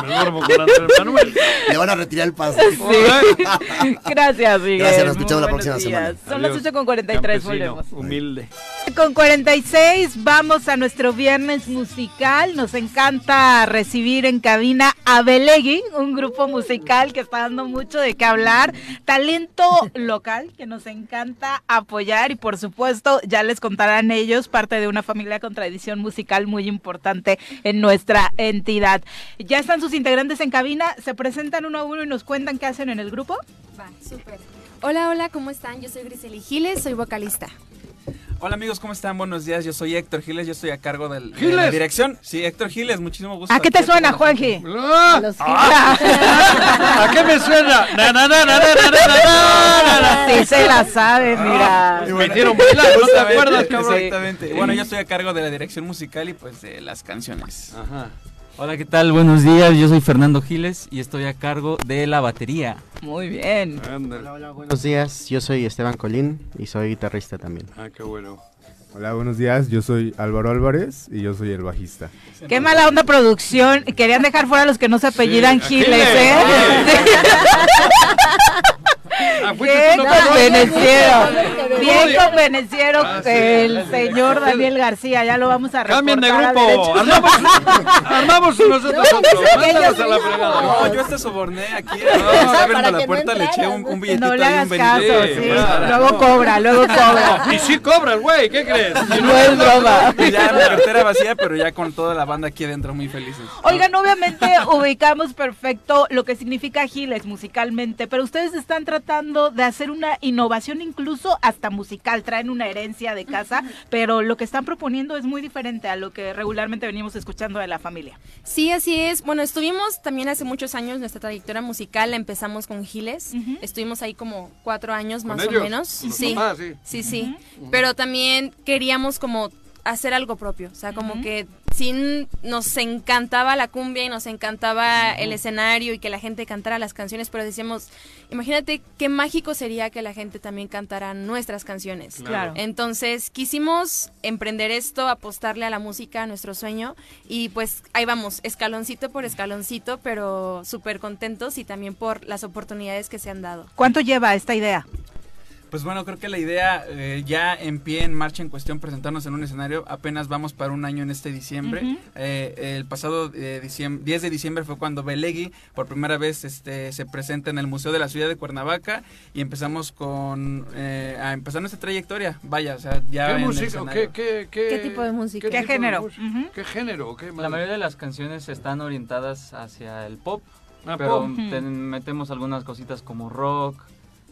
*laughs*
Manuel.
Le van a retirar el paso.
Sí. *laughs* Gracias, Miguel.
Gracias, nos escuchamos la próxima semana.
Son las
Adiós,
8 con 43,
campesino,
volvemos.
Humilde.
Con 46 vamos a nuestro viernes musical. Nos encanta recibir en cabina a Belegui, un grupo musical que está dando mucho de qué hablar. Talento local que nos encanta apoyar y por supuesto ya les contarán ellos parte de una familia con tradición musical muy importante en nuestra entidad. Ya están sus integrantes en cabina, se presentan uno a uno y nos cuentan qué hacen en el grupo.
Va, súper. Hola, hola, ¿cómo están? Yo soy Griseli Giles, soy vocalista.
Hola amigos, ¿cómo están? Buenos días, yo soy Héctor Giles, yo estoy a cargo del, de la dirección. Sí, Héctor Giles, muchísimo gusto.
¿A qué te suena, Juanji?
Ah,
ah,
¿A qué me suena? Na, na, na, na, na, na, na, na,
Sí se la sabe, mira.
Ah, y bueno, metieron bailar, ¿no te acuerdas, cabrón?
Exactamente. Bueno, yo estoy a cargo de la dirección musical y pues de las canciones.
Ajá.
Hola, ¿qué tal? Buenos días, yo soy Fernando Giles y estoy a cargo de la batería.
Muy bien.
Ándale.
Buenos días, yo soy Esteban Colín y soy guitarrista también.
Ah, qué bueno.
Hola, buenos días. Yo soy Álvaro Álvarez y yo soy el bajista.
Qué mala onda producción. Querían dejar fuera a los que no se apellidan
Sí,
Giles,
Giles,
¿eh?
Ah, no,
convenenciero.
no,
Bien
no.
convenenciero
Ah, sí,
el
sí.
señor Daniel García. Ya lo vamos a reportar
Cambien de grupo. Armamos, *laughs* armamos nosotros
No,
a la fregada.
No, yo hasta soborné aquí. abriendo la puerta, le eché un, un billetito
No le
un
hagas caso,
Sí.
Luego cobra, luego *laughs* cobra.
Y sí cobras, güey, ¿qué crees? Si
No es broma.
Y ya mi cartera vacía, pero ya con toda la banda aquí adentro muy felices.
Oigan, obviamente ubicamos perfecto lo que significa Giles musicalmente, pero ustedes están tratando de hacer una innovación incluso hasta musical, traen una herencia de casa, pero lo que están proponiendo es muy diferente a lo que regularmente venimos escuchando de la familia.
Sí, así es. Bueno, estuvimos también hace muchos años nuestra trayectoria musical, la empezamos con Giles. Estuvimos ahí como cuatro años
¿Con
más
ellos?
o menos.
Los
Sí,
papás, sí.
sí, sí. Pero también queríamos como hacer algo propio, o sea, como que sí nos encantaba la cumbia y nos encantaba el escenario y que la gente cantara las canciones, pero decíamos, imagínate qué mágico sería que la gente también cantara nuestras canciones.
Claro.
Entonces quisimos emprender esto, apostarle a la música, a nuestro sueño y pues ahí vamos, escaloncito por escaloncito, pero súper contentos y también por las oportunidades que se han dado.
¿Cuánto lleva esta idea?
Pues bueno, creo que la idea eh, ya en pie, en marcha, en cuestión, presentarnos en un escenario. Apenas vamos para un año en este diciembre. Eh, el pasado eh, diciembre, 10 de diciembre fue cuando Belegui por primera vez este, se presenta en el Museo de la Ciudad de Cuernavaca y empezamos con eh, a empezar nuestra trayectoria. Vaya, o sea, ya
¿Qué
en
música? ¿Qué, qué, qué,
¿Qué tipo de música?
¿Qué género?
¿Qué género? ¿Qué
La mayoría de las canciones están orientadas hacia el pop,
Ah,
pero
pop.
ten- metemos algunas cositas como rock,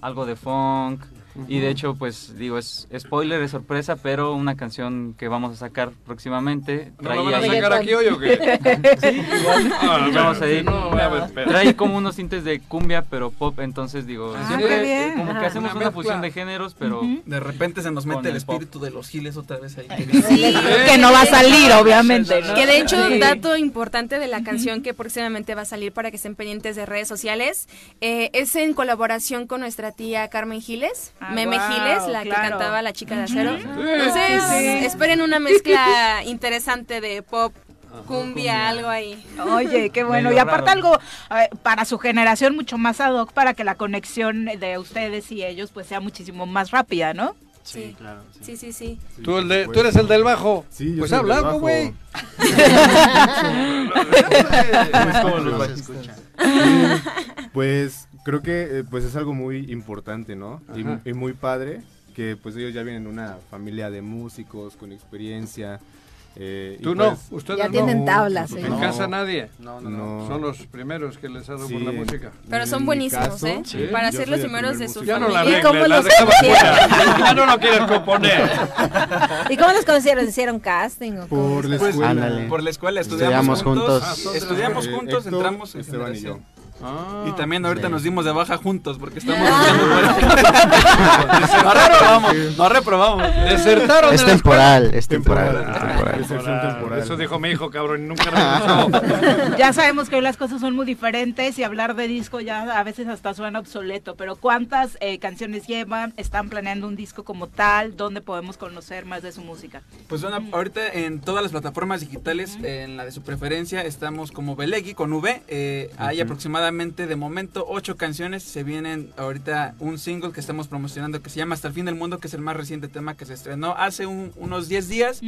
algo de funk. Y de hecho, pues digo, es spoiler, es sorpresa, pero una canción que vamos a sacar próximamente.
¿No la
trae
van a
ahí-
sacar aquí hoy o qué? *laughs*
Sí, igual.
Ah,
Vamos ahí.
si no, a.
Trae como unos tintes de cumbia, pero pop, entonces digo,
Ah,
siempre
qué bien.
eh, como que hacemos
Una
fusión de géneros, pero.
De repente se nos mete el espíritu de los giles otra vez ahí.
Que no va a salir, obviamente. ¿no?
Que de hecho,
Sí.
dato importante de la canción que próximamente va a salir para que estén pendientes de redes sociales, eh, es en colaboración con nuestra tía Carmen Giles,
Ah,
Meme Giles, la que cantaba La Chica de Acero. Entonces,
Sí.
esperen una mezcla *laughs* interesante de pop
cumbia, algo ahí.
Oye, qué bueno.
Medio
y aparte
raro.
algo eh, para su generación mucho más ad hoc para que la conexión de ustedes y ellos pues sea muchísimo más rápida, ¿no?
Sí,
claro.
Sí, sí, sí.
Tú, el de- tú eres el del bajo.
Sí, yo
pues habla güey. *laughs*
Pues *laughs* creo que eh, pues es algo muy importante, ¿no? Y, muy padre que pues ellos ya vienen de una familia de músicos con experiencia. eh, y
Tú no,
pues-
ustedes
Ya
no.
tienen tablas,
No,
¿eh?
En
no.
casa nadie.
No, no, no.
Son los primeros que les ha dado por la música.
Pero son buenísimos,
caso,
¿eh?
sí,
Para
yo
ser los primeros
primer
de su
músico.
Ya no la
familia.
¿Y cómo
arregles, la
los
dejaba
conocieron?
fuera. Ya no lo quieres componer. *laughs*
¿Y cómo los conocieron? ¿Hicieron casting o?
Por la
Pues,
escuela.
Ándale.
Por la escuela
Estudiamos
estudiamos, juntos.
juntos.
Ah,
estudiamos juntos, entramos en
Esteban y
generación.
Ah,
Y también ahorita
sí.
nos dimos de baja juntos porque *laughs* estamos No reprobamos, no reprobamos.
Desertaron
Es temporal, es temporal.
Temporal.
Temporal.
Eso dijo mi hijo, cabrón, y nunca *laughs* regresó.
Ya sabemos que hoy las cosas son muy diferentes y hablar de disco ya a veces hasta suena obsoleto, pero ¿cuántas eh, canciones llevan? ¿Están planeando un disco como tal? ¿Dónde podemos conocer más de su música?
Pues bueno, ahorita en todas las plataformas digitales, en la de su preferencia, estamos como Belegui con V. eh, Hay aproximadamente de momento ocho canciones. Se vienen ahorita un single que estamos promocionando que se llama Hasta el fin del mundo, que es el más reciente tema que se estrenó hace un- unos 10 días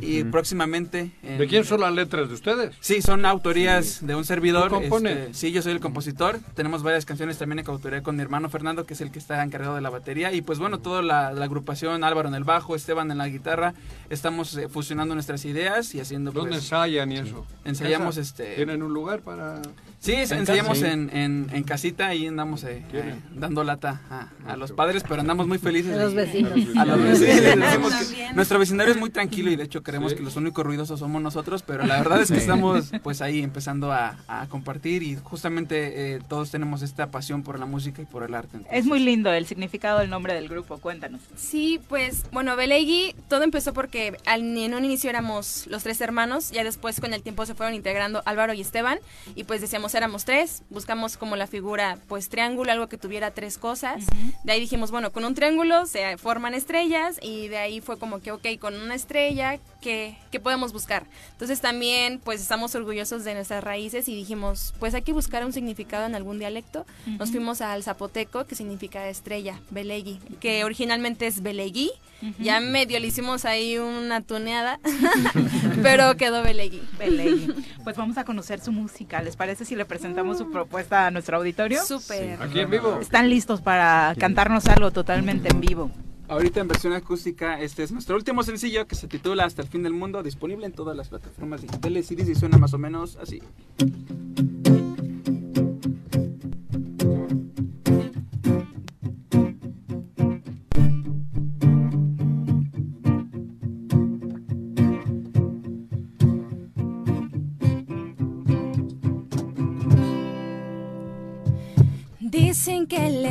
y. próximamente. en-
¿De quién son las letras de ustedes?
Sí, son autorías de un servidor.
¿Tú compones?
este, sí, yo soy el compositor. Tenemos varias canciones también en coautoría con mi hermano Fernando, que es el que está encargado de la batería. Y pues bueno, toda la, la agrupación, Álvaro en el bajo, Esteban en la guitarra, estamos eh, fusionando nuestras ideas y haciendo
¿Dónde
pues,
ensayan y eso?
Ensayamos este...
¿Tienen un lugar para...?
Sí, es-
¿En
ensayamos en, en, en casita y andamos eh, eh, dando lata a, a los padres, pero andamos muy felices.
A los vecinos.
A los
A los
vecinos. que nuestro vecindario es muy tranquilo y de hecho creemos
Sí.
que los únicos ruidosos somos nosotros, pero la verdad es que
Sí.
estamos pues ahí empezando a, a compartir y justamente eh, todos tenemos esta pasión por la música y por el arte.
Es muy lindo el significado del nombre del grupo, cuéntanos.
Sí, pues bueno, Belegui, todo empezó porque al- en un inicio éramos los tres hermanos, ya después con el tiempo se fueron integrando Álvaro y Esteban, y pues decíamos éramos tres, buscamos como la figura pues triángulo, algo que tuviera tres cosas. De ahí dijimos, bueno, con un triángulo se forman estrellas, y de ahí fue como que, ok, con una estrella, ¿qué, qué podemos buscar? Entonces también pues estamos orgullosos de nuestras raíces y dijimos, pues hay que buscar un significado en algún dialecto. Nos fuimos al zapoteco, que significa estrella, Belegui, que originalmente es Belegui. Ya medio le hicimos ahí una tuneada, *laughs* pero quedó Belegui.
Belegui. Pues vamos a conocer su música. ¿Les parece si le presentamos su propuesta a nuestro auditorio?
Súper.
¿Aquí en vivo?
Están listos para cantarnos algo totalmente en vivo.
Ahorita en versión acústica, este es nuestro último sencillo que se titula Hasta el fin del mundo, disponible en todas las plataformas digitales y suena más o menos así.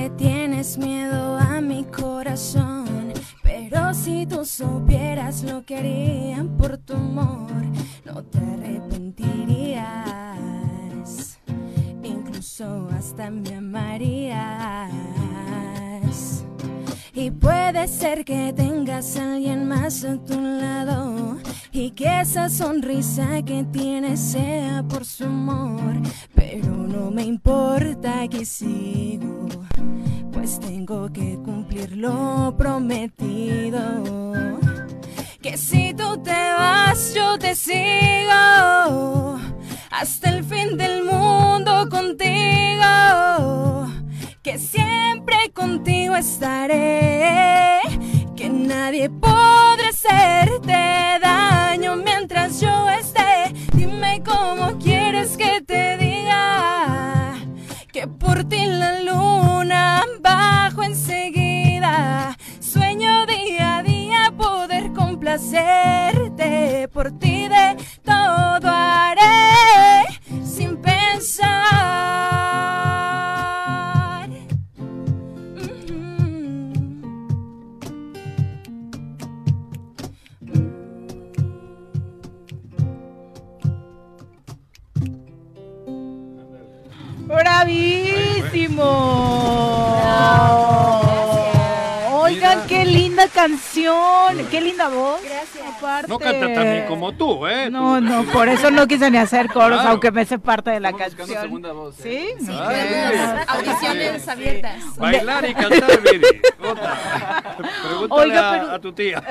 Tienes miedo a mi corazón, pero si tú supieras lo que harían por tu amor, no te arrepentirías, incluso hasta me amarías. Y puede ser que tengas a alguien más a tu lado y que esa sonrisa que tienes sea por su amor, pero no me importa que sigo, tengo que cumplir lo prometido. Que si tú te vas, yo te sigo hasta el fin del mundo contigo. Que siempre contigo estaré. Que nadie podrá hacerte daño mientras yo esté. Dime cómo quieres que te diga por ti la luna bajo enseguida. Sueño día a día poder complacerte. Por ti de todo haré sin pensar.
¡Bravísimo! Oigan, qué linda canción, qué linda voz.
Gracias.
No canta tan bien como tú, ¿eh?
No,
Tú-
no, por eso no quise ni hacer coros,
Claro.
aunque me sé parte de la
Estamos buscando
canción.
segunda voz,
¿Sí?
¿eh?
Sí,
Ay.
Audiciones abiertas.
Bailar y cantar, *laughs* Viri. Pregúntale
Oiga,
a-
pero-
a, tu tía.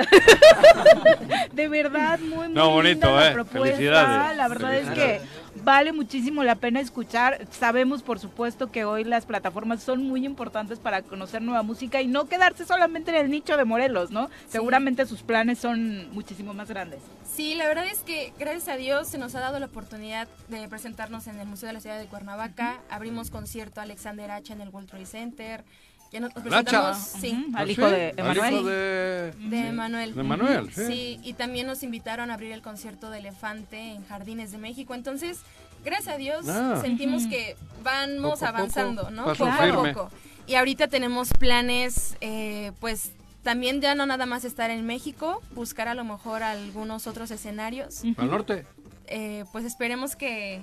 *laughs*
De verdad, muy, muy
No, bonito,
linda la
eh.
propuesta.
Felicidades.
La verdad es que vale muchísimo la pena escuchar. Sabemos, por supuesto, que hoy las plataformas son muy importantes para conocer nueva música y no quedarse solamente en el nicho de Morelos, ¿no? Seguramente sus planes son muchísimo más grandes.
Sí, la verdad es que gracias a Dios se nos ha dado la oportunidad de presentarnos en el Museo de la Ciudad de Cuernavaca. Abrimos concierto a Alexander Hacha en el World Trade Center. Ya nos presentamos, sí,
Ujú, al
¿Ah,
hijo de Emanuel.
de...
de Manuel.
De Manuel, sí.
Sí, y también nos invitaron a abrir el concierto de Elefante en Jardines de México. Entonces, gracias a Dios,
Ah.
sentimos que vamos
Poco a poco,
avanzando, ¿no?
paso
Poco
firme.
a poco. Y ahorita tenemos planes, eh, pues también ya no nada más estar en México, buscar a lo mejor algunos otros escenarios.
¿Al norte?
Eh, pues esperemos que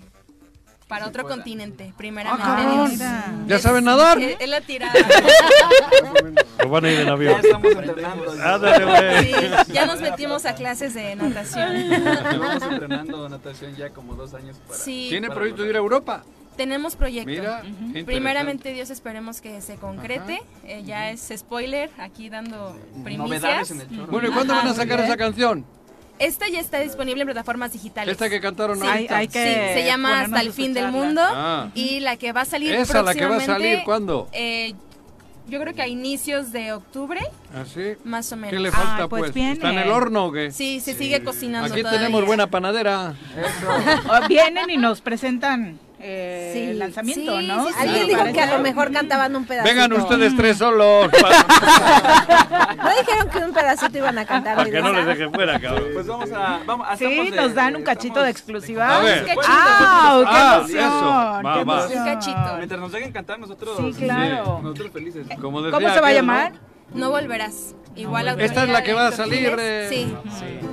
para otro
pueda.
continente, primeramente.
Ah. ¿Ya saben nadar?
Es, es la tirada. *laughs*
¿O van a ir en avión?
Ya estamos entrenando.
Ándale, güey.
Sí, ya nos metimos a clases de natación. *laughs*
Llevamos *laughs* entrenando natación ya como dos años para...
Sí.
¿Tiene proyecto de ir a Europa?
Tenemos proyecto.
Mira, qué interesante.
Primeramente Dios esperemos que se concrete. Eh, ya es spoiler aquí dando primicias.
Novedades en el chorro.
Bueno, ¿y cuándo
Ajá,
van a sacar esa canción?
Esta ya está disponible en plataformas digitales.
Esta que cantaron
Sí,
ahorita.
Hay- hay que
sí, se llama Hasta el fin del mundo.
Ah.
Y la que va a salir
Esa, la que va a salir, ¿cuándo?
eh, yo creo que a inicios de octubre,
¿Así?
más o menos.
¿Qué le falta,
Ay, pues
pues?
viene.
¿Está en el horno o qué?
Sí, se sigue cocinando
Aquí
todavía.
tenemos buena panadera. *laughs*
O Vienen y nos presentan eh,
Sí,
el lanzamiento,
sí,
¿no?
sí, Alguien dijo
parece.
que a lo mejor cantaban un pedacito.
Vengan ustedes tres solos. *laughs*
No dijeron que un pedacito iban a cantar.
Para que no les dejen fuera, cabrón.
Pues vamos a... Vamos,
Sí,
de-
nos dan un
de-
cachito
estamos-
de exclusiva.
A ver.
Qué
¡Ah! ¡Qué emoción!
Va,
¡Qué
va.
emoción!
Un cachito.
Mientras nos dejen cantar nosotros...
Sí, claro.
Nosotros felices.
Como decía
¿Cómo se va a
¿no?
No volverás. Igual
Esta es la que va a salir. Eh,
Sí.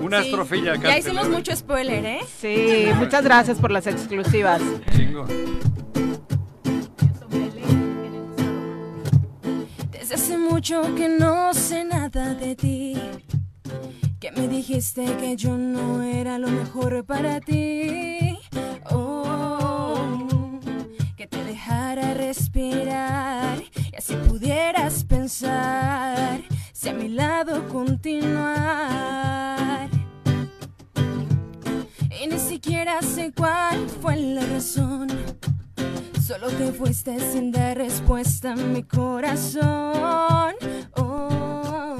Una
Sí.
estrofilla.
Ya hicimos mucho spoiler, ¿eh?
Sí, muchas gracias por las exclusivas.
Chingo.
Desde hace mucho que no sé nada de ti. Que me dijiste que yo no era lo mejor para ti. Oh, dejara respirar y así pudieras pensar si a mi lado continuar. Y ni siquiera sé cuál fue la razón. Solo te fuiste sin dar respuesta a mi corazón. Oh,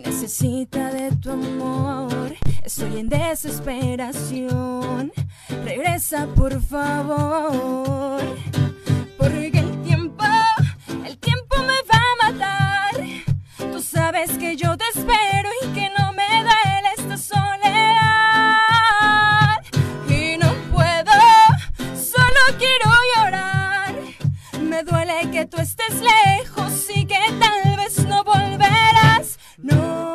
necesita de tu amor. Estoy en desesperación. Regresa, por favor. Porque el tiempo, el tiempo me va a matar. Tú sabes que yo te espero y que no me duele esta soledad. Y no puedo, solo quiero llorar. Me duele que tú estés lejos y que tal vez no volverás. No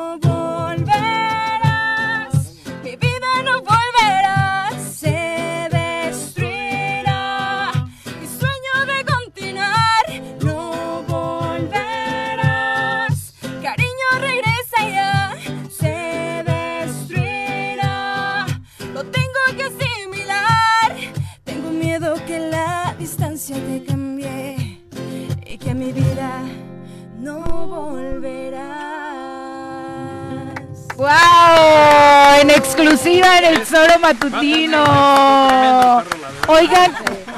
¡Wow! En exclusiva en el Solo Matutino. Oigan,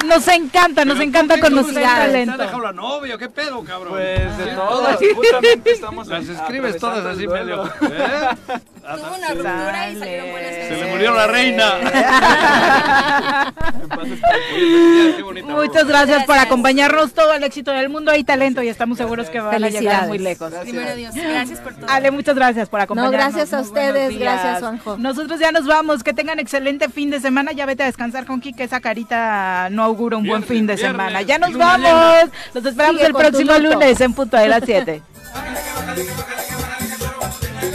nos encanta, nos encanta conocer
¿Te ha
talento.
dejado la novia? ¿Qué pedo, cabrón?
Pues de todas, *laughs* justamente estamos
Las escribes todas así medio. ¿eh?
Tuvo una ruptura y salieron buenas
Se le murió la reina. *laughs*
Muchas gracias por acompañarnos todo el éxito del mundo. Hay talento y estamos seguros que van a llegar muy lejos.
Primero Dios, gracias por todo.
Ale, muchas gracias por acompañarnos.
gracias a ustedes, gracias, Juanjo.
Nosotros ya nos vamos. Que tengan excelente fin de semana. Ya vete a descansar con que esa carita no augura un buen fin de
viernes,
semana. Ya nos vamos. Los esperamos
Sigue
el próximo lunes en punto de las 7.
Bájale, bájale, bájale.